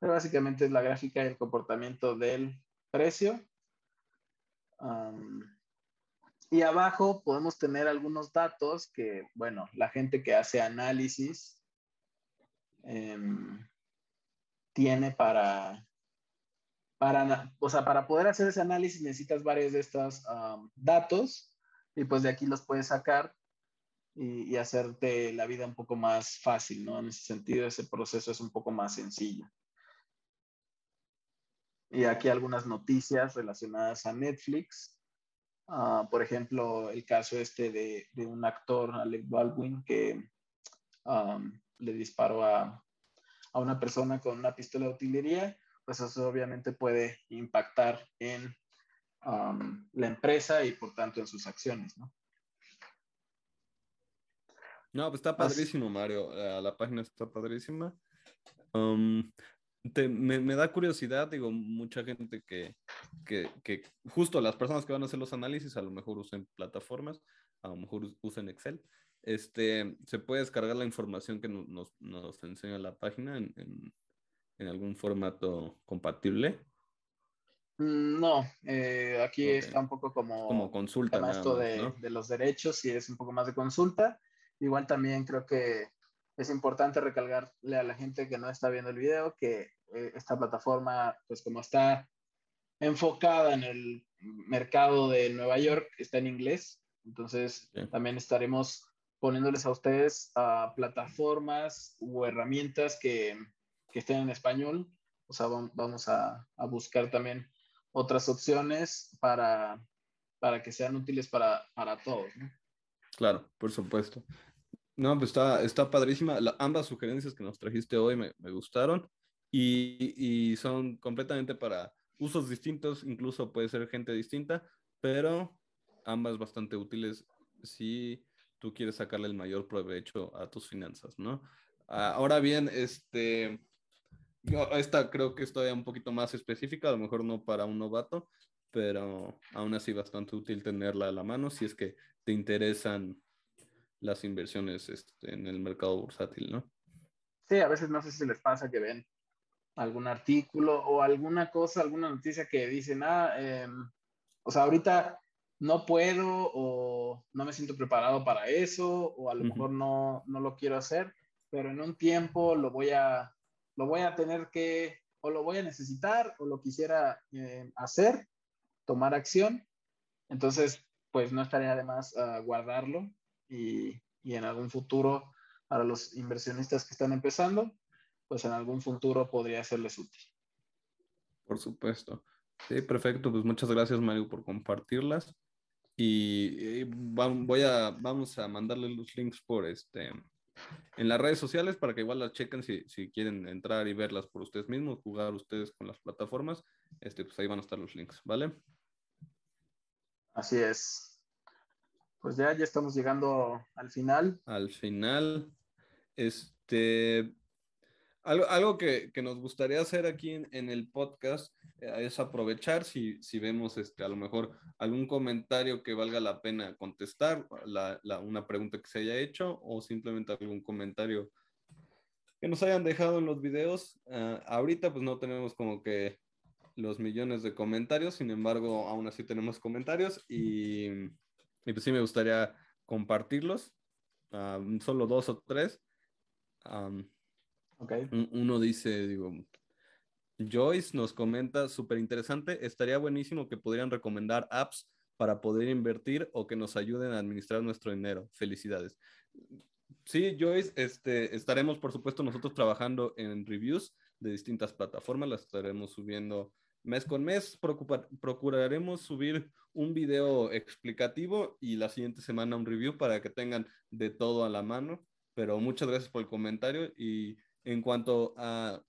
Pero básicamente es la gráfica del comportamiento del precio. Y abajo podemos tener algunos datos que, bueno, la gente que hace análisis em, tiene para, para, o sea, para poder hacer ese análisis necesitas varios de estos datos y pues de aquí los puedes sacar y, y, hacerte la vida un poco más fácil, ¿no? En ese sentido, ese proceso es un poco más sencillo. Y aquí algunas noticias relacionadas a Netflix. Ah, por ejemplo, el caso este de, de un actor, Alec Baldwin, que le disparó a, a, una persona con una pistola de utilería, pues eso obviamente puede impactar en la empresa y por tanto en sus acciones, ¿no? No, pues está padrísimo, Mario. La página está padrísima me, da curiosidad, digo, mucha gente que, que, que, justo las personas que van a hacer los análisis a lo mejor usen plataformas, a lo mejor usen Excel. Este, se puede descargar la información que nos, nos enseña la página en, en, en, algún formato compatible. Mm, no, eh, aquí está un poco como, como consulta. esto de, de, los derechos y es un poco más de consulta. Igual también creo que es importante recalcarle a la gente que no está viendo el video que eh, esta plataforma, pues como está enfocada en el mercado de Nueva York, está en inglés. Entonces también estaremos poniéndoles a ustedes a plataformas o herramientas que, estén en español. O sea, vamos a, a buscar también otras opciones para, para que sean útiles para, para todos. Claro, por supuesto. No, pues está, está padrísima. ambas sugerencias que nos trajiste hoy me, me gustaron y, y, son completamente para usos distintos, incluso puede ser gente distinta, pero ambas bastante útiles si tú quieres sacarle el mayor provecho a tus finanzas, ¿no? Ahora bien, este, esta creo que es todavía un poquito más específica, a lo mejor no para un novato, pero aún así bastante útil tenerla a la mano si es que te interesan las inversiones este, en el mercado bursátil, ¿no? Sí, a veces no sé si les pasa que ven algún artículo o alguna cosa, alguna noticia que dicen, ah, em, o sea, ahorita no puedo o no me siento preparado para eso o a lo mejor no, no lo quiero hacer, pero en un tiempo lo voy a, lo voy a tener que, o lo voy a necesitar, o lo quisiera eh, hacer, tomar acción. Entonces, pues no estaría de más ah, guardarlo y, y, en algún futuro, para los inversionistas que están empezando, pues en algún futuro podría serles útil. Por supuesto. Sí, perfecto. Pues muchas gracias, Mario, por compartirlas. Y, y voy a, vamos a mandarle los links por este, en las redes sociales para que igual las chequen si, si, quieren entrar y verlas por ustedes mismos, jugar ustedes con las plataformas, este, pues ahí van a estar los links, ¿vale? Así es. Pues ya, ya estamos llegando al final. Al final. Este, algo, algo que, que, nos gustaría hacer aquí en, en el podcast eh, es aprovechar si, si vemos este, a lo mejor algún comentario que valga la pena contestar, la, la, una pregunta que se haya hecho o simplemente algún comentario que nos hayan dejado en los videos. Uh, ahorita pues no tenemos como que los millones de comentarios, sin embargo aún así tenemos comentarios y, y pues sí me gustaría compartirlos, uh, solo dos o tres. Uno dice, digo, Joyce nos comenta, súper interesante, estaría buenísimo que pudieran recomendar apps para poder invertir o que nos ayuden a administrar nuestro dinero. Felicidades. Sí, Joyce, este, estaremos, por supuesto, nosotros trabajando en reviews de distintas plataformas, las estaremos subiendo mes con mes. procuraremos subir un video explicativo y la siguiente semana un review para que tengan de todo a la mano. Pero muchas gracias por el comentario y en cuanto a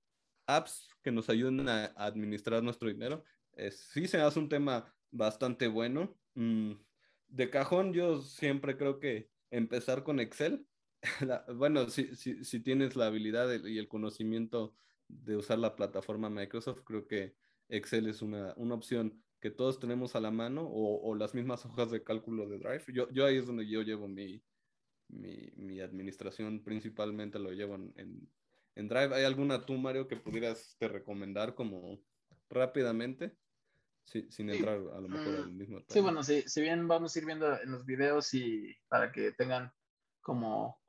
apps que nos ayuden a, administrar nuestro dinero, sí se hace un tema bastante bueno. Mm, de cajón, yo siempre creo que empezar con Excel, bueno, si, si, si, tienes la habilidad y el conocimiento de usar la plataforma Microsoft, creo que Excel es una, una opción que todos tenemos a la mano o, o, las mismas hojas de cálculo de Drive. Yo, yo ahí es donde yo llevo mi, mi, mi administración, principalmente lo llevo en, en Drive. ¿Hay alguna tú, Mario, que pudieras te recomendar como rápidamente? Sí, sin entrar a lo mejor al mismo Sí, bueno, sí, si bien vamos a ir viendo en los videos y para que tengan como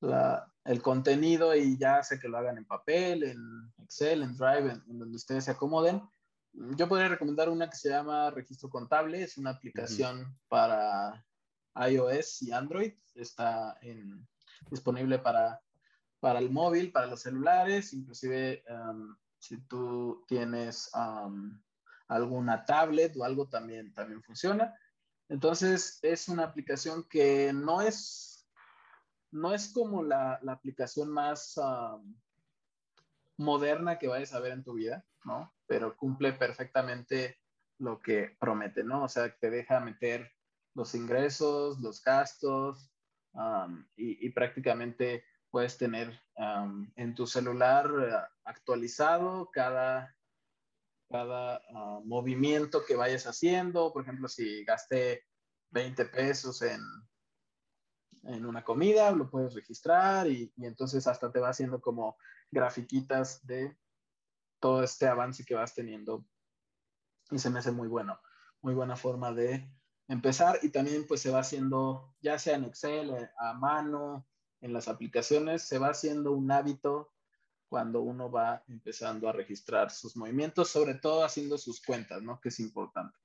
la, el contenido y ya sé que lo hagan en papel, en Excel, en Drive, en, donde ustedes se acomoden. Yo podría recomendar una que se llama Registro Contable, es una aplicación para iOS y Android, está en, disponible para para el móvil, para los celulares, inclusive um, si tú tienes um, alguna tablet o algo también, también funciona. Entonces es una aplicación que no es, no es como la, la aplicación más um, moderna que vayas a ver en tu vida, ¿no? Pero cumple perfectamente lo que promete, ¿no? O sea, te deja meter los ingresos, los gastos y, y prácticamente puedes tener en tu celular eh, actualizado cada, cada ah, movimiento que vayas haciendo. Por ejemplo, si gasté 20 pesos en, en una comida, lo puedes registrar y, y, entonces hasta te va haciendo como grafiquitas de todo este avance que vas teniendo y se me hace muy bueno, muy buena forma de empezar y también pues se va haciendo, ya sea en Excel, eh, a mano, en las aplicaciones, se va haciendo un hábito cuando uno va empezando a registrar sus movimientos, sobre todo haciendo sus cuentas, ¿no? Que es importante.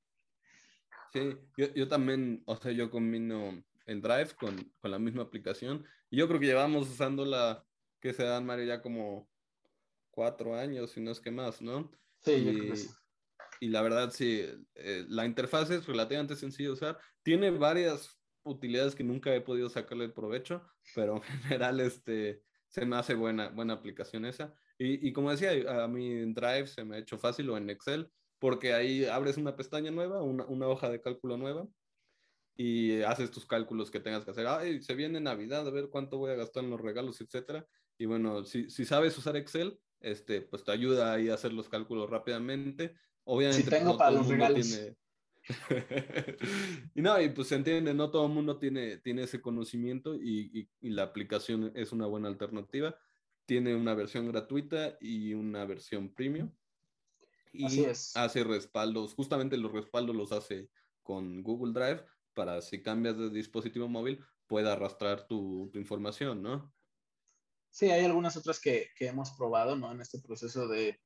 Sí, yo, yo también, o sea, yo combino el Drive con, con, la misma aplicación y yo creo que llevamos usándola, que se dan, Mario, ya como cuatro años, si no es que más, ¿no? Sí, y, y la verdad, sí, eh, la interfaz es relativamente sencilla de usar. Tiene varias utilidades que nunca he podido sacarle el provecho, pero en general, este, se me hace buena, buena aplicación esa. Y, y como decía, a mí en Drive se me ha hecho fácil o en Excel, porque ahí abres una pestaña nueva, una, una hoja de cálculo nueva, y haces tus cálculos que tengas que hacer. Ay, se viene Navidad, a ver cuánto voy a gastar en los regalos, etcétera. Y bueno, si, si sabes usar Excel, este, pues te ayuda ahí a hacer los cálculos rápidamente. Obviamente, si tengo no para los regalos. Tiene... y no, y pues se entiende, no todo el mundo tiene, tiene ese conocimiento y, y, y, la aplicación es una buena alternativa. Tiene una versión gratuita y una versión premium. Y Así es. hace respaldos, justamente los respaldos los hace con Google Drive para si cambias de dispositivo móvil pueda arrastrar tu, tu información, ¿no? Sí, hay algunas otras que, que, hemos probado, ¿no? En este proceso de,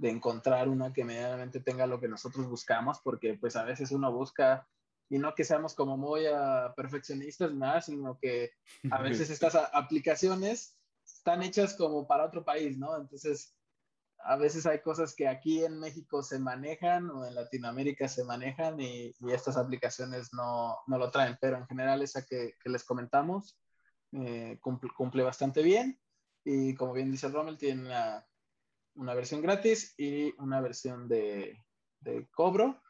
de encontrar una que medianamente tenga lo que nosotros buscamos, porque pues a veces uno busca, y no que seamos como muy uh, perfeccionistas, nada, sino que a veces estas aplicaciones están hechas como para otro país, ¿no? Entonces, a veces hay cosas que aquí en México se manejan o en Latinoamérica se manejan y, y estas aplicaciones no, no, lo traen, pero en general esa que, que les comentamos eh, cumple, cumple, bastante bien y como bien dice Rommel, tiene una, una versión gratis y una versión de, de, cobro.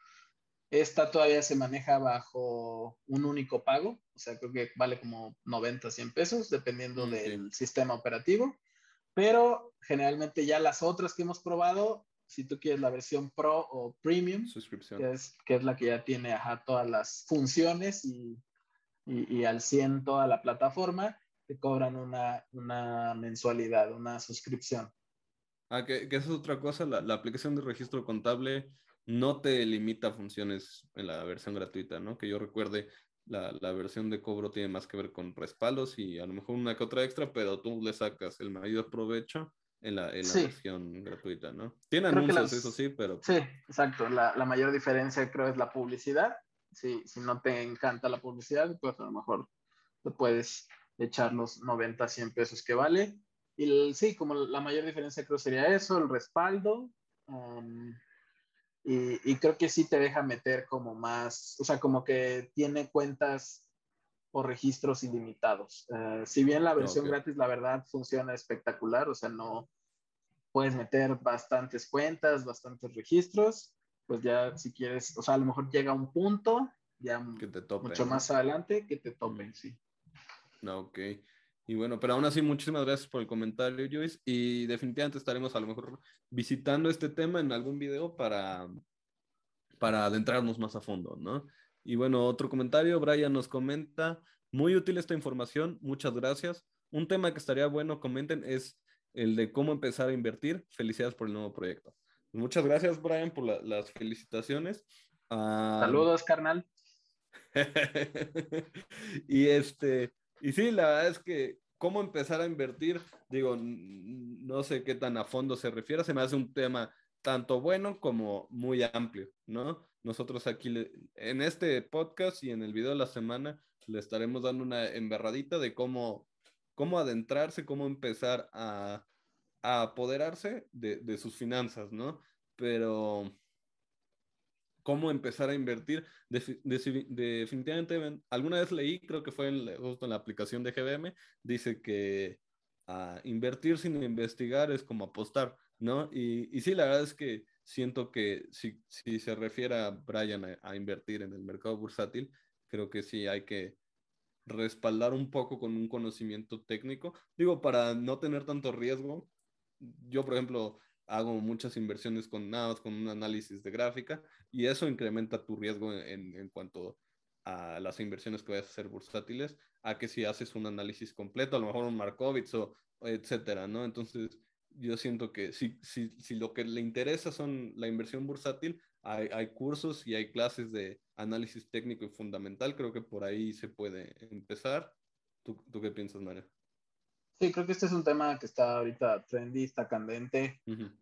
Esta todavía se maneja bajo un único pago, o sea, creo que vale como 90, 100 pesos, dependiendo okay. del sistema operativo. Pero generalmente ya las otras que hemos probado, si tú quieres la versión Pro o Premium, que es, que es la que ya tiene ajá, todas las funciones y, y, y, al 100 toda la plataforma, te cobran una, una mensualidad, una suscripción. Ah, que, que esa es otra cosa, la, la, aplicación de registro contable no te limita funciones en la versión gratuita, ¿no? Que yo recuerde, la, la, versión de cobro tiene más que ver con respaldos y a lo mejor una que otra extra, pero tú le sacas el mayor provecho en la, en la sí. versión gratuita, ¿no? Tiene creo anuncios, las... eso sí, pero... Sí, exacto. La, la, mayor diferencia creo es la publicidad. Sí, si no te encanta la publicidad, pues a lo mejor te puedes echar los 90, 100 pesos que vale. Y sí, como la mayor diferencia creo sería eso, el respaldo. Um, y, y, creo que sí te deja meter como más, o sea, como que tiene cuentas o registros ilimitados. Uh, si bien la versión okay. gratis, la verdad, funciona espectacular, o sea, no puedes meter bastantes cuentas, bastantes registros, pues ya si quieres, o sea, a lo mejor llega un punto, ya que te mucho ¿no? más adelante, que te topen, mm. sí. No, ok. Y bueno, pero aún así, muchísimas gracias por el comentario, Joyce. Y definitivamente estaremos a lo mejor visitando este tema en algún video para, para adentrarnos más a fondo, ¿no? Y bueno, otro comentario, Brian nos comenta, muy útil esta información, muchas gracias. Un tema que estaría bueno, comenten, es el de cómo empezar a invertir. Felicidades por el nuevo proyecto. Muchas gracias, Brian, por la, las felicitaciones. Uh... Saludos, carnal. y este, y sí, la verdad es que cómo empezar a invertir, digo, no sé qué tan a fondo se refiere, se me hace un tema tanto bueno como muy amplio, ¿no? Nosotros aquí le, en este podcast y en el video de la semana le estaremos dando una emberradita de cómo, cómo adentrarse, cómo empezar a, a apoderarse de, de sus finanzas, ¿no? Pero cómo empezar a invertir. definitivamente, alguna vez leí, creo que fue en, justo en la aplicación de GBM, dice que uh, invertir sin investigar es como apostar, ¿no? Y, y, sí, la verdad es que siento que si, si se refiere a Brian a, a, invertir en el mercado bursátil, creo que sí hay que respaldar un poco con un conocimiento técnico. Digo, para no tener tanto riesgo, yo, por ejemplo, hago muchas inversiones con nada con un análisis de gráfica y eso incrementa tu riesgo en, en, cuanto a las inversiones que vayas a hacer bursátiles, a que si haces un análisis completo, a lo mejor un Markovitz o etcétera, ¿no? Entonces, yo siento que si, si, si lo que le interesa son la inversión bursátil, hay, hay, cursos y hay clases de análisis técnico y fundamental, creo que por ahí se puede empezar. ¿Tú, tú qué piensas, Mario? Sí, creo que este es un tema que está ahorita trendy, está candente.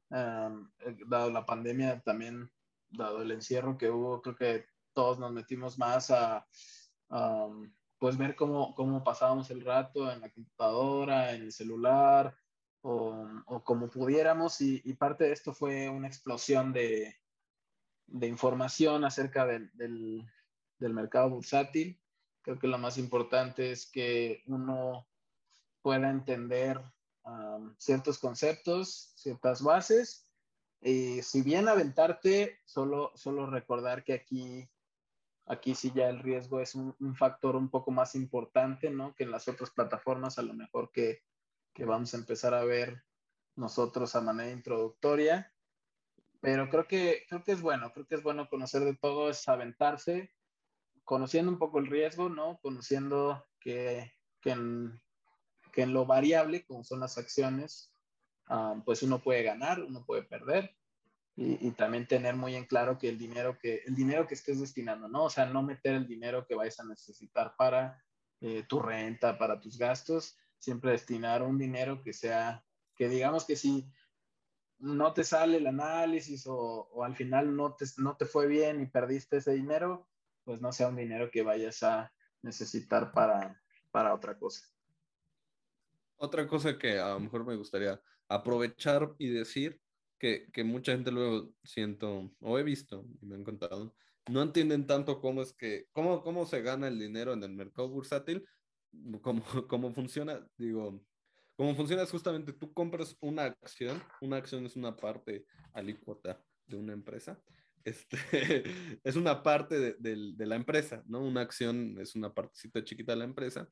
dado la pandemia, también dado el encierro que hubo, creo que todos nos metimos más a pues ver cómo, cómo pasábamos el rato en la computadora, en el celular, o, o como pudiéramos. Y, y, parte de esto fue una explosión de, de información acerca del, del, del mercado bursátil. Creo que lo más importante es que uno pueda entender ciertos conceptos, ciertas bases. Y si bien aventarte, solo, solo recordar que aquí, aquí sí ya el riesgo es un, factor un poco más importante, ¿no? Que en las otras plataformas, a lo mejor que, que vamos a empezar a ver nosotros a manera introductoria. Pero creo que, creo que es bueno, creo que es bueno conocer de todo, es aventarse, conociendo un poco el riesgo, ¿no? Conociendo que, que en, en lo variable, como son las acciones, ah, pues uno puede ganar, uno puede perder. Y, y, también tener muy en claro que el dinero que, el dinero que estés destinando, ¿no? O sea, no meter el dinero que vayas a necesitar para eh, tu renta, para tus gastos, siempre destinar un dinero que sea, que digamos que si no te sale el análisis o, o al final no te, no te fue bien y perdiste ese dinero, pues no sea un dinero que vayas a necesitar para, para otra cosa. Otra cosa que a lo mejor me gustaría aprovechar y decir que, que mucha gente luego siento o he visto y me han contado, no entienden tanto cómo es que, cómo, cómo se gana el dinero en el mercado bursátil, cómo, cómo funciona, digo, cómo funciona es justamente tú compras una acción, una acción es una parte alícuota de una empresa, este, es una parte de, de, de, la empresa, ¿no? Una acción es una partecita chiquita de la empresa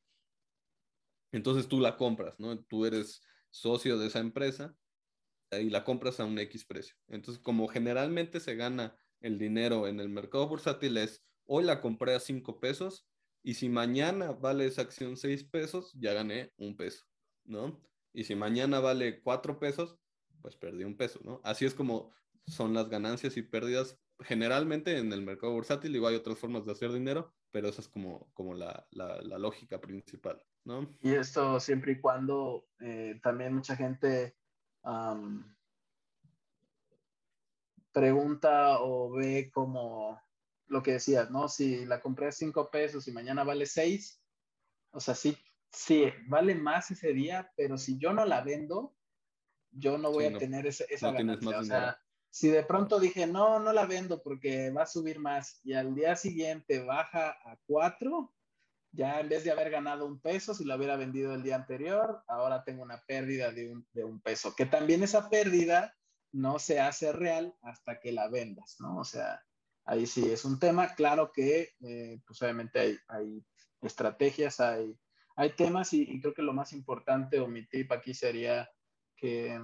entonces tú la compras, ¿no? Tú eres socio de esa empresa y la compras a un X precio. Entonces, como generalmente se gana el dinero en el mercado bursátil es, hoy la compré a 5 pesos y si mañana vale esa acción 6 pesos, ya gané un peso, ¿no? Y si mañana vale 4 pesos, pues perdí un peso, ¿no? Así es como son las ganancias y pérdidas generalmente en el mercado bursátil. Igual hay otras formas de hacer dinero, pero esa es como, como la, la lógica principal. ¿No? Y esto siempre y cuando eh, también mucha gente um, pregunta o ve como lo que decías, ¿no? Si la compré a 5 pesos y mañana vale 6, o sea, sí, sí, vale más ese día, pero si yo no la vendo, yo no voy sí, a no, tener ese, esa no ganancia. O sea, si de pronto dije, no, no la vendo porque va a subir más y al día siguiente baja a 4, ya en vez de haber ganado un peso, si lo hubiera vendido el día anterior, ahora tengo una pérdida de un, de un, peso, que también esa pérdida no se hace real hasta que la vendas, ¿no? O sea, ahí sí es un tema, claro que eh, pues obviamente hay, hay, estrategias, hay, hay temas y, y, creo que lo más importante o mi tip aquí sería que,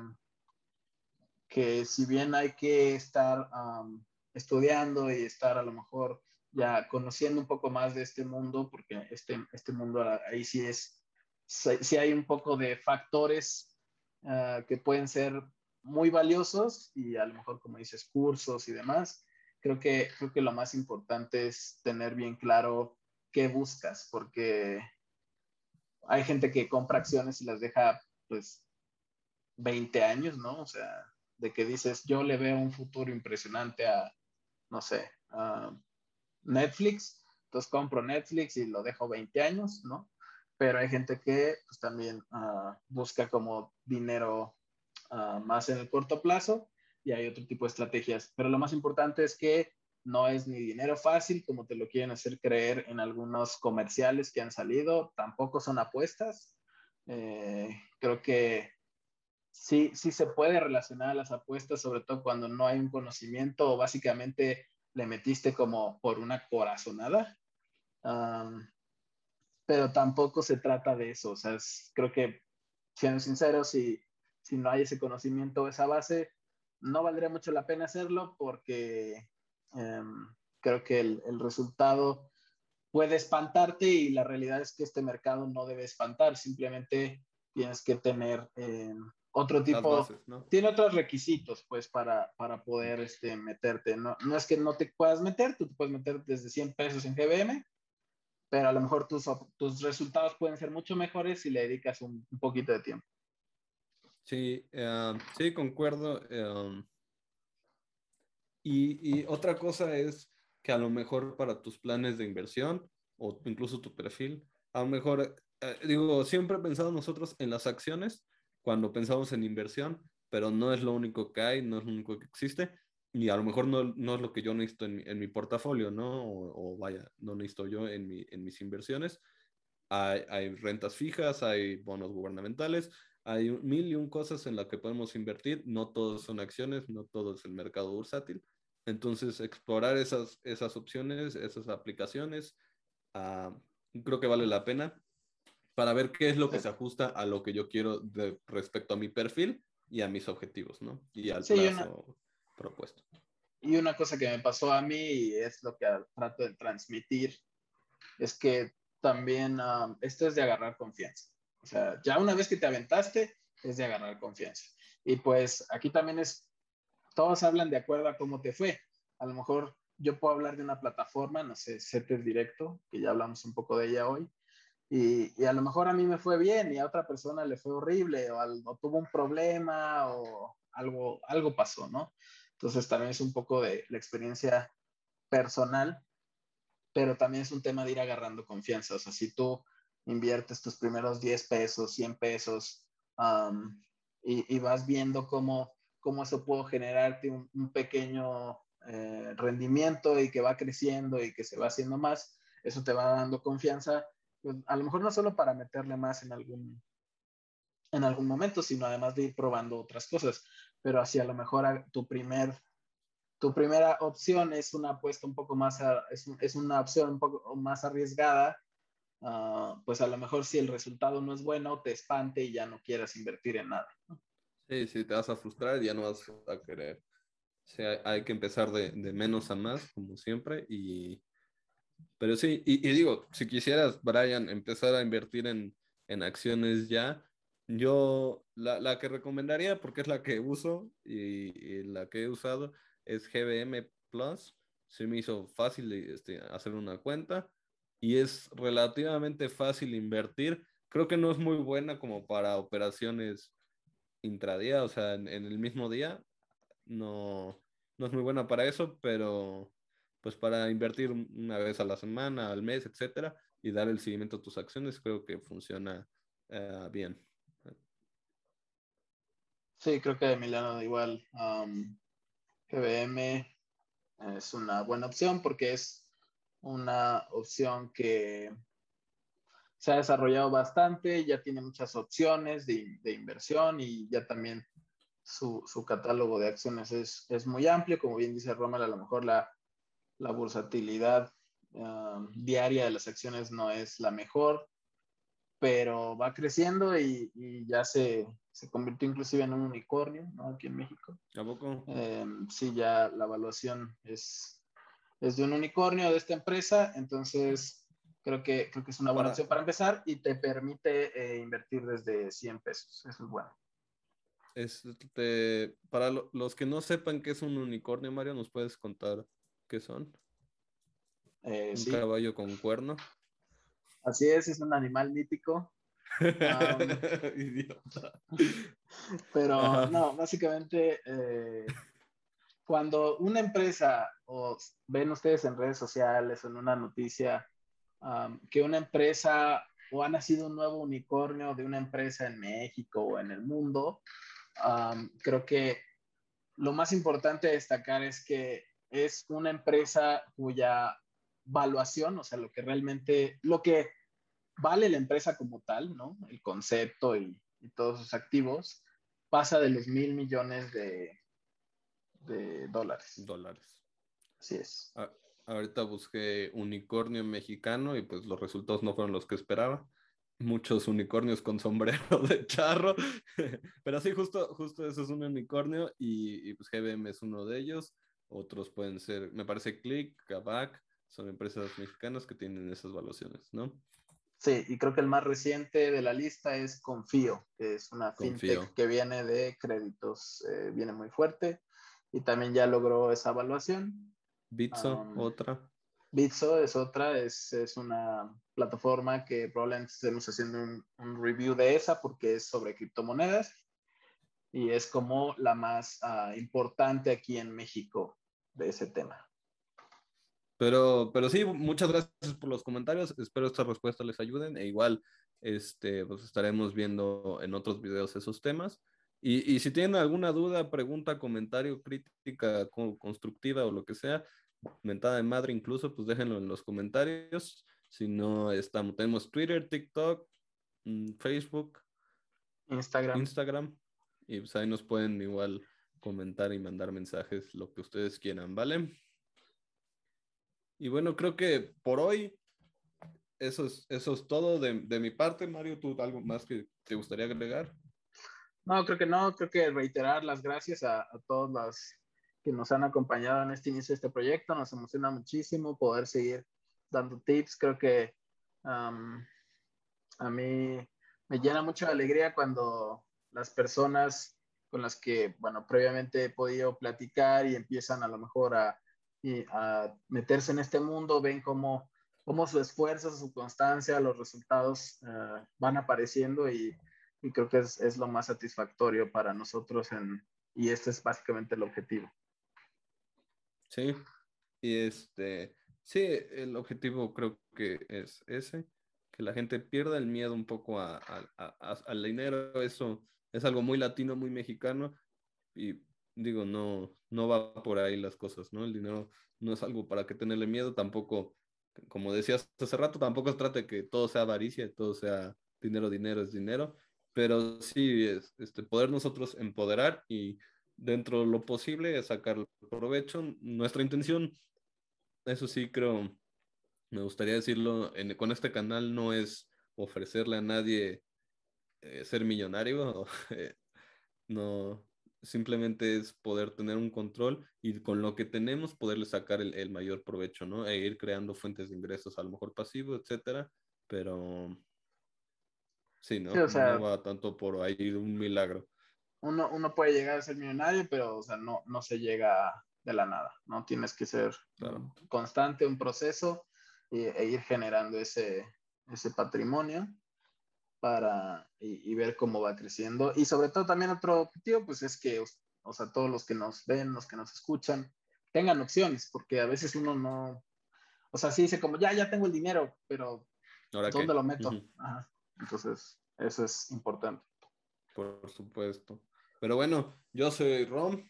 que si bien hay que estar um, estudiando y estar a lo mejor ya conociendo un poco más de este mundo, porque este, este mundo ahí sí es, sí hay un poco de factores uh, que pueden ser muy valiosos y a lo mejor, como dices, cursos y demás. Creo que, creo que lo más importante es tener bien claro qué buscas, porque hay gente que compra acciones y las deja, pues, 20 años, ¿no? O sea, de que dices, yo le veo un futuro impresionante a, no sé, a Netflix, entonces compro Netflix y lo dejo 20 años, ¿no? Pero hay gente que pues también uh, busca como dinero uh, más en el corto plazo y hay otro tipo de estrategias. Pero lo más importante es que no es ni dinero fácil como te lo quieren hacer creer en algunos comerciales que han salido, tampoco son apuestas. Eh, creo que sí, sí se puede relacionar a las apuestas, sobre todo cuando no hay un conocimiento o básicamente le metiste como por una corazonada. Um, pero tampoco se trata de eso. O sea, es, creo que, siendo sincero, si, si no hay ese conocimiento esa base, no valdría mucho la pena hacerlo porque um, creo que el, el, resultado puede espantarte y la realidad es que este mercado no debe espantar. Simplemente tienes que tener eh, otro tipo, tiene otros requisitos, pues, para, para poder este, meterte. No, no es que no te puedas meter, tú te puedes meter desde 100 pesos en GBM, pero a lo mejor tus, tus resultados pueden ser mucho mejores si le dedicas un, poquito de tiempo. Sí, eh, sí, concuerdo. Eh, y, y, otra cosa es que a lo mejor para tus planes de inversión o incluso tu perfil, a lo mejor, eh, digo, siempre he pensado nosotros en las acciones cuando pensamos en inversión, pero no es lo único que hay, no es lo único que existe, y a lo mejor no, no es lo que yo necesito en, en mi portafolio, ¿no? O, vaya, no necesito yo en, mi, en mis inversiones. Hay, hay, rentas fijas, hay bonos gubernamentales, hay mil y un cosas en las que podemos invertir, no todos son acciones, no todo es el mercado bursátil. Entonces, explorar esas, esas opciones, esas aplicaciones, uh, creo que vale la pena para ver qué es lo que se ajusta a lo que yo quiero de, respecto a mi perfil y a mis objetivos, ¿no? Y al plazo propuesto. Y una cosa que me pasó a mí y es lo que trato de transmitir, es que también um, esto es de agarrar confianza. O sea, ya una vez que te aventaste, es de agarrar confianza. Y pues aquí también es, todos hablan de acuerdo a cómo te fue. A lo mejor yo puedo hablar de una plataforma, no sé, CETES Directo, que ya hablamos un poco de ella hoy, y, a lo mejor a mí me fue bien y a otra persona le fue horrible o, tuvo un problema o algo, algo pasó, ¿no? Entonces también es un poco de la experiencia personal, pero también es un tema de ir agarrando confianza. O sea, si tú inviertes tus primeros 10 pesos, 100 pesos y, vas viendo cómo, cómo eso puede generarte un, pequeño eh, rendimiento y que va creciendo y que se va haciendo más, eso te va dando confianza pues, a lo mejor no solo para meterle más en algún, en algún momento, sino además de ir probando otras cosas. Pero así a lo mejor tu primer tu primera opción es una apuesta un poco más, es, es, una opción un poco más arriesgada, ah, pues a lo mejor si el resultado no es bueno, te espante y ya no quieras invertir en nada. Sí, sí, te vas a frustrar y ya no vas a querer. O hay que empezar de, de menos a más, como siempre, y, pero sí, y, digo, si quisieras, Brian, empezar a invertir en, en acciones ya, yo la, la, que recomendaría, porque es la que uso y, la que he usado, es GBM Plus. Se me hizo fácil este, hacer una cuenta y es relativamente fácil invertir. Creo que no es muy buena como para operaciones intradía, o sea, en, en el mismo día. No, no es muy buena para eso, pero pues para invertir una vez a la semana, al mes, etcétera, y dar el seguimiento a tus acciones, creo que funciona eh, bien. Sí, creo que Emiliano igual. GBM es una buena opción porque es una opción que se ha desarrollado bastante, ya tiene muchas opciones de, de inversión y ya también su, su catálogo de acciones es, es, muy amplio. Como bien dice Rommel, a lo mejor la, la bursatilidad um, diaria de las acciones no es la mejor, pero va creciendo y, ya se, se, convirtió inclusive en un unicornio, ¿no? Aquí en México. ¿A poco? Em, sí, ya la evaluación es, es de un unicornio de esta empresa, entonces creo que, creo que es una buena opción para empezar y te permite eh, invertir desde 100 pesos. Eso es bueno. Este, para los que no sepan qué es un unicornio, Mario, ¿nos puedes contar ¿Qué son? Eh, un caballo con cuerno. Así es, es un animal mítico. Pero no, básicamente eh, cuando una empresa o ven ustedes en redes sociales o en una noticia que una empresa o ha nacido un nuevo unicornio de una empresa en México o en el mundo, creo que lo más importante destacar es que es una empresa cuya valuación, o sea, lo que realmente, lo que vale la empresa como tal, ¿no? El concepto y, todos sus activos, pasa de los mil millones de, de dólares. Dólares. Así es. ahorita busqué unicornio mexicano y pues los resultados no fueron los que esperaba. Muchos unicornios con sombrero de charro. Pero sí, justo, justo eso es un unicornio y, y pues GBM es uno de ellos. Otros pueden ser, me parece Click, Kavak, son empresas mexicanas que tienen esas valuaciones, ¿no? Sí, y creo que el más reciente de la lista es Confío, que es una fintech que viene de créditos, eh, viene muy fuerte y también ya logró esa evaluación. Bitso, otra. Bitso es otra, es, es, una plataforma que probablemente estemos haciendo un, un, review de esa porque es sobre criptomonedas y es como la más uh, importante aquí en México de ese tema. Pero, pero sí, muchas gracias por los comentarios. Espero estas respuestas les ayuden. E igual, este, pues estaremos viendo en otros videos esos temas. Y, y si tienen alguna duda, pregunta, comentario, crítica constructiva o lo que sea, mentada de madre incluso, pues déjenlo en los comentarios. Si no, estamos, tenemos Twitter, TikTok, mm, Facebook, Instagram. Instagram. Y pues ahí nos pueden igual comentar y mandar mensajes, lo que ustedes quieran, ¿vale? Y bueno, creo que por hoy eso es, eso es todo de, de mi parte. Mario, ¿tú algo más que te gustaría agregar? No, creo que no. Creo que reiterar las gracias a, a todos los que nos han acompañado en este inicio de este proyecto. Nos emociona muchísimo poder seguir dando tips. Creo que um, a mí me llena mucho de alegría cuando las personas con las que, bueno, previamente he podido platicar y empiezan a lo mejor a, a meterse en este mundo, ven cómo, cómo su esfuerzo, su constancia, los resultados uh, van apareciendo y, y, creo que es, es, lo más satisfactorio para nosotros en, y este es básicamente el objetivo. Sí, y este, sí, el objetivo creo que es ese, que la gente pierda el miedo un poco a, a, a, al dinero, eso es algo muy latino, muy mexicano, y digo, no, no va por ahí las cosas, ¿no? El dinero no es algo para que tenerle miedo, tampoco, como decías hace rato, tampoco se trata de que todo sea avaricia, todo sea dinero, dinero es dinero, pero sí es este, poder nosotros empoderar y dentro de lo posible sacar provecho. Nuestra intención, eso sí creo, me gustaría decirlo, con este canal no es ofrecerle a nadie eh, ser millonario, eh, no, simplemente es poder tener un control y con lo que tenemos poderle sacar el, mayor provecho, ¿no? E ir creando fuentes de ingresos, a lo mejor pasivos, etcétera, pero sí, ¿no? no va tanto por ahí un milagro. Uno, uno, puede llegar a ser millonario, pero, o sea, no, no se llega de la nada, ¿no? Tienes que ser constante, un proceso e ir generando ese, ese patrimonio para y, ver cómo va creciendo. Y sobre todo también otro objetivo, pues es que, o sea, todos los que nos ven, los que nos escuchan, tengan opciones, porque a veces uno no, o sea, sí dice como, ya, ya tengo el dinero, pero ¿dónde lo meto? Entonces, eso es importante. Por supuesto. Pero bueno, yo soy Rom.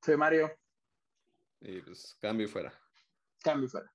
Soy Mario. Y pues cambio fuera. Cambio fuera.